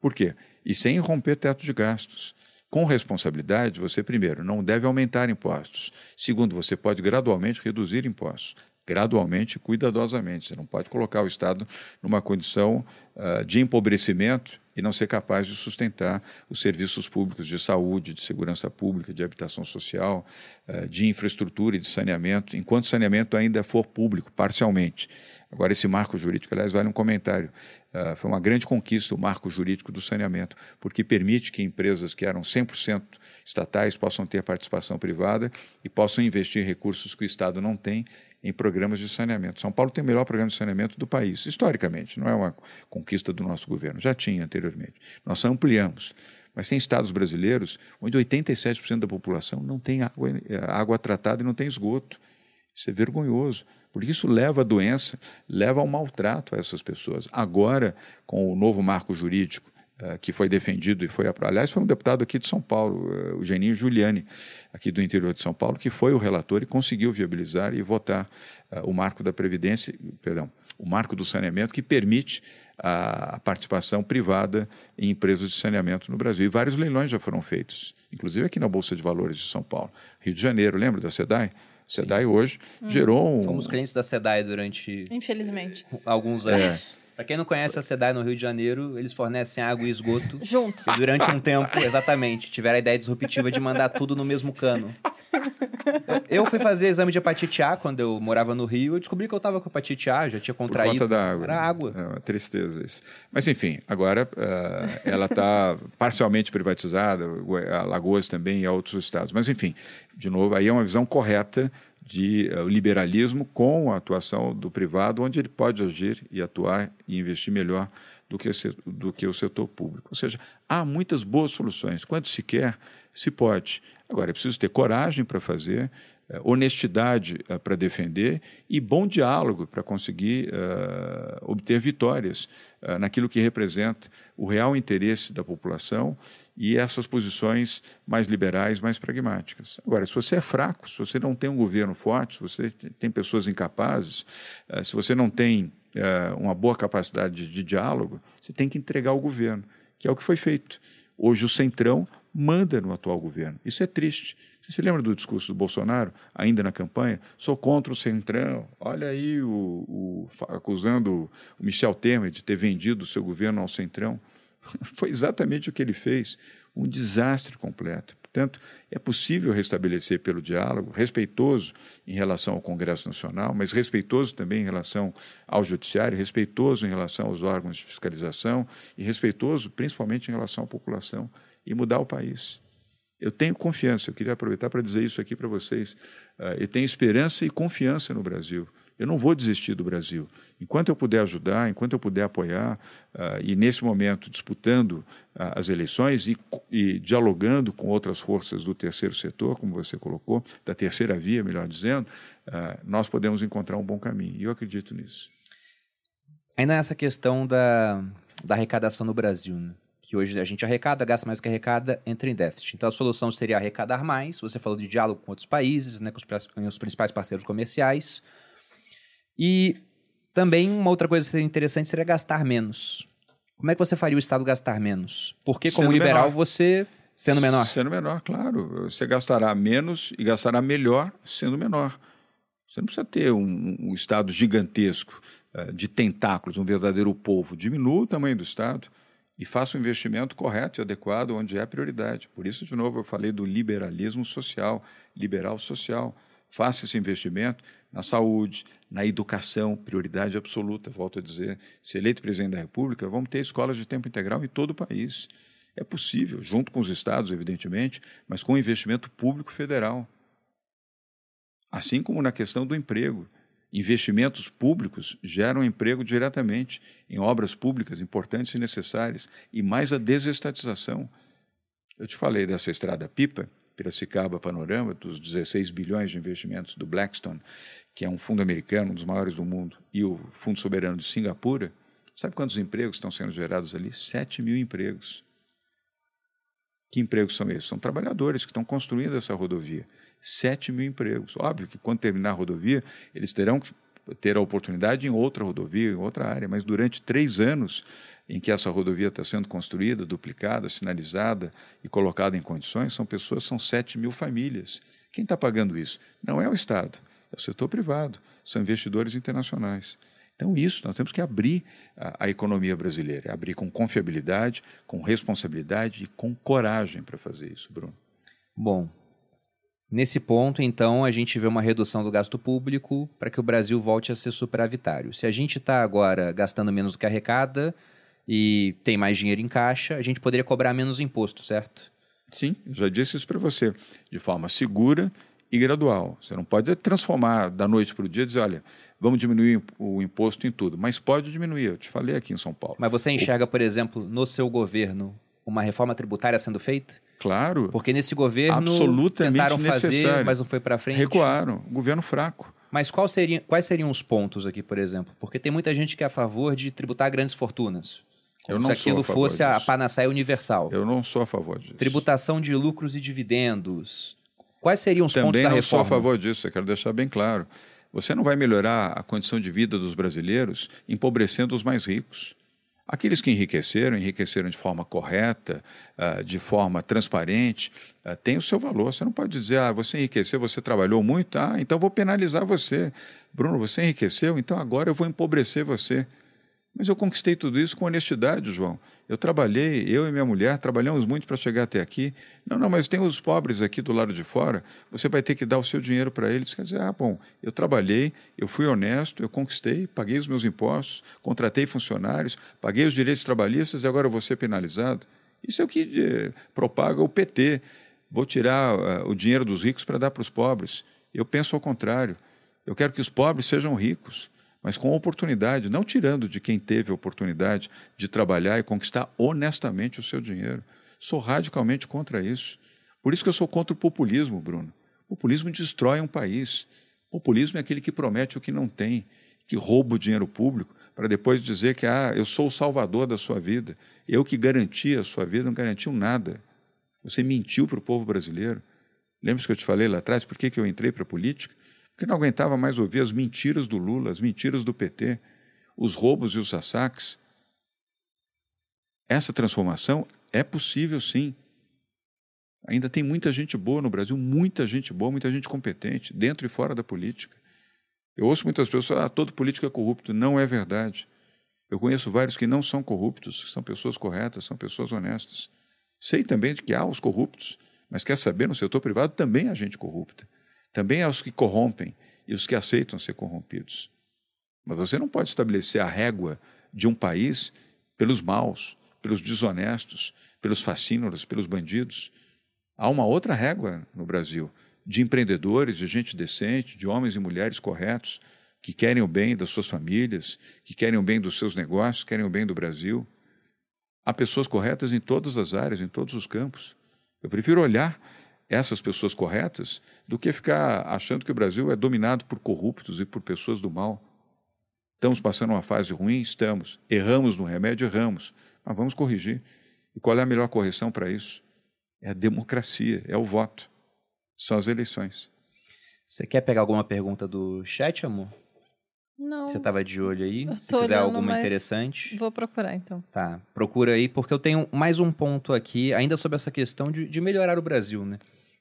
Por quê? E sem romper teto de gastos. Com responsabilidade, você, primeiro, não deve aumentar impostos. Segundo, você pode gradualmente reduzir impostos. Gradualmente, cuidadosamente. Você não pode colocar o Estado numa condição uh, de empobrecimento e não ser capaz de sustentar os serviços públicos de saúde, de segurança pública, de habitação social, uh, de infraestrutura e de saneamento, enquanto o saneamento ainda for público, parcialmente. Agora, esse marco jurídico, aliás, vale um comentário. Uh, foi uma grande conquista o marco jurídico do saneamento, porque permite que empresas que eram 100% estatais possam ter participação privada e possam investir recursos que o Estado não tem em programas de saneamento. São Paulo tem o melhor programa de saneamento do país, historicamente, não é uma conquista do nosso governo, já tinha anteriormente. Nós ampliamos. Mas tem estados brasileiros onde 87% da população não tem água, eh, água tratada e não tem esgoto. Isso é vergonhoso, porque isso leva a doença, leva ao maltrato a essas pessoas. Agora, com o novo marco jurídico, que foi defendido e foi aprovado, aliás, foi um deputado aqui de São Paulo, uh, o Geninho Giuliani, aqui do interior de São Paulo, que foi o relator e conseguiu viabilizar e votar uh, o marco da Previdência, perdão, o marco do saneamento, que permite a participação privada em empresas de saneamento no Brasil. E vários leilões já foram feitos, inclusive aqui na Bolsa de Valores de São Paulo. Rio de Janeiro, lembra da SEDAI? SEDAI hoje hum. gerou um... Fomos clientes da SEDAI durante... Infelizmente. Alguns anos. É. Para quem não conhece a SEDAI no Rio de Janeiro, eles fornecem água e esgoto. Juntos. E durante um tempo, exatamente, tiveram a ideia disruptiva de mandar tudo no mesmo cano. Eu fui fazer exame de hepatite A quando eu morava no Rio. Eu descobri que eu estava com hepatite A, já tinha contraído. Por conta da água. Era água. É uma tristeza isso. Mas, enfim, agora uh, ela está parcialmente privatizada, a Lagoas também e outros estados. Mas, enfim, de novo, aí é uma visão correta de uh, liberalismo com a atuação do privado, onde ele pode agir e atuar e investir melhor do que, do que o setor público. Ou seja, há muitas boas soluções. Quando se quer, se pode. Agora, é preciso ter coragem para fazer, honestidade uh, para defender e bom diálogo para conseguir obter vitórias naquilo que representa o real interesse da população e essas posições mais liberais, mais pragmáticas. Agora, se você é fraco, se você não tem um governo forte, se você tem pessoas incapazes, eh, se você não tem eh, uma boa capacidade de, de diálogo, você tem que entregar o governo, que é o que foi feito. Hoje o Centrão manda no atual governo. Isso é triste. Você se lembra do discurso do Bolsonaro, ainda na campanha? Sou contra o Centrão. Olha aí o, o acusando o Michel Temer de ter vendido o seu governo ao Centrão. [LAUGHS] Foi exatamente o que ele fez, um desastre completo. Portanto, é possível restabelecer pelo diálogo, respeitoso em relação ao Congresso Nacional, mas respeitoso também em relação ao Judiciário, respeitoso em relação aos órgãos de fiscalização e respeitoso principalmente em relação à população e mudar o país. Eu tenho confiança, eu queria aproveitar para dizer isso aqui para vocês. Uh, eu tenho esperança e confiança no Brasil. Eu não vou desistir do Brasil. Enquanto eu puder ajudar, enquanto eu puder apoiar, uh, e nesse momento disputando uh, as eleições e, e, dialogando com outras forças do terceiro setor, como você colocou, da terceira via, melhor dizendo, uh, nós podemos encontrar um bom caminho. E eu acredito nisso. Ainda nessa questão da, da arrecadação no Brasil, né? Que hoje a gente arrecada, gasta mais do que arrecada, entra em déficit. Então a solução seria arrecadar mais. Você falou de diálogo com outros países, né, com os, principais parceiros comerciais. E também uma outra coisa que seria interessante seria gastar menos. Como é que você faria o Estado gastar menos? Porque, como sendo liberal, menor. você. Sendo menor? Sendo menor, claro. Você gastará menos e gastará melhor sendo menor. Você não precisa ter um, um Estado gigantesco uh, de tentáculos, um verdadeiro povo. Diminua o tamanho do Estado e faça o investimento correto e adequado onde é prioridade. Por isso, de novo, eu falei do liberalismo social, liberal social. Faça esse investimento na saúde, na educação, prioridade absoluta, volto a dizer. Se eleito presidente da República, vamos ter escolas de tempo integral em todo o país. É possível, junto com os estados, evidentemente, mas com investimento público federal. Assim como na questão do emprego. Investimentos públicos geram emprego diretamente em obras públicas importantes e necessárias, e mais a desestatização. Eu te falei dessa estrada pipa, Piracicaba Panorama, dos 16 bilhões de investimentos do Blackstone, que é um fundo americano, um dos maiores do mundo, e o Fundo Soberano de Singapura. Sabe quantos empregos estão sendo gerados ali? 7 mil empregos. Que empregos são esses? São trabalhadores que estão construindo essa rodovia. 7 mil empregos. Óbvio que quando terminar a rodovia, eles terão que ter a oportunidade em outra rodovia, em outra área, mas durante três anos em que essa rodovia está sendo construída, duplicada, sinalizada e colocada em condições, são pessoas, são 7 mil famílias. Quem está pagando isso? Não é o Estado, é o setor privado, são investidores internacionais. Então, isso, nós temos que abrir a, a economia brasileira, abrir com confiabilidade, com responsabilidade e com coragem para fazer isso, Bruno. Bom, Nesse ponto, então, a gente vê uma redução do gasto público para que o Brasil volte a ser superavitário. Se a gente está agora gastando menos do que arrecada e tem mais dinheiro em caixa, a gente poderia cobrar menos imposto, certo? Sim, já disse isso para você, de forma segura e gradual. Você não pode transformar da noite para o dia e dizer, olha, vamos diminuir o imposto em tudo, mas pode diminuir, eu te falei aqui em São Paulo. Mas você enxerga, por exemplo, no seu governo, uma reforma tributária sendo feita? Claro. Porque nesse governo absolutamente tentaram necessário. fazer, mas não foi para frente. Recuaram. Governo fraco. Mas seria, quais seriam os pontos aqui, por exemplo? Porque tem muita gente que é a favor de tributar grandes fortunas. Como Eu não se aquilo sou a favor fosse a disso. panaceia universal. Eu não sou a favor disso. Tributação de lucros e dividendos. Quais seriam os pontos Também da não sou a reforma? favor disso, eu quero deixar bem claro. Você não vai melhorar a condição de vida dos brasileiros empobrecendo os mais ricos. Aqueles que enriqueceram, enriqueceram de forma correta, ah, de forma transparente, ah, tem o seu valor. Você não pode dizer, ah, você enriqueceu, você trabalhou muito, ah, então vou penalizar você. Bruno, você enriqueceu, então agora eu vou empobrecer você. Mas eu conquistei tudo isso com honestidade, João. Eu trabalhei, eu e minha mulher trabalhamos muito para chegar até aqui. Não, não, mas tem os pobres aqui do lado de fora, você vai ter que dar o seu dinheiro para eles. Quer dizer, ah, bom, eu trabalhei, eu fui honesto, eu conquistei, paguei os meus impostos, contratei funcionários, paguei os direitos trabalhistas e agora eu vou ser penalizado. Isso é o que eh, propaga o PT. Vou tirar ah, o dinheiro dos ricos para dar para os pobres. Eu penso ao contrário. Eu quero que os pobres sejam ricos mas com oportunidade, não tirando de quem teve a oportunidade de trabalhar e conquistar honestamente o seu dinheiro. Sou radicalmente contra isso. Por isso que eu sou contra o populismo, Bruno. O populismo destrói um país. O populismo é aquele que promete o que não tem, que rouba o dinheiro público para depois dizer que ah, eu sou o salvador da sua vida. Eu que garanti a sua vida, não garantiu nada. Você mentiu para o povo brasileiro. Lembra que eu te falei lá atrás por que, que eu entrei para a política? Porque não aguentava mais ouvir as mentiras do Lula, as mentiras do PT, os roubos e os assaques. Essa transformação é possível, sim. Ainda tem muita gente boa no Brasil, muita gente boa, muita gente competente, dentro e fora da política. Eu ouço muitas pessoas ah, todo político é corrupto. Não é verdade. Eu conheço vários que não são corruptos, que são pessoas corretas, são pessoas honestas. Sei também que há os corruptos, mas quer saber, no setor privado também há gente corrupta. Também há os que corrompem e os que aceitam ser corrompidos. Mas você não pode estabelecer a régua de um país pelos maus, pelos desonestos, pelos fascínoras, pelos bandidos. Há uma outra régua no Brasil de empreendedores, de gente decente, de homens e mulheres corretos, que querem o bem das suas famílias, que querem o bem dos seus negócios, querem o bem do Brasil. Há pessoas corretas em todas as áreas, em todos os campos. Eu prefiro olhar essas pessoas corretas do que ficar achando que o Brasil é dominado por corruptos e por pessoas do mal. Estamos passando uma fase ruim? Estamos. Erramos no remédio? Erramos. Mas vamos corrigir. E qual é a melhor correção para isso? É a democracia, é o voto. São as eleições. Você quer pegar alguma pergunta do chat, amor? Não. Você estava de olho aí? Eu Se quiser olhando, alguma interessante. Vou procurar então. Tá, procura aí, porque eu tenho mais um ponto aqui, ainda sobre essa questão de, de melhorar o Brasil, né?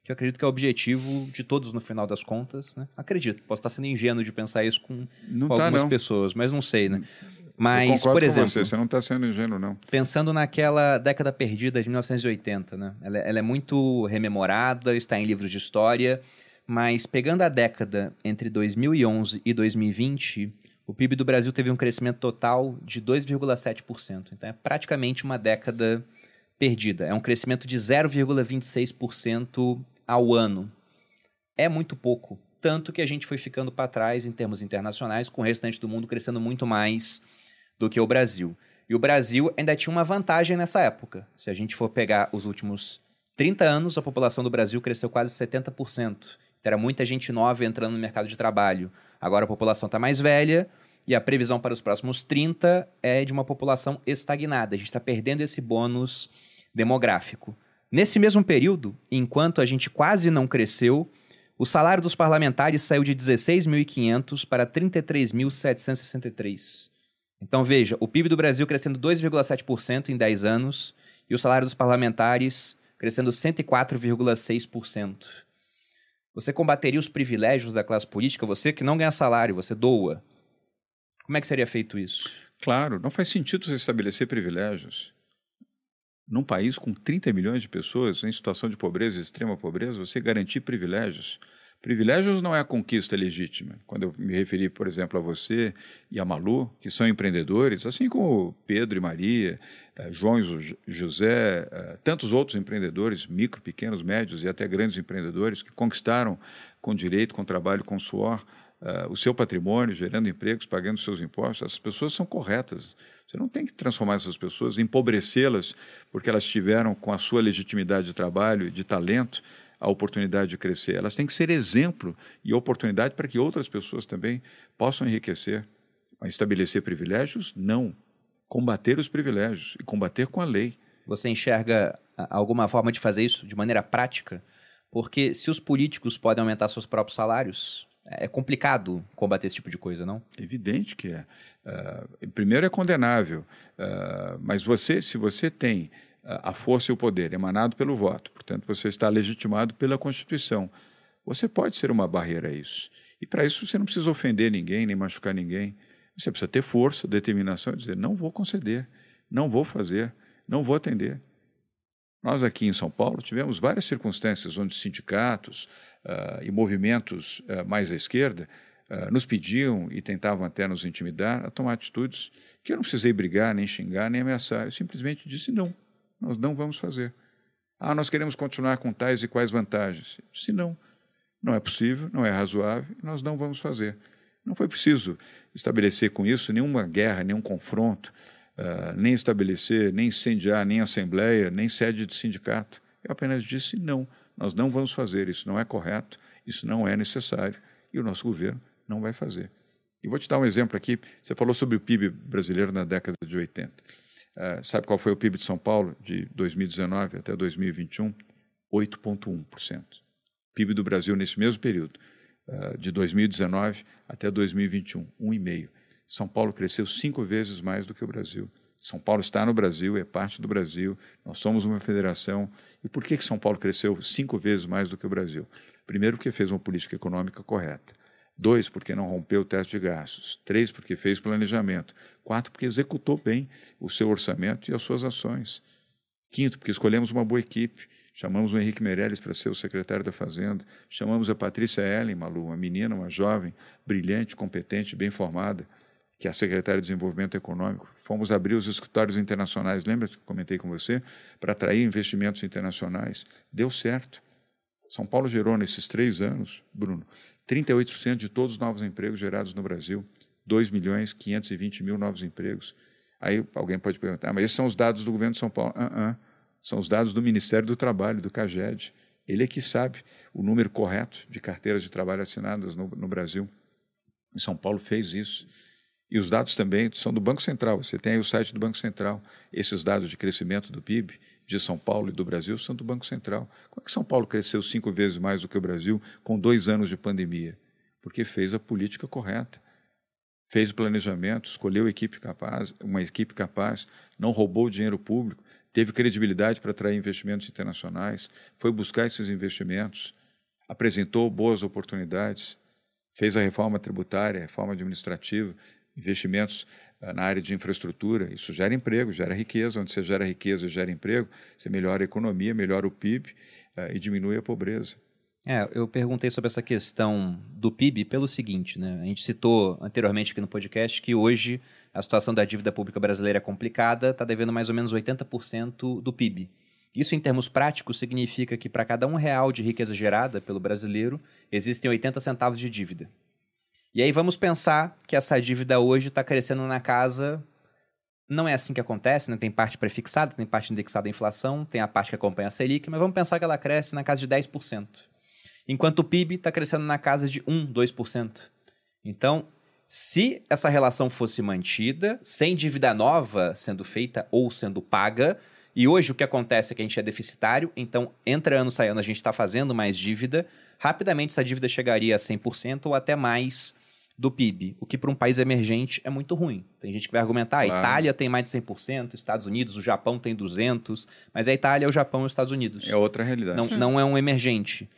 Que eu acredito que é o objetivo de todos no final das contas, né? Acredito, posso estar sendo ingênuo de pensar isso com, com tá, algumas não. pessoas, mas não sei, né? Mas, por exemplo, você, você não está sendo ingênuo, não. pensando naquela década perdida de 1980, né? Ela, ela é muito rememorada, está em livros de história, mas pegando a década entre 2011 e 2020, o PIB do Brasil teve um crescimento total de 2,7%. Então é praticamente uma década perdida. É um crescimento de 0,26% ao ano. É muito pouco. Tanto que a gente foi ficando para trás em termos internacionais, com o restante do mundo crescendo muito mais do que o Brasil. E o Brasil ainda tinha uma vantagem nessa época. Se a gente for pegar os últimos 30 anos, a população do Brasil cresceu quase 70%. Então, era muita gente nova entrando no mercado de trabalho. Agora a população está mais velha e a previsão para os próximos 30 é de uma população estagnada. A gente está perdendo esse bônus demográfico. Nesse mesmo período, enquanto a gente quase não cresceu, o salário dos parlamentares saiu de 16.500 para 33.763. Então veja, o PIB do Brasil crescendo 2,7% em 10 anos e o salário dos parlamentares crescendo 104,6%. Você combateria os privilégios da classe política, você que não ganha salário, você doa. Como é que seria feito isso? Claro, não faz sentido você estabelecer privilégios. Num país com 30 milhões de pessoas em situação de pobreza, extrema pobreza, você garantir privilégios. Privilégios não é a conquista legítima. Quando eu me referi, por exemplo, a você e a Malu, que são empreendedores, assim como Pedro e Maria, eh, João e José, eh, tantos outros empreendedores, micro, pequenos, médios e até grandes empreendedores, que conquistaram com direito, com trabalho, com suor, uh, o seu patrimônio, gerando empregos, pagando seus impostos, essas pessoas são corretas. Você não tem que transformar essas pessoas, empobrecê-las, porque elas tiveram, com a sua legitimidade de trabalho de talento, a oportunidade de crescer. Elas têm que ser exemplo e oportunidade para que outras pessoas também possam enriquecer. Mas estabelecer privilégios? Não. Combater os privilégios e combater com a lei. Você enxerga alguma forma de fazer isso de maneira prática? Porque se os políticos podem aumentar seus próprios salários, é complicado combater esse tipo de coisa, não? Evidente que é. Uh, primeiro é condenável, uh, mas você, se você tem a força e o poder emanado pelo voto, portanto você está legitimado pela Constituição, você pode ser uma barreira a isso. E para isso você não precisa ofender ninguém, nem machucar ninguém. Você precisa ter força, determinação e dizer: não vou conceder, não vou fazer, não vou atender. Nós aqui em São Paulo tivemos várias circunstâncias onde sindicatos uh, e movimentos uh, mais à esquerda uh, nos pediam e tentavam até nos intimidar a tomar atitudes que eu não precisei brigar, nem xingar, nem ameaçar. Eu simplesmente disse não, nós não vamos fazer. Ah, nós queremos continuar com tais e quais vantagens. Eu disse não, não é possível, não é razoável, nós não vamos fazer. Não foi preciso estabelecer com isso nenhuma guerra, nenhum confronto, uh, nem estabelecer, nem incendiar, nem assembleia, nem sede de sindicato. Eu apenas disse não, nós não vamos fazer, isso não é correto, isso não é necessário e o nosso governo não vai fazer. E vou te dar um exemplo aqui. Você falou sobre o PIB brasileiro na década de 80. Uh, ah, sabe qual foi o PIB de São Paulo de 2019 até 2021? 8,1%. PIB do Brasil nesse mesmo período, uh, de 2019 até 2021, 1,5%. São Paulo cresceu cinco vezes mais do que o Brasil. São Paulo está no Brasil, é parte do Brasil, nós somos uma federação. E por que, que São Paulo cresceu cinco vezes mais do que o Brasil? Primeiro, porque fez uma política econômica correta. Dois, porque não rompeu o teto de gastos. Três, porque fez planejamento. Quatro, porque executou bem o seu orçamento e as suas ações. Quinto, porque escolhemos uma boa equipe. Chamamos o Henrique Meirelles para ser o secretário da Fazenda. Chamamos a Patrícia Ellen Malu, uma menina, uma jovem, brilhante, competente, bem formada que é a secretária de Desenvolvimento Econômico, fomos abrir os escritórios internacionais, lembra que comentei com você? Para atrair investimentos internacionais. Deu certo. São Paulo gerou, nesses três anos, Bruno, 38% de todos os novos empregos gerados no Brasil. 2 milhões 520 mil novos empregos. Aí alguém pode perguntar, ah, mas esses são os dados do governo de São Paulo. Uh -uh. São os dados do Ministério do Trabalho, do CAGED. Ele é que sabe o número correto de carteiras de trabalho assinadas no, no Brasil. E São Paulo fez isso. E os dados também são do Banco Central. Você tem aí o site do Banco Central. Esses dados de crescimento do PIB de São Paulo e do Brasil são do Banco Central. Como é que São Paulo cresceu cinco vezes mais do que o Brasil com dois anos de pandemia? Porque fez a política correta, fez o planejamento, escolheu equipe capaz, uma equipe capaz, não roubou dinheiro público, teve credibilidade para atrair investimentos internacionais, foi buscar esses investimentos, apresentou boas oportunidades, fez a reforma tributária, reforma administrativa, investimentos uh, na área de infraestrutura. Isso gera emprego, gera riqueza. Onde você gera riqueza, gera emprego, você melhora a economia, melhora o PIB uh, e diminui a pobreza. É, eu perguntei sobre essa questão do PIB pelo seguinte, né? A gente citou anteriormente aqui no podcast que hoje a situação da dívida pública brasileira é complicada, está devendo mais ou menos 80% do PIB. Isso, em termos práticos, significa que para cada um real de riqueza gerada pelo brasileiro, existem 80 centavos de dívida. E aí vamos pensar que essa dívida hoje está crescendo na casa. Não é assim que acontece, né? Tem parte prefixada, tem parte indexada à inflação, tem a parte que acompanha a Selic, mas vamos pensar que ela cresce na casa de 10% enquanto o PIB está crescendo na casa de 1, 2%. Então, se essa relação fosse mantida, sem dívida nova sendo feita ou sendo paga, e hoje o que acontece é que a gente é deficitário, então entra ano, sai ano, a gente está fazendo mais dívida, rapidamente essa dívida chegaria a 100% ou até mais do PIB, o que para um país emergente é muito ruim. Tem gente que vai argumentar, a Itália tem mais de 100%, Estados Unidos, o Japão tem 200%, mas a Itália, o Japão e os Estados Unidos. É outra realidade. Não, não é um emergente.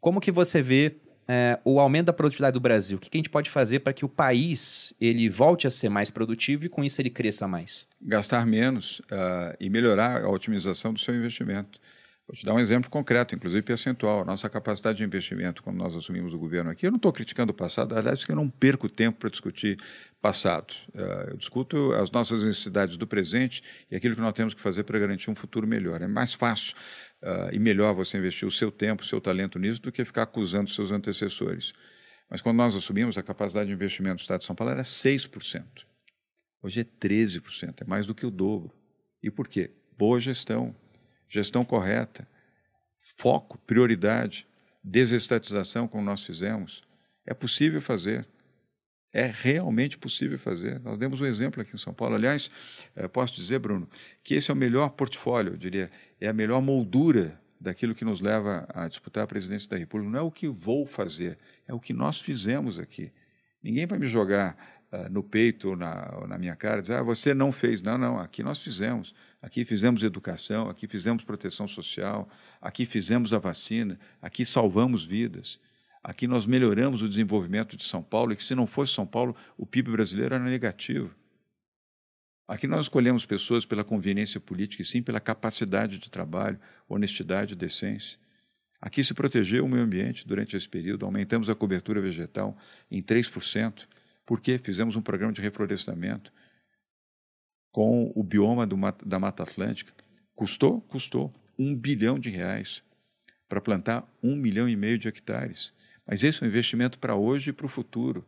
Como que você vê é, o aumento da produtividade do Brasil? O que, que a gente pode fazer para que o país ele volte a ser mais produtivo e com isso ele cresça mais? Gastar menos uh, e melhorar a otimização do seu investimento. Vou te dar um exemplo concreto, inclusive percentual. Nossa capacidade de investimento, quando nós assumimos o governo aqui, eu não estou criticando o passado, aliás, que eu não perco tempo para discutir passado. Uh, eu discuto as nossas necessidades do presente e aquilo que nós temos que fazer para garantir um futuro melhor. É mais fácil uh, e melhor você investir o seu tempo, o seu talento nisso, do que ficar acusando seus antecessores. Mas quando nós assumimos, a capacidade de investimento do Estado de São Paulo era 6%. Hoje é 13%, é mais do que o dobro. E por quê? Boa gestão gestão correta, foco, prioridade, desestatização, como nós fizemos. É possível fazer. É realmente possível fazer. Nós demos um exemplo aqui em São Paulo. Aliás, eh, posso dizer, Bruno, que esse é o melhor portfólio, eu diria, é a melhor moldura daquilo que nos leva a disputar a presidência da República. Não é o que vou fazer, é o que nós fizemos aqui. Ninguém vai me jogar uh, no peito ou na, ou na minha cara e dizer, ah, você não fez. Não, não, aqui nós fizemos. Aqui fizemos educação, aqui fizemos proteção social, aqui fizemos a vacina, aqui salvamos vidas. Aqui nós melhoramos o desenvolvimento de São Paulo, e que se não fosse São Paulo, o PIB brasileiro era negativo. Aqui nós escolhemos pessoas pela conveniência política e sim pela capacidade de trabalho, honestidade e decência. Aqui se protegeu o meio ambiente durante esse período, aumentamos a cobertura vegetal em 3%, porque fizemos um programa de reflorestamento, com o bioma da Mata Atlântica. Custou? Custou um bilhão de reais para plantar um milhão e meio de hectares. Mas esse é um investimento para hoje e para o futuro.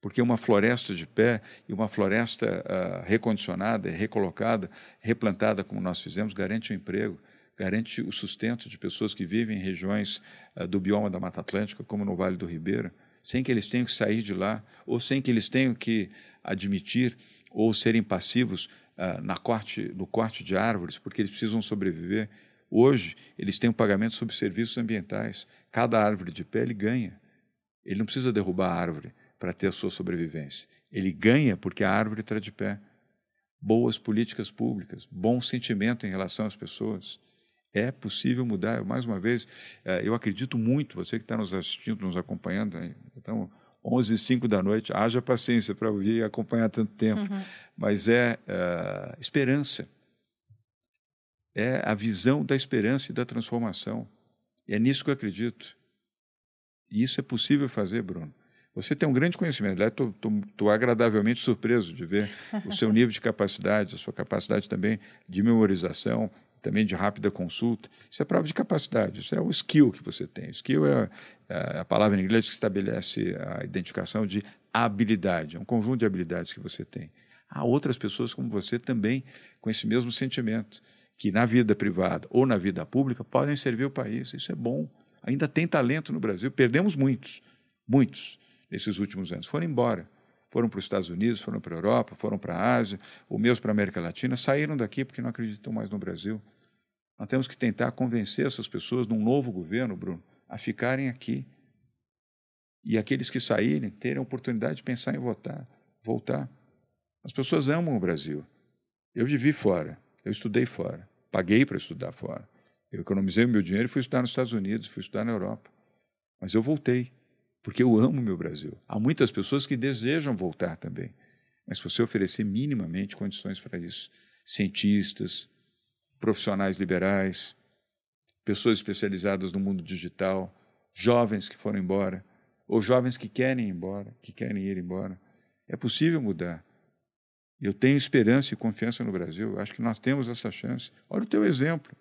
Porque uma floresta de pé e uma floresta uh, recondicionada, recolocada, replantada, como nós fizemos, garante o um emprego, garante o sustento de pessoas que vivem em regiões uh, do bioma da Mata Atlântica, como no Vale do Ribeira, sem que eles tenham que sair de lá, ou sem que eles tenham que admitir ou serem passivos uh, na corte, no corte de árvores, porque eles precisam sobreviver. Hoje, eles têm um pagamento sobre serviços ambientais. Cada árvore de pé ele ganha. Ele não precisa derrubar a árvore para ter a sua sobrevivência. Ele ganha porque a árvore está de pé. Boas políticas públicas, bom sentimento em relação às pessoas. É possível mudar. Mais uma vez, eh, eu acredito muito, você que está nos assistindo, nos acompanhando, então, 11 e 5 da noite. Haja paciência para ouvir e acompanhar tanto tempo. Uhum. Mas é uh, esperança. É a visão da esperança e da transformação. E é nisso que eu acredito. E isso é possível fazer, Bruno. Você tem um grande conhecimento. Estou agradavelmente surpreso de ver o seu [LAUGHS] nível de capacidade, a sua capacidade também de memorização, também de rápida consulta. Isso é prova de capacidade, isso é o skill que você tem. Skill é, é a palavra em inglês que estabelece a identificação de habilidade, é um conjunto de habilidades que você tem. Há outras pessoas como você também com esse mesmo sentimento, que na vida privada ou na vida pública podem servir o país. Isso é bom. Ainda tem talento no Brasil. Perdemos muitos, muitos nesses últimos anos. Foram embora foram para os Estados Unidos, foram para a Europa, foram para a Ásia, ou mesmo para a América Latina, saíram daqui porque não acreditam mais no Brasil. Nós temos que tentar convencer essas pessoas, num novo governo, Bruno, a ficarem aqui. E aqueles que saírem terem a oportunidade de pensar em votar, voltar. As pessoas amam o Brasil. Eu vivi fora. Eu estudei fora, paguei para estudar fora. Eu economizei o meu dinheiro e fui estudar nos Estados Unidos, fui estudar na Europa. Mas eu voltei, porque eu amo meu Brasil. Há muitas pessoas que desejam voltar também. Mas se você oferecer minimamente condições para isso, cientistas, profissionais liberais, pessoas especializadas no mundo digital, jovens que foram embora, ou jovens que querem ir embora, que querem ir embora, é possível mudar. Eu tenho esperança e confiança no Brasil. Acho que nós temos essa chance. Olha o teu exemplo.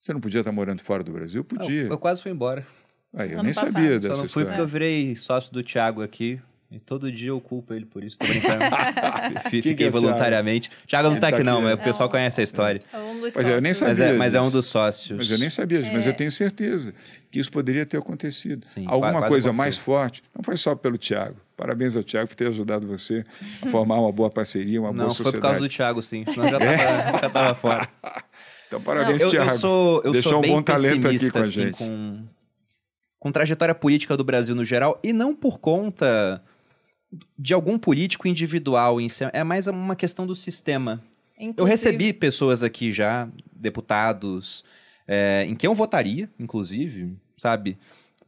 Você não podia estar morando fora do Brasil? Podia. Eu, eu quase fui embora. Aí, eu ano nem passado. sabia dessa Só não fui história. porque eu virei sócio do Thiago aqui. E todo dia eu culpo ele por isso, tô brincando. [LAUGHS] Fiquei é voluntariamente. Thiago, Thiago não tá, aqui, não, mas o pessoal conhece a história. É um dos mas eu nem sabia. Mas é, mas é, um dos sócios. Mas eu nem sabia disso, é. mas eu tenho certeza que isso poderia ter acontecido. Sim, Alguma coisa mais forte, não foi só pelo Thiago. Parabéns ao Thiago por ter ajudado você a formar uma boa parceria, uma não, boa sociedade. Não, foi por causa do Thiago, sim. Senão já estava fora. [LAUGHS] Então, parabéns, não, eu, Thiago. Eu sou, eu Deixou sou um bom talento aqui com a assim, gente. Com, com trajetória política do Brasil no geral, e não por conta de algum político individual. É mais uma questão do sistema. Inclusive... Eu recebi pessoas aqui já, deputados, é, em quem eu votaria, inclusive, sabe?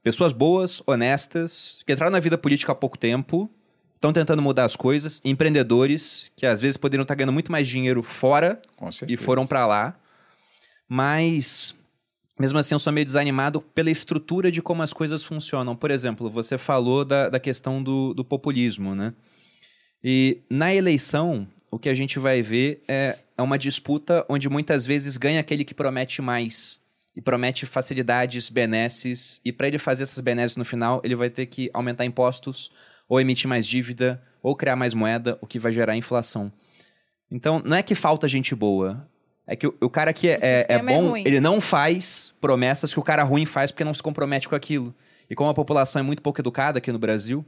Pessoas boas, honestas, que entraram na vida política há pouco tempo, estão tentando mudar as coisas, empreendedores que às vezes poderiam estar ganhando muito mais dinheiro fora e foram para lá. Mas mesmo assim eu sou meio desanimado pela estrutura de como as coisas funcionam. Por exemplo, você falou da, da questão do, do populismo, né? E na eleição, o que a gente vai ver é, é uma disputa onde muitas vezes ganha aquele que promete mais e promete facilidades, benesses, e para ele fazer essas benesses no final, ele vai ter que aumentar impostos, ou emitir mais dívida, ou criar mais moeda, o que vai gerar inflação. Então, não é que falta gente boa, é que o, o cara que é, é, é bom, é ele não faz promessas que o cara ruim faz porque não se compromete com aquilo. E como a população é muito pouco educada aqui no Brasil,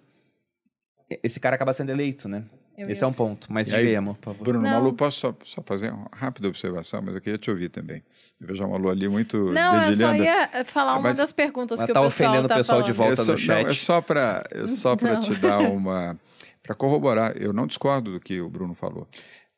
esse cara acaba sendo eleito, né? Eu esse ia... é um ponto. Mas diga aí, amor, por favor. Bruno, não. Malu, posso só, só, fazer uma rápida observação, mas eu queria te ouvir também. Eu vejo a Malu ali muito Não, eu só ia falar uma mas, das perguntas que tá o pessoal ofendendo tá o pessoal falando. de volta só, no chat. Não, é só para é só [LAUGHS] te dar uma... Para corroborar, eu não discordo do que o Bruno falou.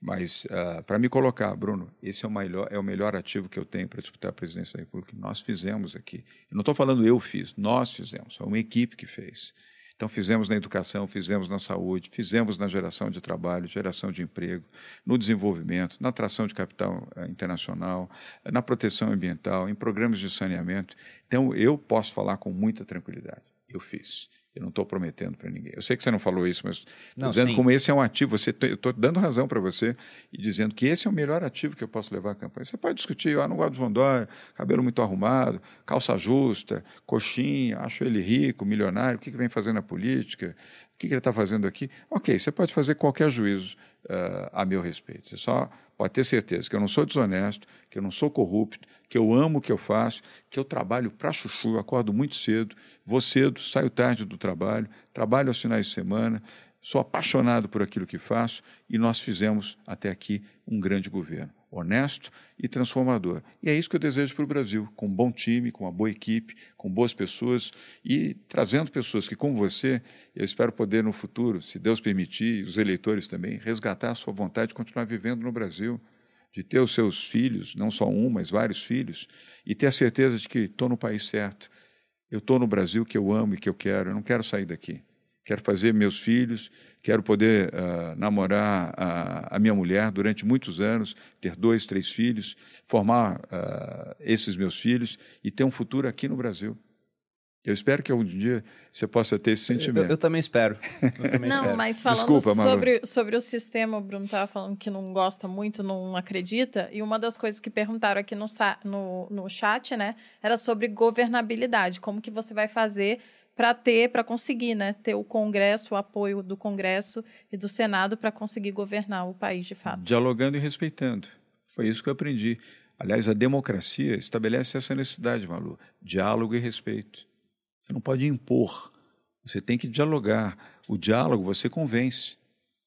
Mas, uh, para me colocar, Bruno, esse é o, melhor, é o melhor ativo que eu tenho para disputar a presidência da República. Nós fizemos aqui. Eu não estou falando eu fiz, nós fizemos. Foi uma equipe que fez. Então, fizemos na educação, fizemos na saúde, fizemos na geração de trabalho, geração de emprego, no desenvolvimento, na atração de capital uh, internacional, na proteção ambiental, em programas de saneamento. Então, eu posso falar com muita tranquilidade. Eu fiz. Eu não estou prometendo para ninguém. Eu sei que você não falou isso, mas estou dizendo sim. como esse é um ativo. Você, eu estou dando razão para você e dizendo que esse é o melhor ativo que eu posso levar à campanha. Você pode discutir, ah, não gosto de João Dória, cabelo muito arrumado, calça justa, coxinha, acho ele rico, milionário, o que, que vem fazendo na política, o que, que ele está fazendo aqui. Ok, você pode fazer qualquer juízo uh, a meu respeito. Você só pode ter certeza que eu não sou desonesto, que eu não sou corrupto, que eu amo o que eu faço, que eu trabalho para chuchu, acordo muito cedo, vou cedo, saio tarde do trabalho, trabalho aos finais de semana, sou apaixonado por aquilo que faço e nós fizemos até aqui um grande governo, honesto e transformador. E é isso que eu desejo para o Brasil, com um bom time, com uma boa equipe, com boas pessoas e trazendo pessoas que, como você, eu espero poder no futuro, se Deus permitir, os eleitores também, resgatar a sua vontade de continuar vivendo no Brasil de ter os seus filhos, não só um, mas vários filhos, e ter a certeza de que estou no país certo. Eu estou no Brasil que eu amo e que eu quero, eu não quero sair daqui. Quero fazer meus filhos, quero poder uh, namorar a, a, minha mulher durante muitos anos, ter dois, três filhos, formar uh, esses meus filhos e ter um futuro aqui no Brasil. Eu espero que algum dia você possa ter esse sentimento. Eu, eu também espero. Eu [LAUGHS] também não, espero. mas falando Desculpa, sobre, sobre o sistema, o Bruno estava falando que não gosta muito, não acredita, e uma das coisas que perguntaram aqui no, no, no chat, né, era sobre governabilidade. Como que você vai fazer para ter, para conseguir, né, ter o Congresso, o apoio do Congresso e do Senado para conseguir governar o país de fato? Dialogando e respeitando. Foi isso que eu aprendi. Aliás, a democracia estabelece essa necessidade, Malu: diálogo e respeito. Você não pode impor. Você tem que dialogar. O diálogo você convence.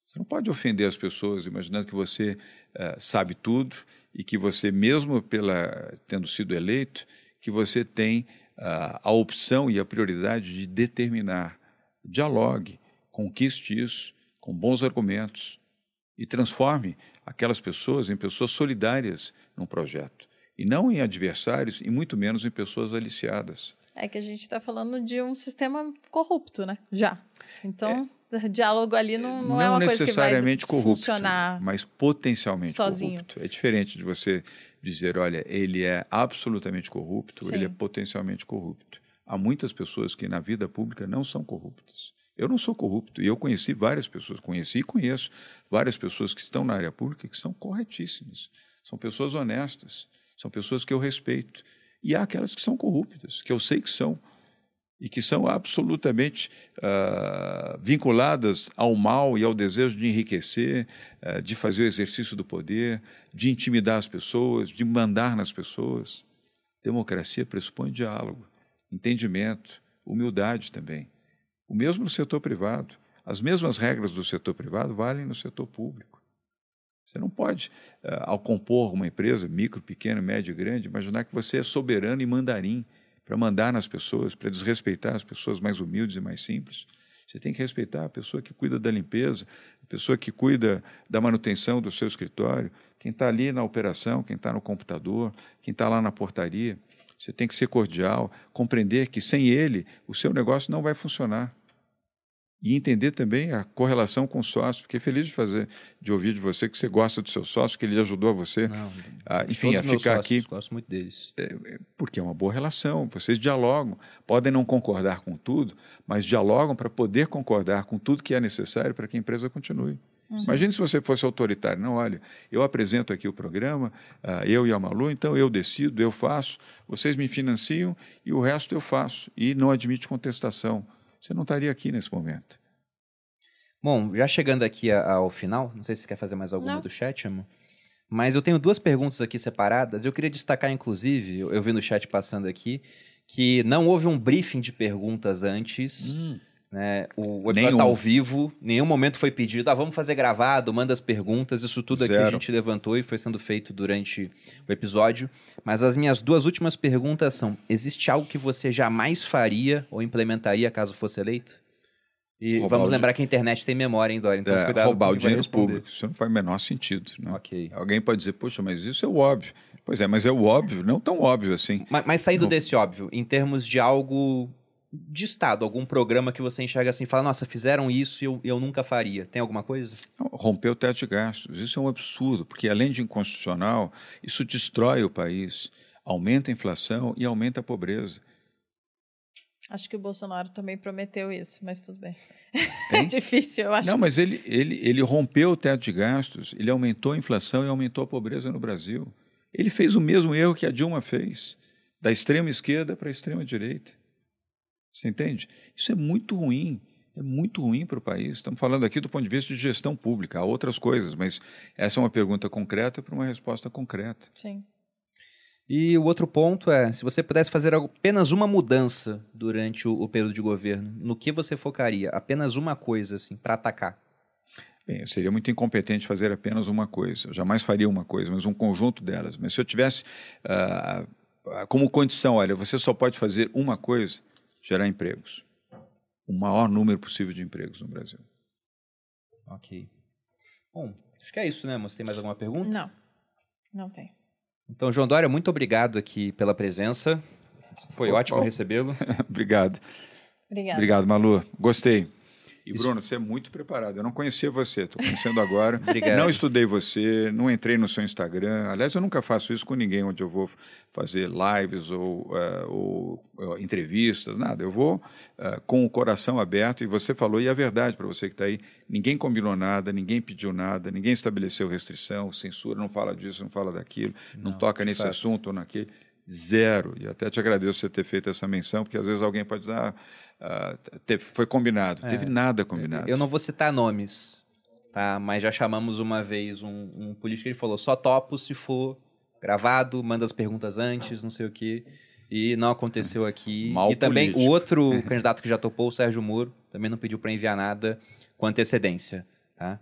Você não pode ofender as pessoas imaginando que você uh, sabe tudo e que você, mesmo pela tendo sido eleito, que você tem uh, a opção e a prioridade de determinar. Dialogue, conquiste isso com bons argumentos. e transforme aquelas pessoas em pessoas solidárias num projeto e não em adversários e muito menos em pessoas aliciadas. É que a gente está falando de um sistema corrupto, né? Já. Então, é, [LAUGHS] diálogo ali não, não, não é uma coisa que vai corrupto, funcionar mas potencialmente sozinho. corrupto. É diferente de você dizer, olha, ele é absolutamente corrupto, Sim. ele é potencialmente corrupto. Há muitas pessoas que na vida pública não são corruptas. Eu não sou corrupto e eu conheci várias pessoas, conheci e conheço várias pessoas que estão na área pública que são corretíssimas. São pessoas honestas, são pessoas que eu respeito. E há aquelas que são corruptas, que eu sei que são, e que são absolutamente uh, vinculadas ao mal e ao desejo de enriquecer, uh, de fazer o exercício do poder, de intimidar as pessoas, de mandar nas pessoas. Democracia pressupõe diálogo, entendimento, humildade também. O mesmo no setor privado. As mesmas regras do setor privado valem no setor público. Você não pode, uh, ao compor uma empresa, micro, pequena, média, grande, imaginar que você é soberano e mandarim para mandar nas pessoas, para desrespeitar as pessoas mais humildes e mais simples. Você tem que respeitar a pessoa que cuida da limpeza, a pessoa que cuida da manutenção do seu escritório, quem está ali na operação, quem está no computador, quem está lá na portaria. Você tem que ser cordial, compreender que sem ele o seu negócio não vai funcionar e entender também a correlação com o sócio. Fiquei feliz de fazer, de ouvir de você que você gosta do seu sócio, que ele ajudou você, Não, a, enfim, a ficar sócios, aqui. Gosto muito deles. É, é, porque é uma boa relação. Vocês dialogam, podem não concordar com tudo, mas dialogam para poder concordar com tudo que é necessário para que a empresa continue. Uhum. Imagine se você fosse autoritário. Não, olha, eu apresento aqui o programa, uh, eu e a Malu, então eu decido, eu faço, vocês me financiam e o resto eu faço. E não admite contestação você não estaria aqui nesse momento. Bom, já chegando aqui ao final, não sei se você quer fazer mais alguma não. do chat, amor. Mas eu tenho duas perguntas aqui separadas. Eu queria destacar, inclusive, eu, vi no chat passando aqui, que não houve um briefing de perguntas antes. Hum. Né? O, episódio está ao vivo, nenhum momento foi pedido, ah, vamos fazer gravado, manda as perguntas, isso tudo Zero. aqui a gente levantou e foi sendo feito durante o episódio. Mas as minhas duas últimas perguntas são: existe algo que você jamais faria ou implementaria caso fosse eleito? E roubar vamos lembrar que a internet tem memória, hein, Dória? Então, é, cuidado roubar o dinheiro público. Isso não faz o menor sentido. Né? Okay. Alguém pode dizer, poxa, mas isso é o óbvio. Pois é, mas é o óbvio, não tão óbvio assim. Mas, mas saindo não... desse óbvio, em termos de algo de Estado, algum programa que você enxerga assim e fala, nossa, fizeram isso e eu, eu nunca faria. Tem alguma coisa? Não, romper o teto de gastos. Isso é um absurdo, porque além de inconstitucional, isso destrói o país, aumenta a inflação e aumenta a pobreza. Acho que o Bolsonaro também prometeu isso, mas tudo bem. [LAUGHS] É difícil, eu acho. Não, mas ele, ele, ele rompeu o teto de gastos, ele aumentou a inflação e aumentou a pobreza no Brasil. Ele fez o mesmo erro que a Dilma fez, da extrema esquerda para a extrema direita. Você entende? Isso é muito ruim. É muito ruim para o país. Estamos falando aqui do ponto de vista de gestão pública. Há outras coisas, mas essa é uma pergunta concreta para uma resposta concreta. Sim. E o outro ponto é, se você pudesse fazer apenas uma mudança durante o, o período de governo, no que você focaria? Apenas uma coisa, assim, para atacar? Bem, eu seria muito incompetente fazer apenas uma coisa. Eu jamais faria uma coisa, mas um conjunto delas. Mas se eu tivesse uh, como condição, olha, você só pode fazer uma coisa, gerar empregos. O maior número possível de empregos no Brasil. Ok. Bom, acho que é isso, né? Você tem mais alguma pergunta? Não, não tem. Então, João Dória, muito obrigado aqui pela presença. Foi oh, ótimo oh. recebê-lo. [LAUGHS] obrigado. Obrigado. Obrigado, Malu. Gostei. E Bruno, você é muito preparado. Eu não conhecia você, estou conhecendo agora. [LAUGHS] Obrigado. Não estudei você, não entrei no seu Instagram. Aliás, eu nunca faço isso com ninguém, onde eu vou fazer lives ou, uh, ou uh, entrevistas, nada. Eu vou uh, com o coração aberto. E você falou, e é verdade para você que está aí: ninguém combinou nada, ninguém pediu nada, ninguém estabeleceu restrição, censura, não fala disso, não fala daquilo, não, não toca nesse assunto ou naquele. Zero. E até te agradeço você ter feito essa menção, porque às vezes alguém pode dar. Uh, teve, foi combinado. É, teve nada combinado. Eu não vou citar nomes, tá? Mas já chamamos uma vez um, um político ele falou: só topo se for gravado, manda as perguntas antes, não sei o quê. E não aconteceu aqui. Mal e também político. o outro [LAUGHS] candidato que já topou, o Sérgio Moro, também não pediu para enviar nada com antecedência, tá?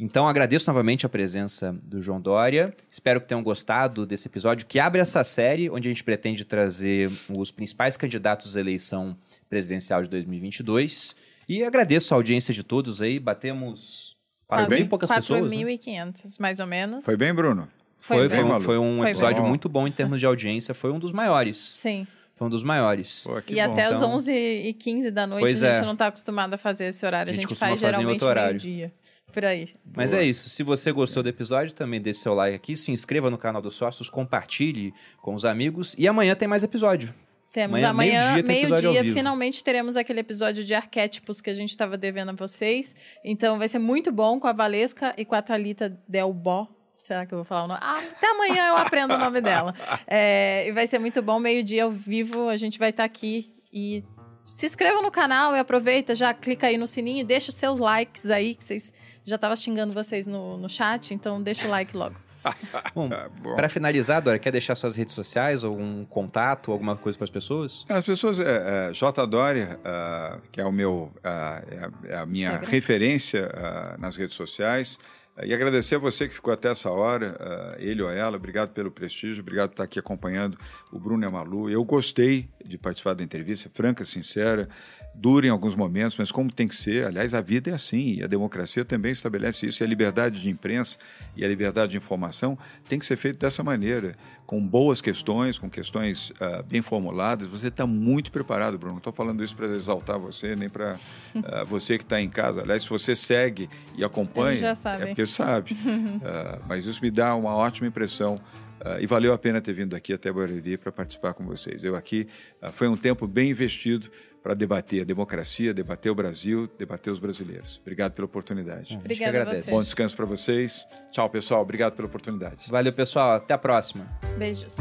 Então agradeço novamente a presença do João Dória. Espero que tenham gostado desse episódio que abre essa série onde a gente pretende trazer os principais candidatos à eleição presidencial de 2022. E agradeço a audiência de todos aí. Batemos Foi bem? poucas pessoas. né? 4.500, mais ou menos. Foi bem, Bruno? Foi, Foi foi, bem, um, foi um Foi episódio bem. muito bom em termos de audiência. Foi um dos maiores. Sim. Foi um dos maiores. Pô, que e bom. até às então. 11h15 da noite Pois a gente é. não tá acostumado a fazer esse horário. A A gente gente, costuma faz geralmente meio-dia. Por aí. Mas Boa. é isso. Se você gostou do episódio, também deixe seu like aqui, se inscreva no canal dos sócios, compartilhe com os amigos. E amanhã tem mais episódio. Temos Amanhã, amanhã, meio-dia, vivo. finalmente teremos aquele episódio de arquétipos que a gente estava devendo a vocês. Então vai ser muito bom com a Valesca e com a Thalita Delbó. Será que eu vou falar o nome? Ah, até amanhã eu aprendo o nome dela. [LAUGHS] É, e vai ser muito bom, meio-dia ao vivo, a gente vai estar aqui e se inscreva no canal e aproveita, já clica aí no sininho e deixa os seus likes aí, que vocês já tava xingando vocês no, no chat, então deixa o like logo. [LAUGHS] Bom, Ah, bom. para finalizar, Dora, quer deixar suas redes sociais, algum contato, alguma coisa para as pessoas? As pessoas, é, é, J. Dória, ah, que é o meu, ah, é a- é a minha Instagram. referência ah, nas redes sociais. E agradecer a você que ficou até essa hora, ele ou ela, obrigado pelo prestígio, obrigado por estar aqui acompanhando o Bruno e a Malu. Eu gostei de participar da entrevista, franca, sincera, dura em alguns momentos, mas como tem que ser. Aliás, a vida é assim e a democracia também estabelece isso. E a liberdade de imprensa e a liberdade de informação tem que ser feito dessa maneira, com boas questões, com questões ah, bem formuladas. Você está muito preparado, Bruno. Não estou falando isso para exaltar você, nem para ah, [LAUGHS] você que está em casa. Aliás, se você segue e acompanha, é porque sabe. [LAUGHS] Ah, mas isso me dá uma ótima impressão. ah, e valeu a pena ter vindo aqui até Barueri para participar com vocês. Eu aqui ah, foi um tempo bem investido para debater a democracia, debater o Brasil, debater os brasileiros. Obrigado pela oportunidade. gente Obrigada a vocês. Bom descanso para vocês. Tchau, pessoal. Obrigado pela oportunidade. Valeu, pessoal. Até a próxima. Beijos.